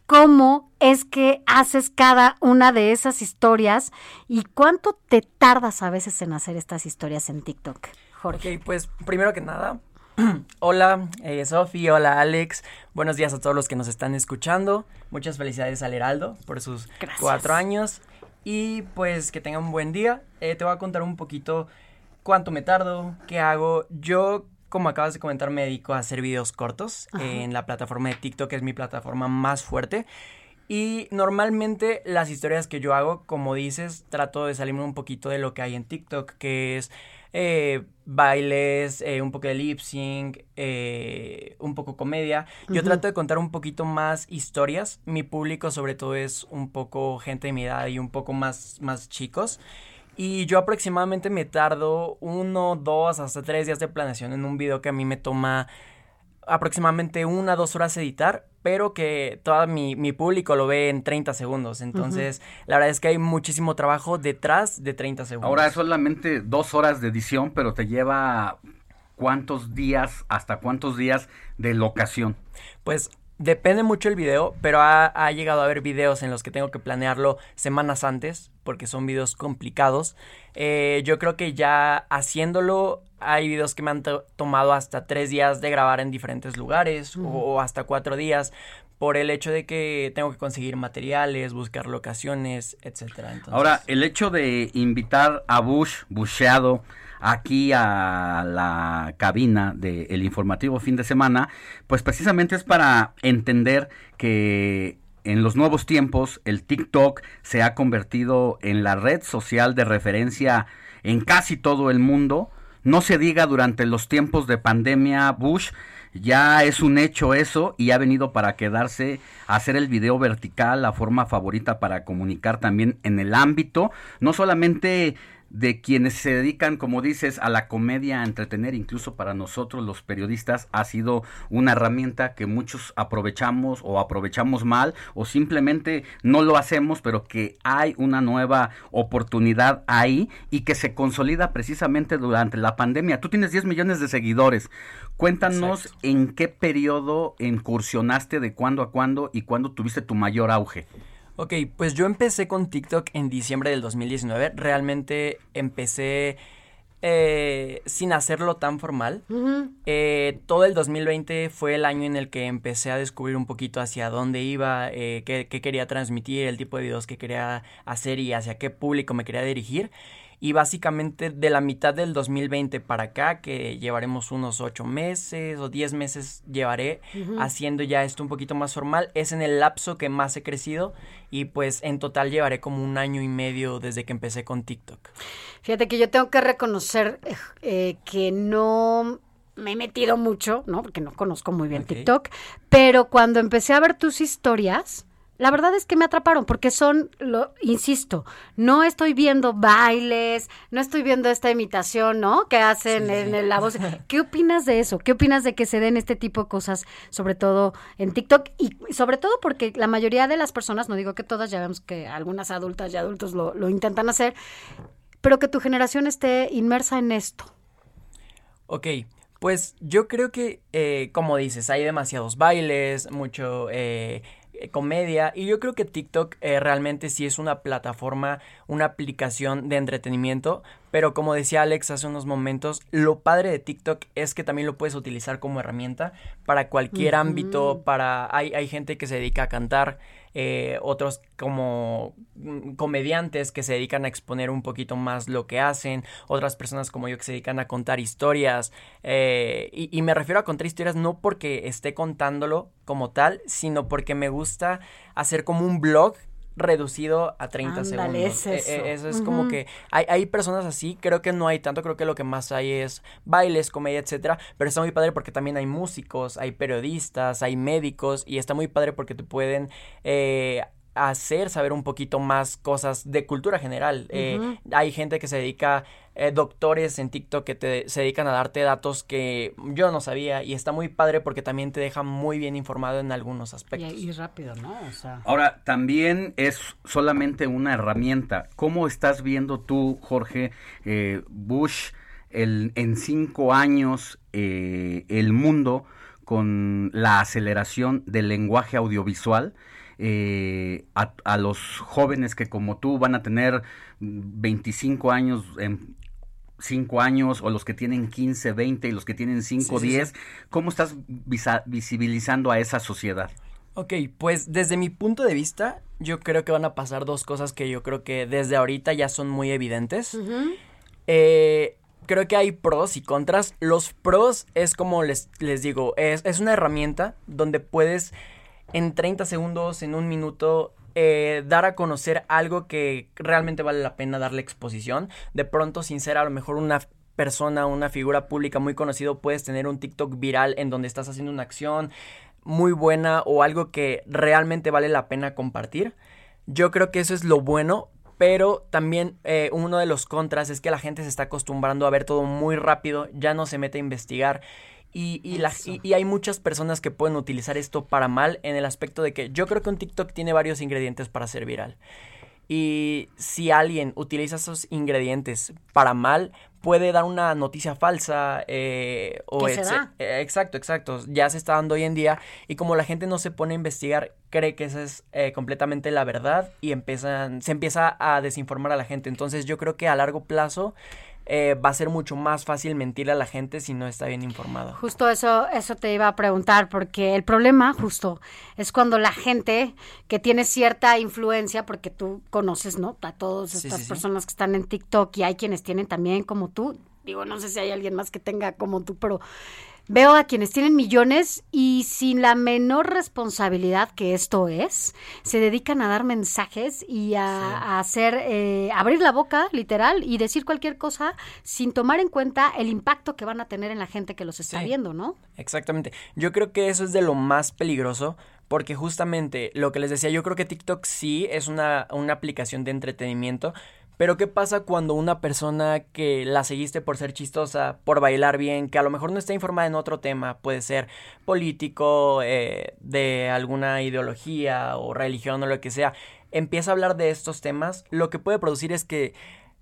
cómo es que haces cada una de esas historias y cuánto te tardas a veces en hacer estas historias en TikTok. Jorge. Ok, pues primero que nada, hola eh, Sofi, hola Alex, buenos días a todos los que nos están escuchando, muchas felicidades al Heraldo por sus Gracias. cuatro años y pues que tengan un buen día. Eh, te voy a contar un poquito cuánto me tardo, qué hago. Yo, como acabas de comentar, me dedico a hacer videos cortos Ajá. en la plataforma de TikTok, que es mi plataforma más fuerte. Y normalmente las historias que yo hago, como dices, trato de salirme un poquito de lo que hay en TikTok, que es eh, bailes, eh, un poco de lip sync, eh, un poco comedia. Yo trato de contar un poquito más historias. Mi público sobre todo es un poco gente de mi edad y un poco más, más chicos. Y yo aproximadamente me tardo uno, dos, hasta tres días de planeación en un video que a mí me toma aproximadamente una, dos horas editar, pero que todo mi, mi público lo ve en 30 segundos. Entonces, la verdad es que hay muchísimo trabajo detrás de 30 segundos. Ahora es solamente dos horas de edición, pero te lleva cuántos días, hasta cuántos días de locación. Pues depende mucho el video, pero ha, ha llegado a haber videos en los que tengo que planearlo semanas antes, porque son videos complicados. Eh, yo creo que ya haciéndolo, hay videos que me han to- tomado hasta tres días de grabar en diferentes lugares, o, o hasta cuatro días, por el hecho de que tengo que conseguir materiales, buscar locaciones, etcétera. Entonces- Ahora, el hecho de invitar a Bush, Busheado, aquí a la cabina del informativo fin de semana, pues precisamente es para entender que en los nuevos tiempos el TikTok se ha convertido en la red social de referencia en casi todo el mundo. No se diga durante los tiempos de pandemia, Bush, ya es un hecho eso y ha venido para quedarse a hacer el video vertical, la forma favorita para comunicar también en el ámbito, no solamente de quienes se dedican, como dices, a la comedia, a entretener, incluso para nosotros los periodistas ha sido una herramienta que muchos aprovechamos o aprovechamos mal o simplemente no lo hacemos, pero que hay una nueva oportunidad ahí y que se consolida precisamente durante la pandemia. Tú tienes 10 millones de seguidores. Cuéntanos en qué periodo incursionaste, de cuándo a cuándo y cuándo tuviste tu mayor auge. Ok, pues yo empecé con TikTok en diciembre del 2019. Realmente empecé eh, sin hacerlo tan formal. Eh, todo el 2020 fue el año en el que empecé a descubrir un poquito hacia dónde iba, eh, qué, qué quería transmitir, el tipo de videos que quería hacer y hacia qué público me quería dirigir. Y básicamente de la mitad del 2020 para acá, que llevaremos unos 8 meses o 10 meses llevaré haciendo ya esto un poquito más formal, es en el lapso que más he crecido y pues en total llevaré como un año y medio desde que empecé con TikTok. Fíjate que yo tengo que reconocer eh, que no me he metido mucho, ¿no? Porque no conozco muy bien Ok. TikTok, pero cuando empecé a ver tus historias, la verdad es que me atraparon porque son, lo insisto, no estoy viendo bailes, no estoy viendo esta imitación, ¿no? Que hacen en la voz. ¿Qué opinas de eso? ¿Qué opinas de que se den este tipo de cosas, sobre todo en TikTok? Y sobre todo porque la mayoría de las personas, no digo que todas, ya vemos que algunas adultas y adultos lo, lo intentan hacer, pero que tu generación esté inmersa en esto. Ok, pues yo creo que, eh, como dices, hay demasiados bailes, mucho eh, comedia, y yo creo que TikTok eh, realmente sí es una plataforma, una aplicación de entretenimiento, pero como decía Alex hace unos momentos, lo padre de TikTok es que también lo puedes utilizar como herramienta para cualquier ámbito, para... Hay, hay gente que se dedica a cantar, eh, otros como mm, comediantes que se dedican a exponer un poquito más lo que hacen, otras personas como yo que se dedican a contar historias, eh, y, y me refiero a contar historias no porque esté contándolo como tal, sino porque me gusta hacer como un blog reducido a 30 Ándale, segundos. es E- e- eso. es como que hay, hay personas así, creo que no hay tanto, creo que lo que más hay es bailes, comedia, etcétera, pero está muy padre porque también hay músicos, hay periodistas, hay médicos y está muy padre porque te pueden eh, hacer saber un poquito más cosas de cultura general. Eh, hay gente que se dedica, eh, doctores en TikTok que te, se dedican a darte datos que yo no sabía y está muy padre porque también te deja muy bien informado en algunos Y, aspectos. y rápido, ¿no? O sea. Ahora, también es solamente una herramienta. ¿Cómo estás viendo tú, Jorge eh, Bush, el, en cinco años eh, el mundo con la aceleración del lenguaje audiovisual? Eh, a, a los jóvenes que como tú van a tener mm, 25 años en 5 años o los que tienen 15, 20 y los que tienen 5, Sí, sí, 10, sí. ¿cómo estás visa- visibilizando a esa sociedad? Ok, pues desde mi punto de vista, yo creo que van a pasar dos cosas que yo creo que desde ahorita ya son muy evidentes. Eh, creo que hay pros y contras. Los pros es como les, les digo, es, es una herramienta donde puedes en 30 segundos, en un minuto, eh, dar a conocer algo que realmente vale la pena darle exposición. De pronto, sin ser a lo mejor una persona, una figura pública muy conocido, puedes tener un TikTok viral en donde estás haciendo una acción muy buena o algo que realmente vale la pena compartir. Yo creo que eso es lo bueno, pero también eh, uno de los contras es que la gente se está acostumbrando a ver todo muy rápido, ya no se mete a investigar. Y, y, la- y- y hay muchas personas que pueden utilizar esto para mal en el aspecto de que yo creo que un TikTok tiene varios ingredientes para ser viral. Y si alguien utiliza esos ingredientes para mal, puede dar una noticia falsa eh, o se da. eh, Exacto, exacto. Ya se está dando hoy en día y como la gente no se pone a investigar, cree que esa es eh, completamente la verdad y empiezan, se empieza a desinformar a la gente. Entonces yo creo que a largo plazo eh, va a ser mucho más fácil mentirle a la gente si no está bien informado. Justo eso, eso te iba a preguntar, porque el problema justo es cuando la gente que tiene cierta influencia, porque tú conoces, ¿no? A todas estas sí, sí. personas que están en TikTok y hay quienes tienen también como tú. Digo, no sé si hay alguien más que tenga como tú, pero veo a quienes tienen millones y sin la menor responsabilidad que esto es, se dedican a dar mensajes y a, a hacer, eh, abrir la boca, literal, y decir cualquier cosa sin tomar en cuenta el impacto que van a tener en la gente que los está Sí. viendo, ¿no? Exactamente. Yo creo que eso es de lo más peligroso porque justamente lo que les decía, yo creo que TikTok sí es una, una aplicación de entretenimiento, pero ¿qué pasa cuando una persona que la seguiste por ser chistosa, por bailar bien, que a lo mejor no está informada en otro tema, puede ser político, eh, de alguna ideología o religión o lo que sea, empieza a hablar de estos temas, lo que puede producir es que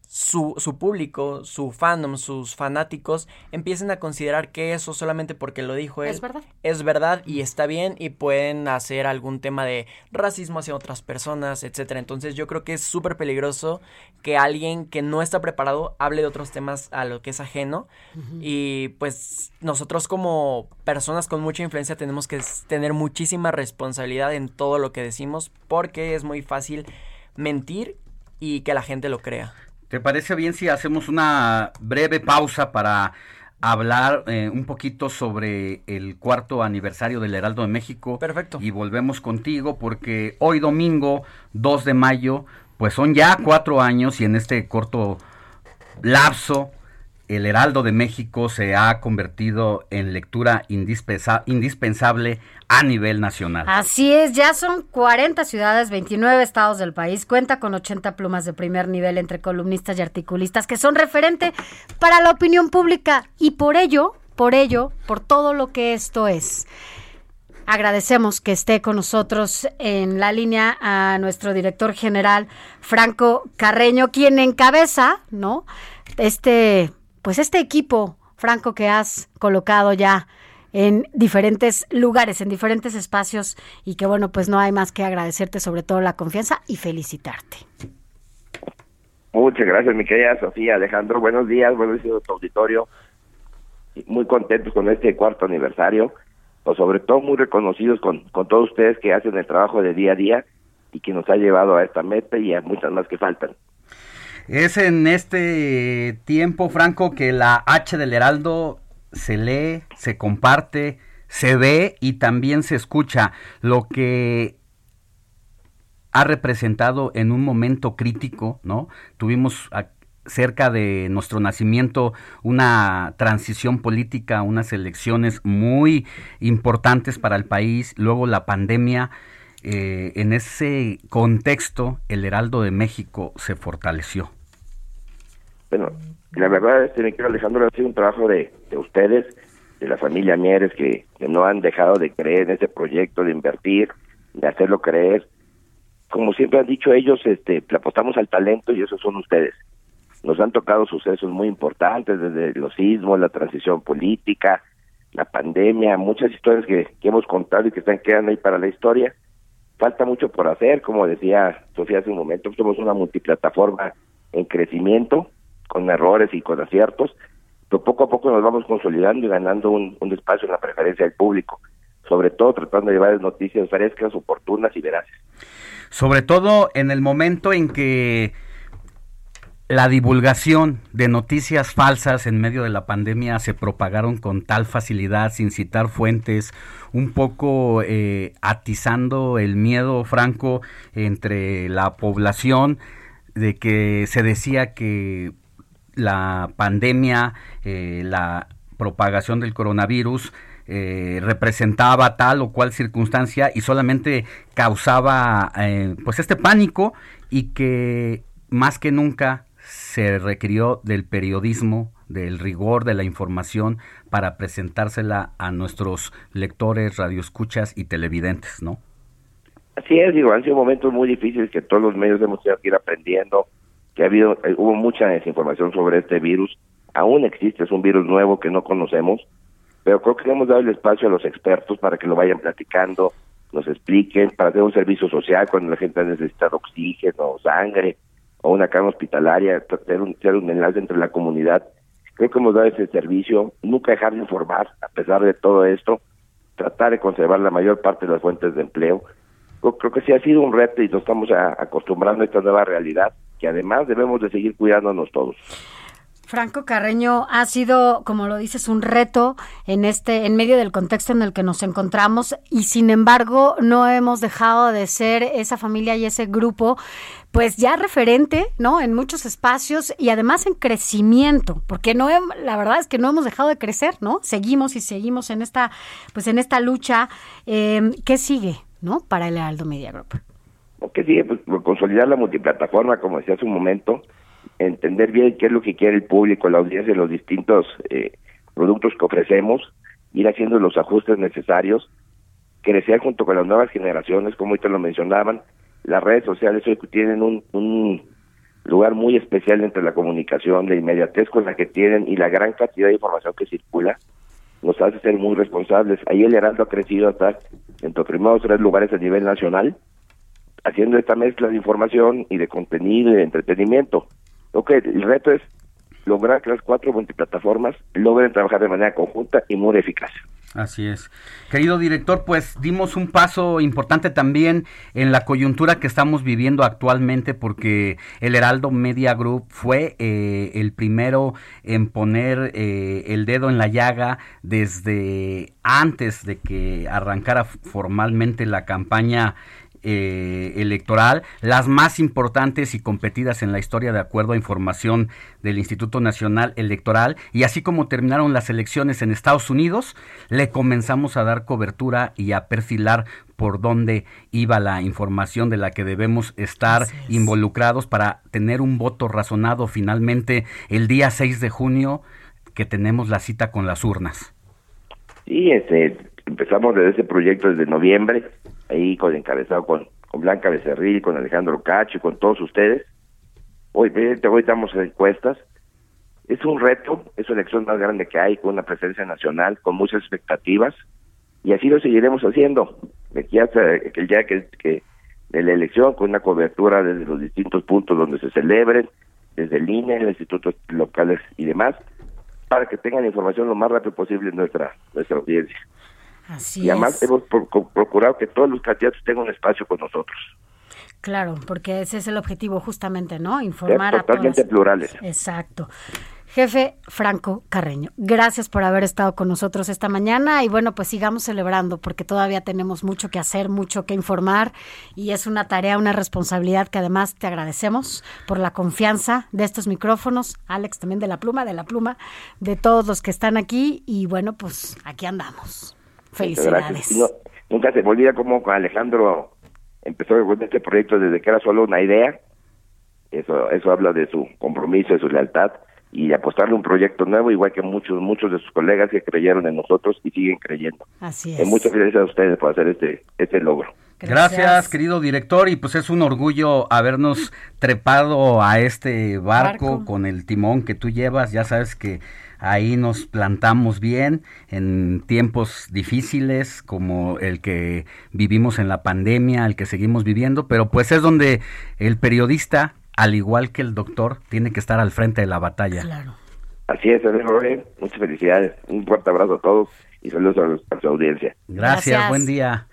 su, su público, su fandom, sus fanáticos empiecen a considerar que eso solamente porque lo dijo él Es verdad. es verdad y está bien y pueden hacer algún tema de racismo hacia otras personas, etcétera. Entonces yo creo que es súper peligroso que alguien que no está preparado hable de otros temas a lo que es ajeno y pues nosotros como personas con mucha influencia tenemos que tener muchísima responsabilidad en todo lo que decimos porque es muy fácil mentir y que la gente lo crea. ¿Te parece bien si hacemos una breve pausa para hablar eh, un poquito sobre el cuarto aniversario del Heraldo de México? Perfecto. Y volvemos contigo porque hoy domingo 2 de mayo, pues son ya cuatro años y en este corto lapso el Heraldo de México se ha convertido en lectura indispensa- indispensable a nivel nacional. Así es, ya son 40 ciudades, 29 estados del país, cuenta con 80 plumas de primer nivel entre columnistas y articulistas que son referente para la opinión pública y por ello, por ello, por todo lo que esto es. Agradecemos que esté con nosotros en la línea a nuestro director general Franco Carreño, quien encabeza, ¿no? Este, pues este equipo, Franco, que has colocado ya en diferentes lugares, en diferentes espacios y que bueno, pues no hay más que agradecerte sobre todo la confianza y felicitarte. Muchas gracias, mi querida Sofía Alejandro. Buenos días, buenos días a tu auditorio. Muy contentos con este cuarto aniversario, o sobre todo muy reconocidos con, con todos ustedes que hacen el trabajo de día a día y que nos ha llevado a esta meta y a muchas más que faltan. Es en este tiempo, Franco, que la H del Heraldo se lee, se comparte, se ve y también se escucha, lo que ha representado en un momento crítico, ¿no? Tuvimos cerca de nuestro nacimiento una transición política, unas elecciones muy importantes para el país, luego la pandemia, eh, en ese contexto el Heraldo de México se fortaleció? Bueno, la verdad, este, mi querido Alejandro, ha sido un trabajo de, de ustedes, de la familia Mieres, que, que no han dejado de creer en ese proyecto, de invertir, de hacerlo creer. Como siempre han dicho ellos, este, le apostamos al talento y esos son ustedes. Nos han tocado sucesos muy importantes, desde los sismos, la transición política, la pandemia, muchas historias que, que hemos contado y que están quedando ahí para la historia. Falta mucho por hacer, como decía Sofía hace un momento, somos una multiplataforma en crecimiento, con errores y con aciertos, pero poco a poco nos vamos consolidando y ganando un, espacio en la preferencia del público, sobre todo tratando de llevar noticias frescas, oportunas y veraces. Sobre todo en el momento en que la divulgación de noticias falsas en medio de la pandemia se propagaron con tal facilidad, sin citar fuentes, un poco eh, atizando el miedo franco entre la población de que se decía que la pandemia, eh, la propagación del coronavirus eh, representaba tal o cual circunstancia y solamente causaba eh, pues este pánico y que más que nunca se requirió del periodismo, del rigor de la información para presentársela a nuestros lectores, radioescuchas y televidentes, ¿no? Así es, digo, han sido momentos muy difíciles que todos los medios hemos tenido que ir aprendiendo, que ha habido, eh, hubo mucha desinformación sobre este virus, aún existe, es un virus nuevo que no conocemos, pero creo que hemos dado el espacio a los expertos para que lo vayan platicando, nos expliquen, para hacer un servicio social cuando la gente necesita oxígeno, sangre, o una cama hospitalaria, ser un, ser un enlace entre la comunidad. Creo que hemos dado ese servicio, nunca dejar de informar, a pesar de todo esto, tratar de conservar la mayor parte de las fuentes de empleo. Creo, creo que sí ha sido un reto y nos estamos a- acostumbrando a esta nueva realidad, que además debemos de seguir cuidándonos todos. Franco Carreño ha sido, como lo dices, un reto en este, en medio del contexto en el que nos encontramos y sin embargo no hemos dejado de ser esa familia y ese grupo, pues ya referente, ¿no? En muchos espacios y además en crecimiento, porque no, la verdad es que no hemos dejado de crecer, ¿no? Seguimos y seguimos en esta, pues en esta lucha. Eh, ¿Qué sigue, no? Para el Heraldo Media Group. Que sigue pues, consolidar la multiplataforma, como decía hace un momento, entender bien qué es lo que quiere el público, la audiencia, los distintos eh, productos que ofrecemos, ir haciendo los ajustes necesarios, crecer junto con las nuevas generaciones, como ahorita lo mencionaban, las redes sociales hoy tienen un, un lugar muy especial entre la comunicación, la inmediatez con la que tienen y la gran cantidad de información que circula, nos hace ser muy responsables. Ahí el Heraldo ha crecido hasta entre los primeros tres lugares a nivel nacional, haciendo esta mezcla de información y de contenido y de entretenimiento. Que el reto es lograr que las cuatro multiplataformas logren trabajar de manera conjunta y muy eficaz. Así es. Querido director, pues dimos un paso importante también en la coyuntura que estamos viviendo actualmente porque el Heraldo Media Group fue eh, el primero en poner eh, el dedo en la llaga desde antes de que arrancara formalmente la campaña eh, electoral, las más importantes y competidas en la historia de acuerdo a información del Instituto Nacional Electoral, y así como terminaron las elecciones en Estados Unidos, le comenzamos a dar cobertura y a perfilar por dónde iba la información de la que debemos estar involucrados para tener un voto razonado. Finalmente el día 6 de junio que tenemos la cita con las urnas. Sí, este, empezamos desde ese proyecto desde noviembre, ahí con encabezado con, con Blanca Becerril, con Alejandro Cacho con todos ustedes. Hoy, hoy damos encuestas. Es un reto, es la elección más grande que hay, con una presencia nacional, con muchas expectativas, y así lo seguiremos haciendo. De aquí hasta el día que, que de la elección, con una cobertura desde los distintos puntos donde se celebren, desde el INE, los institutos locales y demás, para que tengan información lo más rápido posible en nuestra, nuestra audiencia. Así y además es. hemos pro- pro- procurado que todos los candidatos tengan un espacio con nosotros. Claro, porque ese es el objetivo justamente, ¿no? Informar a todas. plurales. Exacto. Jefe Franco Carreño, gracias por haber estado con nosotros esta mañana y bueno, pues sigamos celebrando porque todavía tenemos mucho que hacer, mucho que informar y es una tarea, una responsabilidad que además te agradecemos por la confianza de estos micrófonos, Alex también de la pluma, de la pluma, de todos los que están aquí y bueno, pues aquí andamos. Felicidades. no- nunca se me olvida cómo Alejandro empezó con este proyecto desde que era solo una idea. Eso, eso habla de su compromiso, de su lealtad y apostarle a un proyecto nuevo, igual que muchos, muchos de sus colegas que creyeron en nosotros y siguen creyendo. Así Eh, muchas gracias a ustedes por hacer este, este logro. Gracias. querido director, y pues es un orgullo habernos trepado a este barco, Barco. con el timón que tú llevas. Ya sabes que ahí nos plantamos bien en tiempos difíciles como el que vivimos en la pandemia, el que seguimos viviendo, pero pues es donde el periodista, al igual que el doctor, tiene que estar al frente de la batalla. Así es, señor Jorge. Muchas felicidades. Un fuerte abrazo a todos y saludos a, los- a su audiencia. Gracias, buen día.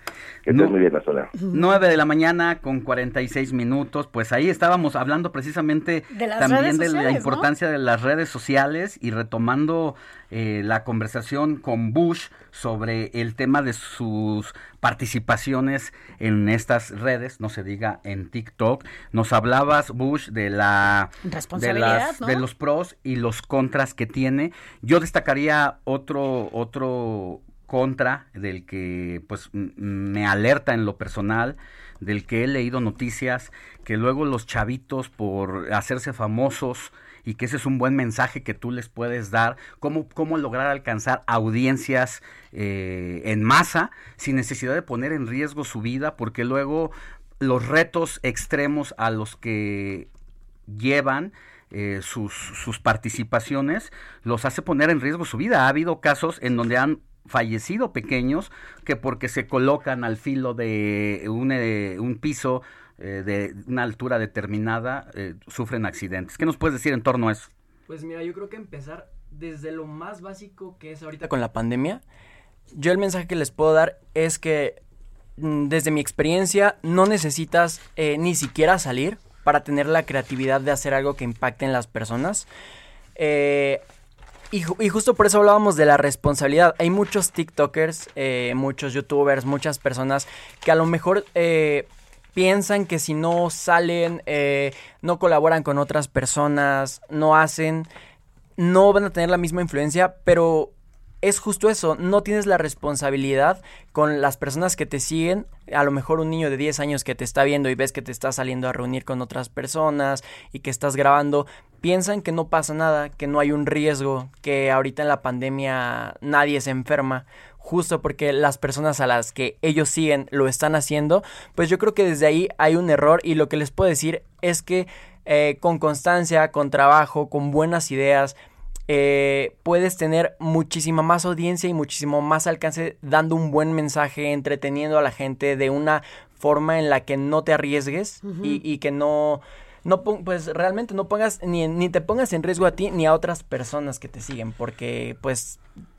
Que estés muy bien, hasta luego. 9 de la mañana con 46 minutos, pues ahí estábamos hablando precisamente De las también de la importancia de las redes sociales y retomando eh, la conversación con Bush sobre el tema de sus participaciones en estas redes, no se diga en TikTok. Nos hablabas, Bush, de la de, Responsabilidad, las- ¿no? de los pros y los contras que tiene. Yo destacaría otro otro contra del que pues me alerta en lo personal, del que he leído noticias que luego los chavitos por hacerse famosos y que ese es un buen mensaje que tú les puedes dar, cómo, cómo lograr alcanzar audiencias eh, en masa sin necesidad de poner en riesgo su vida, porque luego los retos extremos a los que llevan eh, sus, sus participaciones los hace poner en riesgo su vida. Ha habido casos en donde han fallecido pequeños que porque se colocan al filo de un, eh, un piso eh, de una altura determinada eh, sufren accidentes. ¿Qué nos puedes decir en torno a eso? Pues mira, yo creo que empezar desde lo más básico que es ahorita con la pandemia. Yo el mensaje que les puedo dar es que mm, desde mi experiencia no necesitas eh, ni siquiera salir para tener la creatividad de hacer algo que impacte en las personas. Eh, y, ju- y justo por eso hablábamos de la responsabilidad. Hay muchos TikTokers, eh, muchos YouTubers, muchas personas que a lo mejor eh, piensan que si no salen, eh, no colaboran con otras personas, no hacen, no van a tener la misma influencia, pero es justo eso, no tienes la responsabilidad con las personas que te siguen, a lo mejor un niño de 10 años que te está viendo y ves que te estás saliendo a reunir con otras personas y que estás grabando, piensan que no pasa nada, que no hay un riesgo, que ahorita en la pandemia nadie se enferma, justo porque las personas a las que ellos siguen lo están haciendo, pues yo creo que desde ahí hay un error y lo que les puedo decir es que eh, con constancia, con trabajo, con buenas ideas, eh, puedes tener muchísima más audiencia y muchísimo más alcance dando un buen mensaje, entreteniendo a la gente de una forma en la que no te arriesgues y, y que no, no pues realmente no pongas ni, ni te pongas en riesgo a ti ni a otras personas que te siguen, porque pues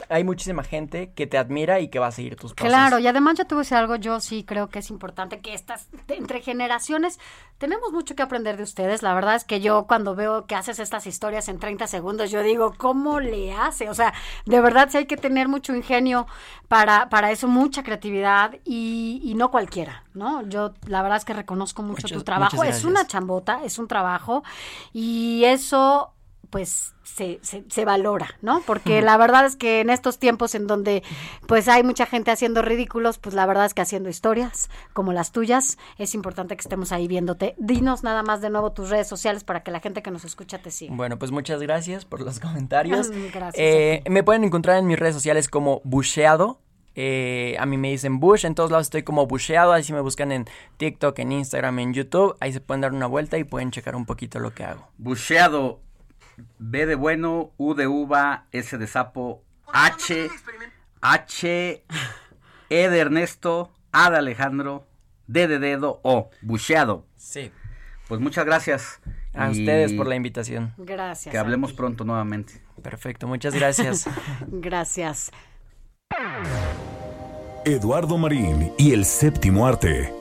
hay muchísima gente que te admira y que va a seguir tus pasos. Claro, y además ya te voy a decir algo, yo sí creo que es importante que estas, entre generaciones, tenemos mucho que aprender de ustedes. La verdad es que yo cuando veo que haces estas historias en 30 segundos, yo digo, ¿cómo le hace? O sea, de verdad sí hay que tener mucho ingenio para, para eso, mucha creatividad y, y no cualquiera, ¿no? Yo la verdad es que reconozco mucho Muchas- tu trabajo. Es una chambota, es un trabajo y eso pues se, se, se valora, ¿no? Porque la verdad es que en estos tiempos en donde pues hay mucha gente haciendo ridículos, pues la verdad es que haciendo historias como las tuyas, es importante que estemos ahí viéndote. Dinos nada más de nuevo tus redes sociales para que la gente que nos escucha te siga. Bueno, pues muchas gracias por los comentarios. Gracias. Eh, me pueden encontrar en mis redes sociales como Busheado. Eh, a mí me dicen Bush, en todos lados estoy como Busheado. Ahí si me buscan en TikTok, en Instagram, en YouTube. Ahí se pueden dar una vuelta y pueden checar un poquito lo que hago. Bucheado, B de bueno, U de uva, S de sapo, H, H, E de Ernesto, A de Alejandro, D de dedo, O, bucheado. Sí. Pues muchas gracias. A Y ustedes por la invitación. Gracias. Que hablemos pronto nuevamente. Perfecto, muchas gracias. Gracias. Eduardo Marín y el séptimo arte.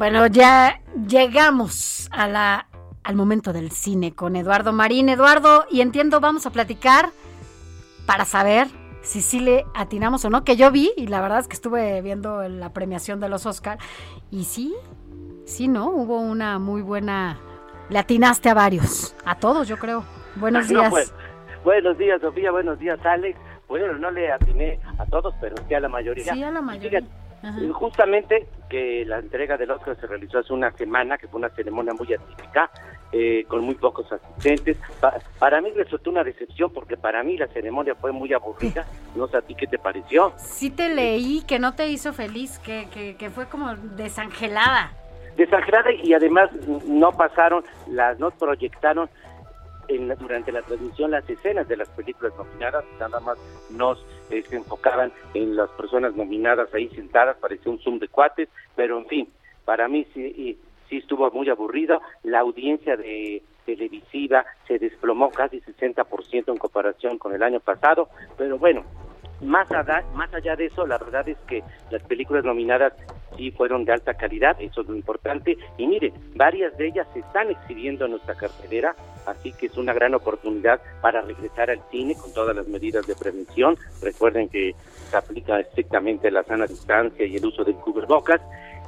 Bueno, ya llegamos a la, al momento del cine con Eduardo Marín. Eduardo, y entiendo, vamos a platicar para saber si sí le atinamos o no, que yo vi, y la verdad es que estuve viendo la premiación de los Oscar, y sí, sí, ¿no? Hubo una muy buena... Le atinaste a varios, a todos yo creo. Buenos No, días. pues, Buenos días, Sofía. Buenos días, Alex. Bueno, no le atiné a todos, pero sí a la mayoría. Sí, a la mayoría. Fíjate, Justamente que la entrega del Oscar se realizó hace una semana, que fue una ceremonia muy atípica, eh, con muy pocos asistentes. Pa- para mí resultó una decepción porque para mí la ceremonia fue muy aburrida. No sé a ti qué te pareció. Sí te leí que no te hizo feliz, que, que, que fue como desangelada. Desangelada y además no pasaron, las no proyectaron en la- durante la transmisión las escenas de las películas nominadas, nada más nos eh, se enfocaban en las personas nominadas ahí sentadas, parecía un zoom de cuates, pero en fin, para mí sí, sí estuvo muy aburrido, la audiencia de televisiva se desplomó casi 60% en comparación con el año pasado, pero bueno, más allá, más allá de eso, la verdad es que las películas nominadas sí fueron de alta calidad, eso es lo importante. Y mire, varias de ellas se están exhibiendo en nuestra cartelera, así que es una gran oportunidad para regresar al cine con todas las medidas de prevención. Recuerden que se aplica estrictamente la sana distancia y el uso del cubrebocas.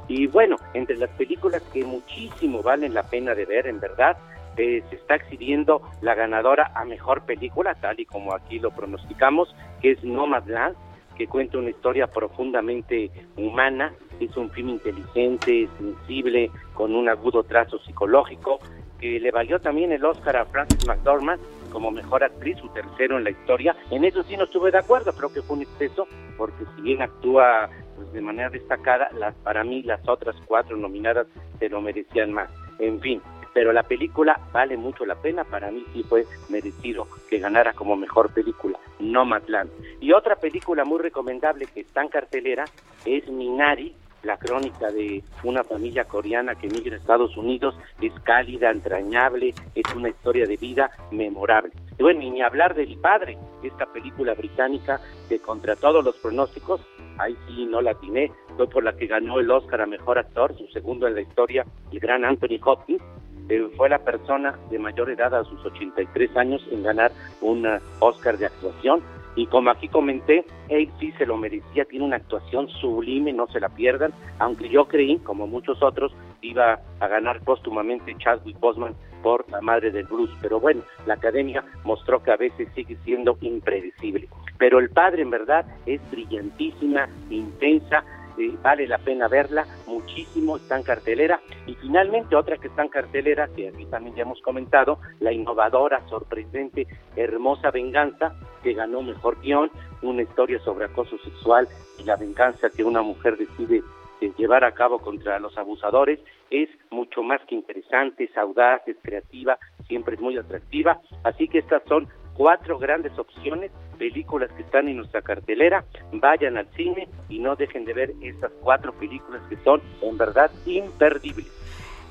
Y bueno, entre las películas que muchísimo valen la pena de ver, en verdad, eh, se está exhibiendo la ganadora a mejor película, tal y como aquí lo pronosticamos, que es Nomadland, que cuenta una historia profundamente humana, es un film inteligente, sensible, con un agudo trazo psicológico, que le valió también el Oscar a Frances McDormand como mejor actriz, su tercero en la historia. En eso sí no estuve de acuerdo, creo que fue un exceso, porque si bien actúa pues, de manera destacada, las, para mí las otras cuatro nominadas se lo merecían más. En fin, pero la película vale mucho la pena, para mí sí fue merecido que ganara como mejor película, Nomadland. Y otra película muy recomendable que está en cartelera es Minari, la crónica de una familia coreana que migra a Estados Unidos, es cálida, entrañable, es una historia de vida memorable. Y bueno, y ni hablar del padre, esta película británica que contra todos los pronósticos, ahí sí no la atiné, fue por la que ganó el Oscar a Mejor Actor, su segundo en la historia, el gran Anthony Hopkins, eh, fue la persona de mayor edad a sus 83 años en ganar un uh, Oscar de actuación. Y como aquí comenté, él sí se lo merecía, tiene una actuación sublime, no se la pierdan, aunque yo creí, como muchos otros, iba a ganar póstumamente Chadwick Boseman por la madre de Bruce, pero bueno, la academia mostró que a veces sigue siendo impredecible. Pero el padre en verdad es brillantísima, intensa, eh, vale la pena verla muchísimo, está en cartelera. Y finalmente otra que está en cartelera, que aquí también ya hemos comentado, la innovadora, sorprendente, hermosa venganza, que ganó mejor guion, una historia sobre acoso sexual y la venganza que una mujer decide eh, llevar a cabo contra los abusadores, es mucho más que interesante, es audaz, es creativa, siempre es muy atractiva. Así que estas son cuatro grandes opciones, películas que están en nuestra cartelera. Vayan al cine y no dejen de ver estas cuatro películas que son en verdad imperdibles.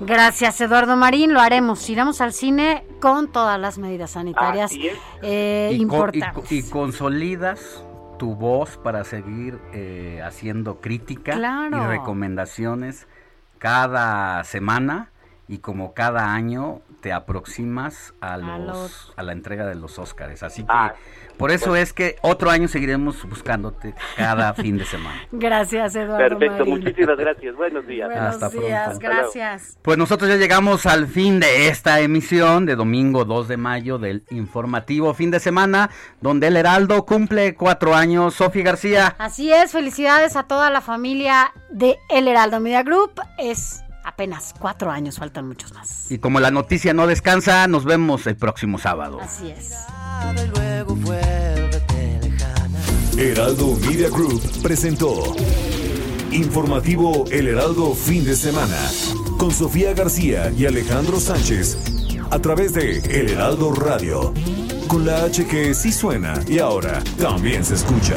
Gracias, Eduardo Marín. Lo haremos. Iremos al cine con todas las medidas sanitarias eh, y, importantes. y consolidas tu voz para seguir eh, haciendo crítica Claro. y recomendaciones cada semana y como cada año te aproximas a, los, los- a la entrega de los Óscares. Así que Ah, por eso pues- es que otro año seguiremos buscándote cada fin de semana. Gracias, Eduardo Perfecto, Marín. muchísimas gracias. Buenos días. Buenos Hasta pronto. días, luego. gracias. Pues nosotros ya llegamos al fin de esta emisión de domingo 2 de mayo del informativo fin de semana, donde el Heraldo cumple cuatro años. Sofía García. Así es, felicidades a toda la familia de El Heraldo Media Group. Es apenas cuatro años, faltan muchos más. Y como la noticia no descansa, nos vemos el próximo sábado. Así es. Heraldo Media Group presentó Informativo El Heraldo Fin de Semana con Sofía García y Alejandro Sánchez a través de El Heraldo Radio con la H que sí suena y ahora también se escucha.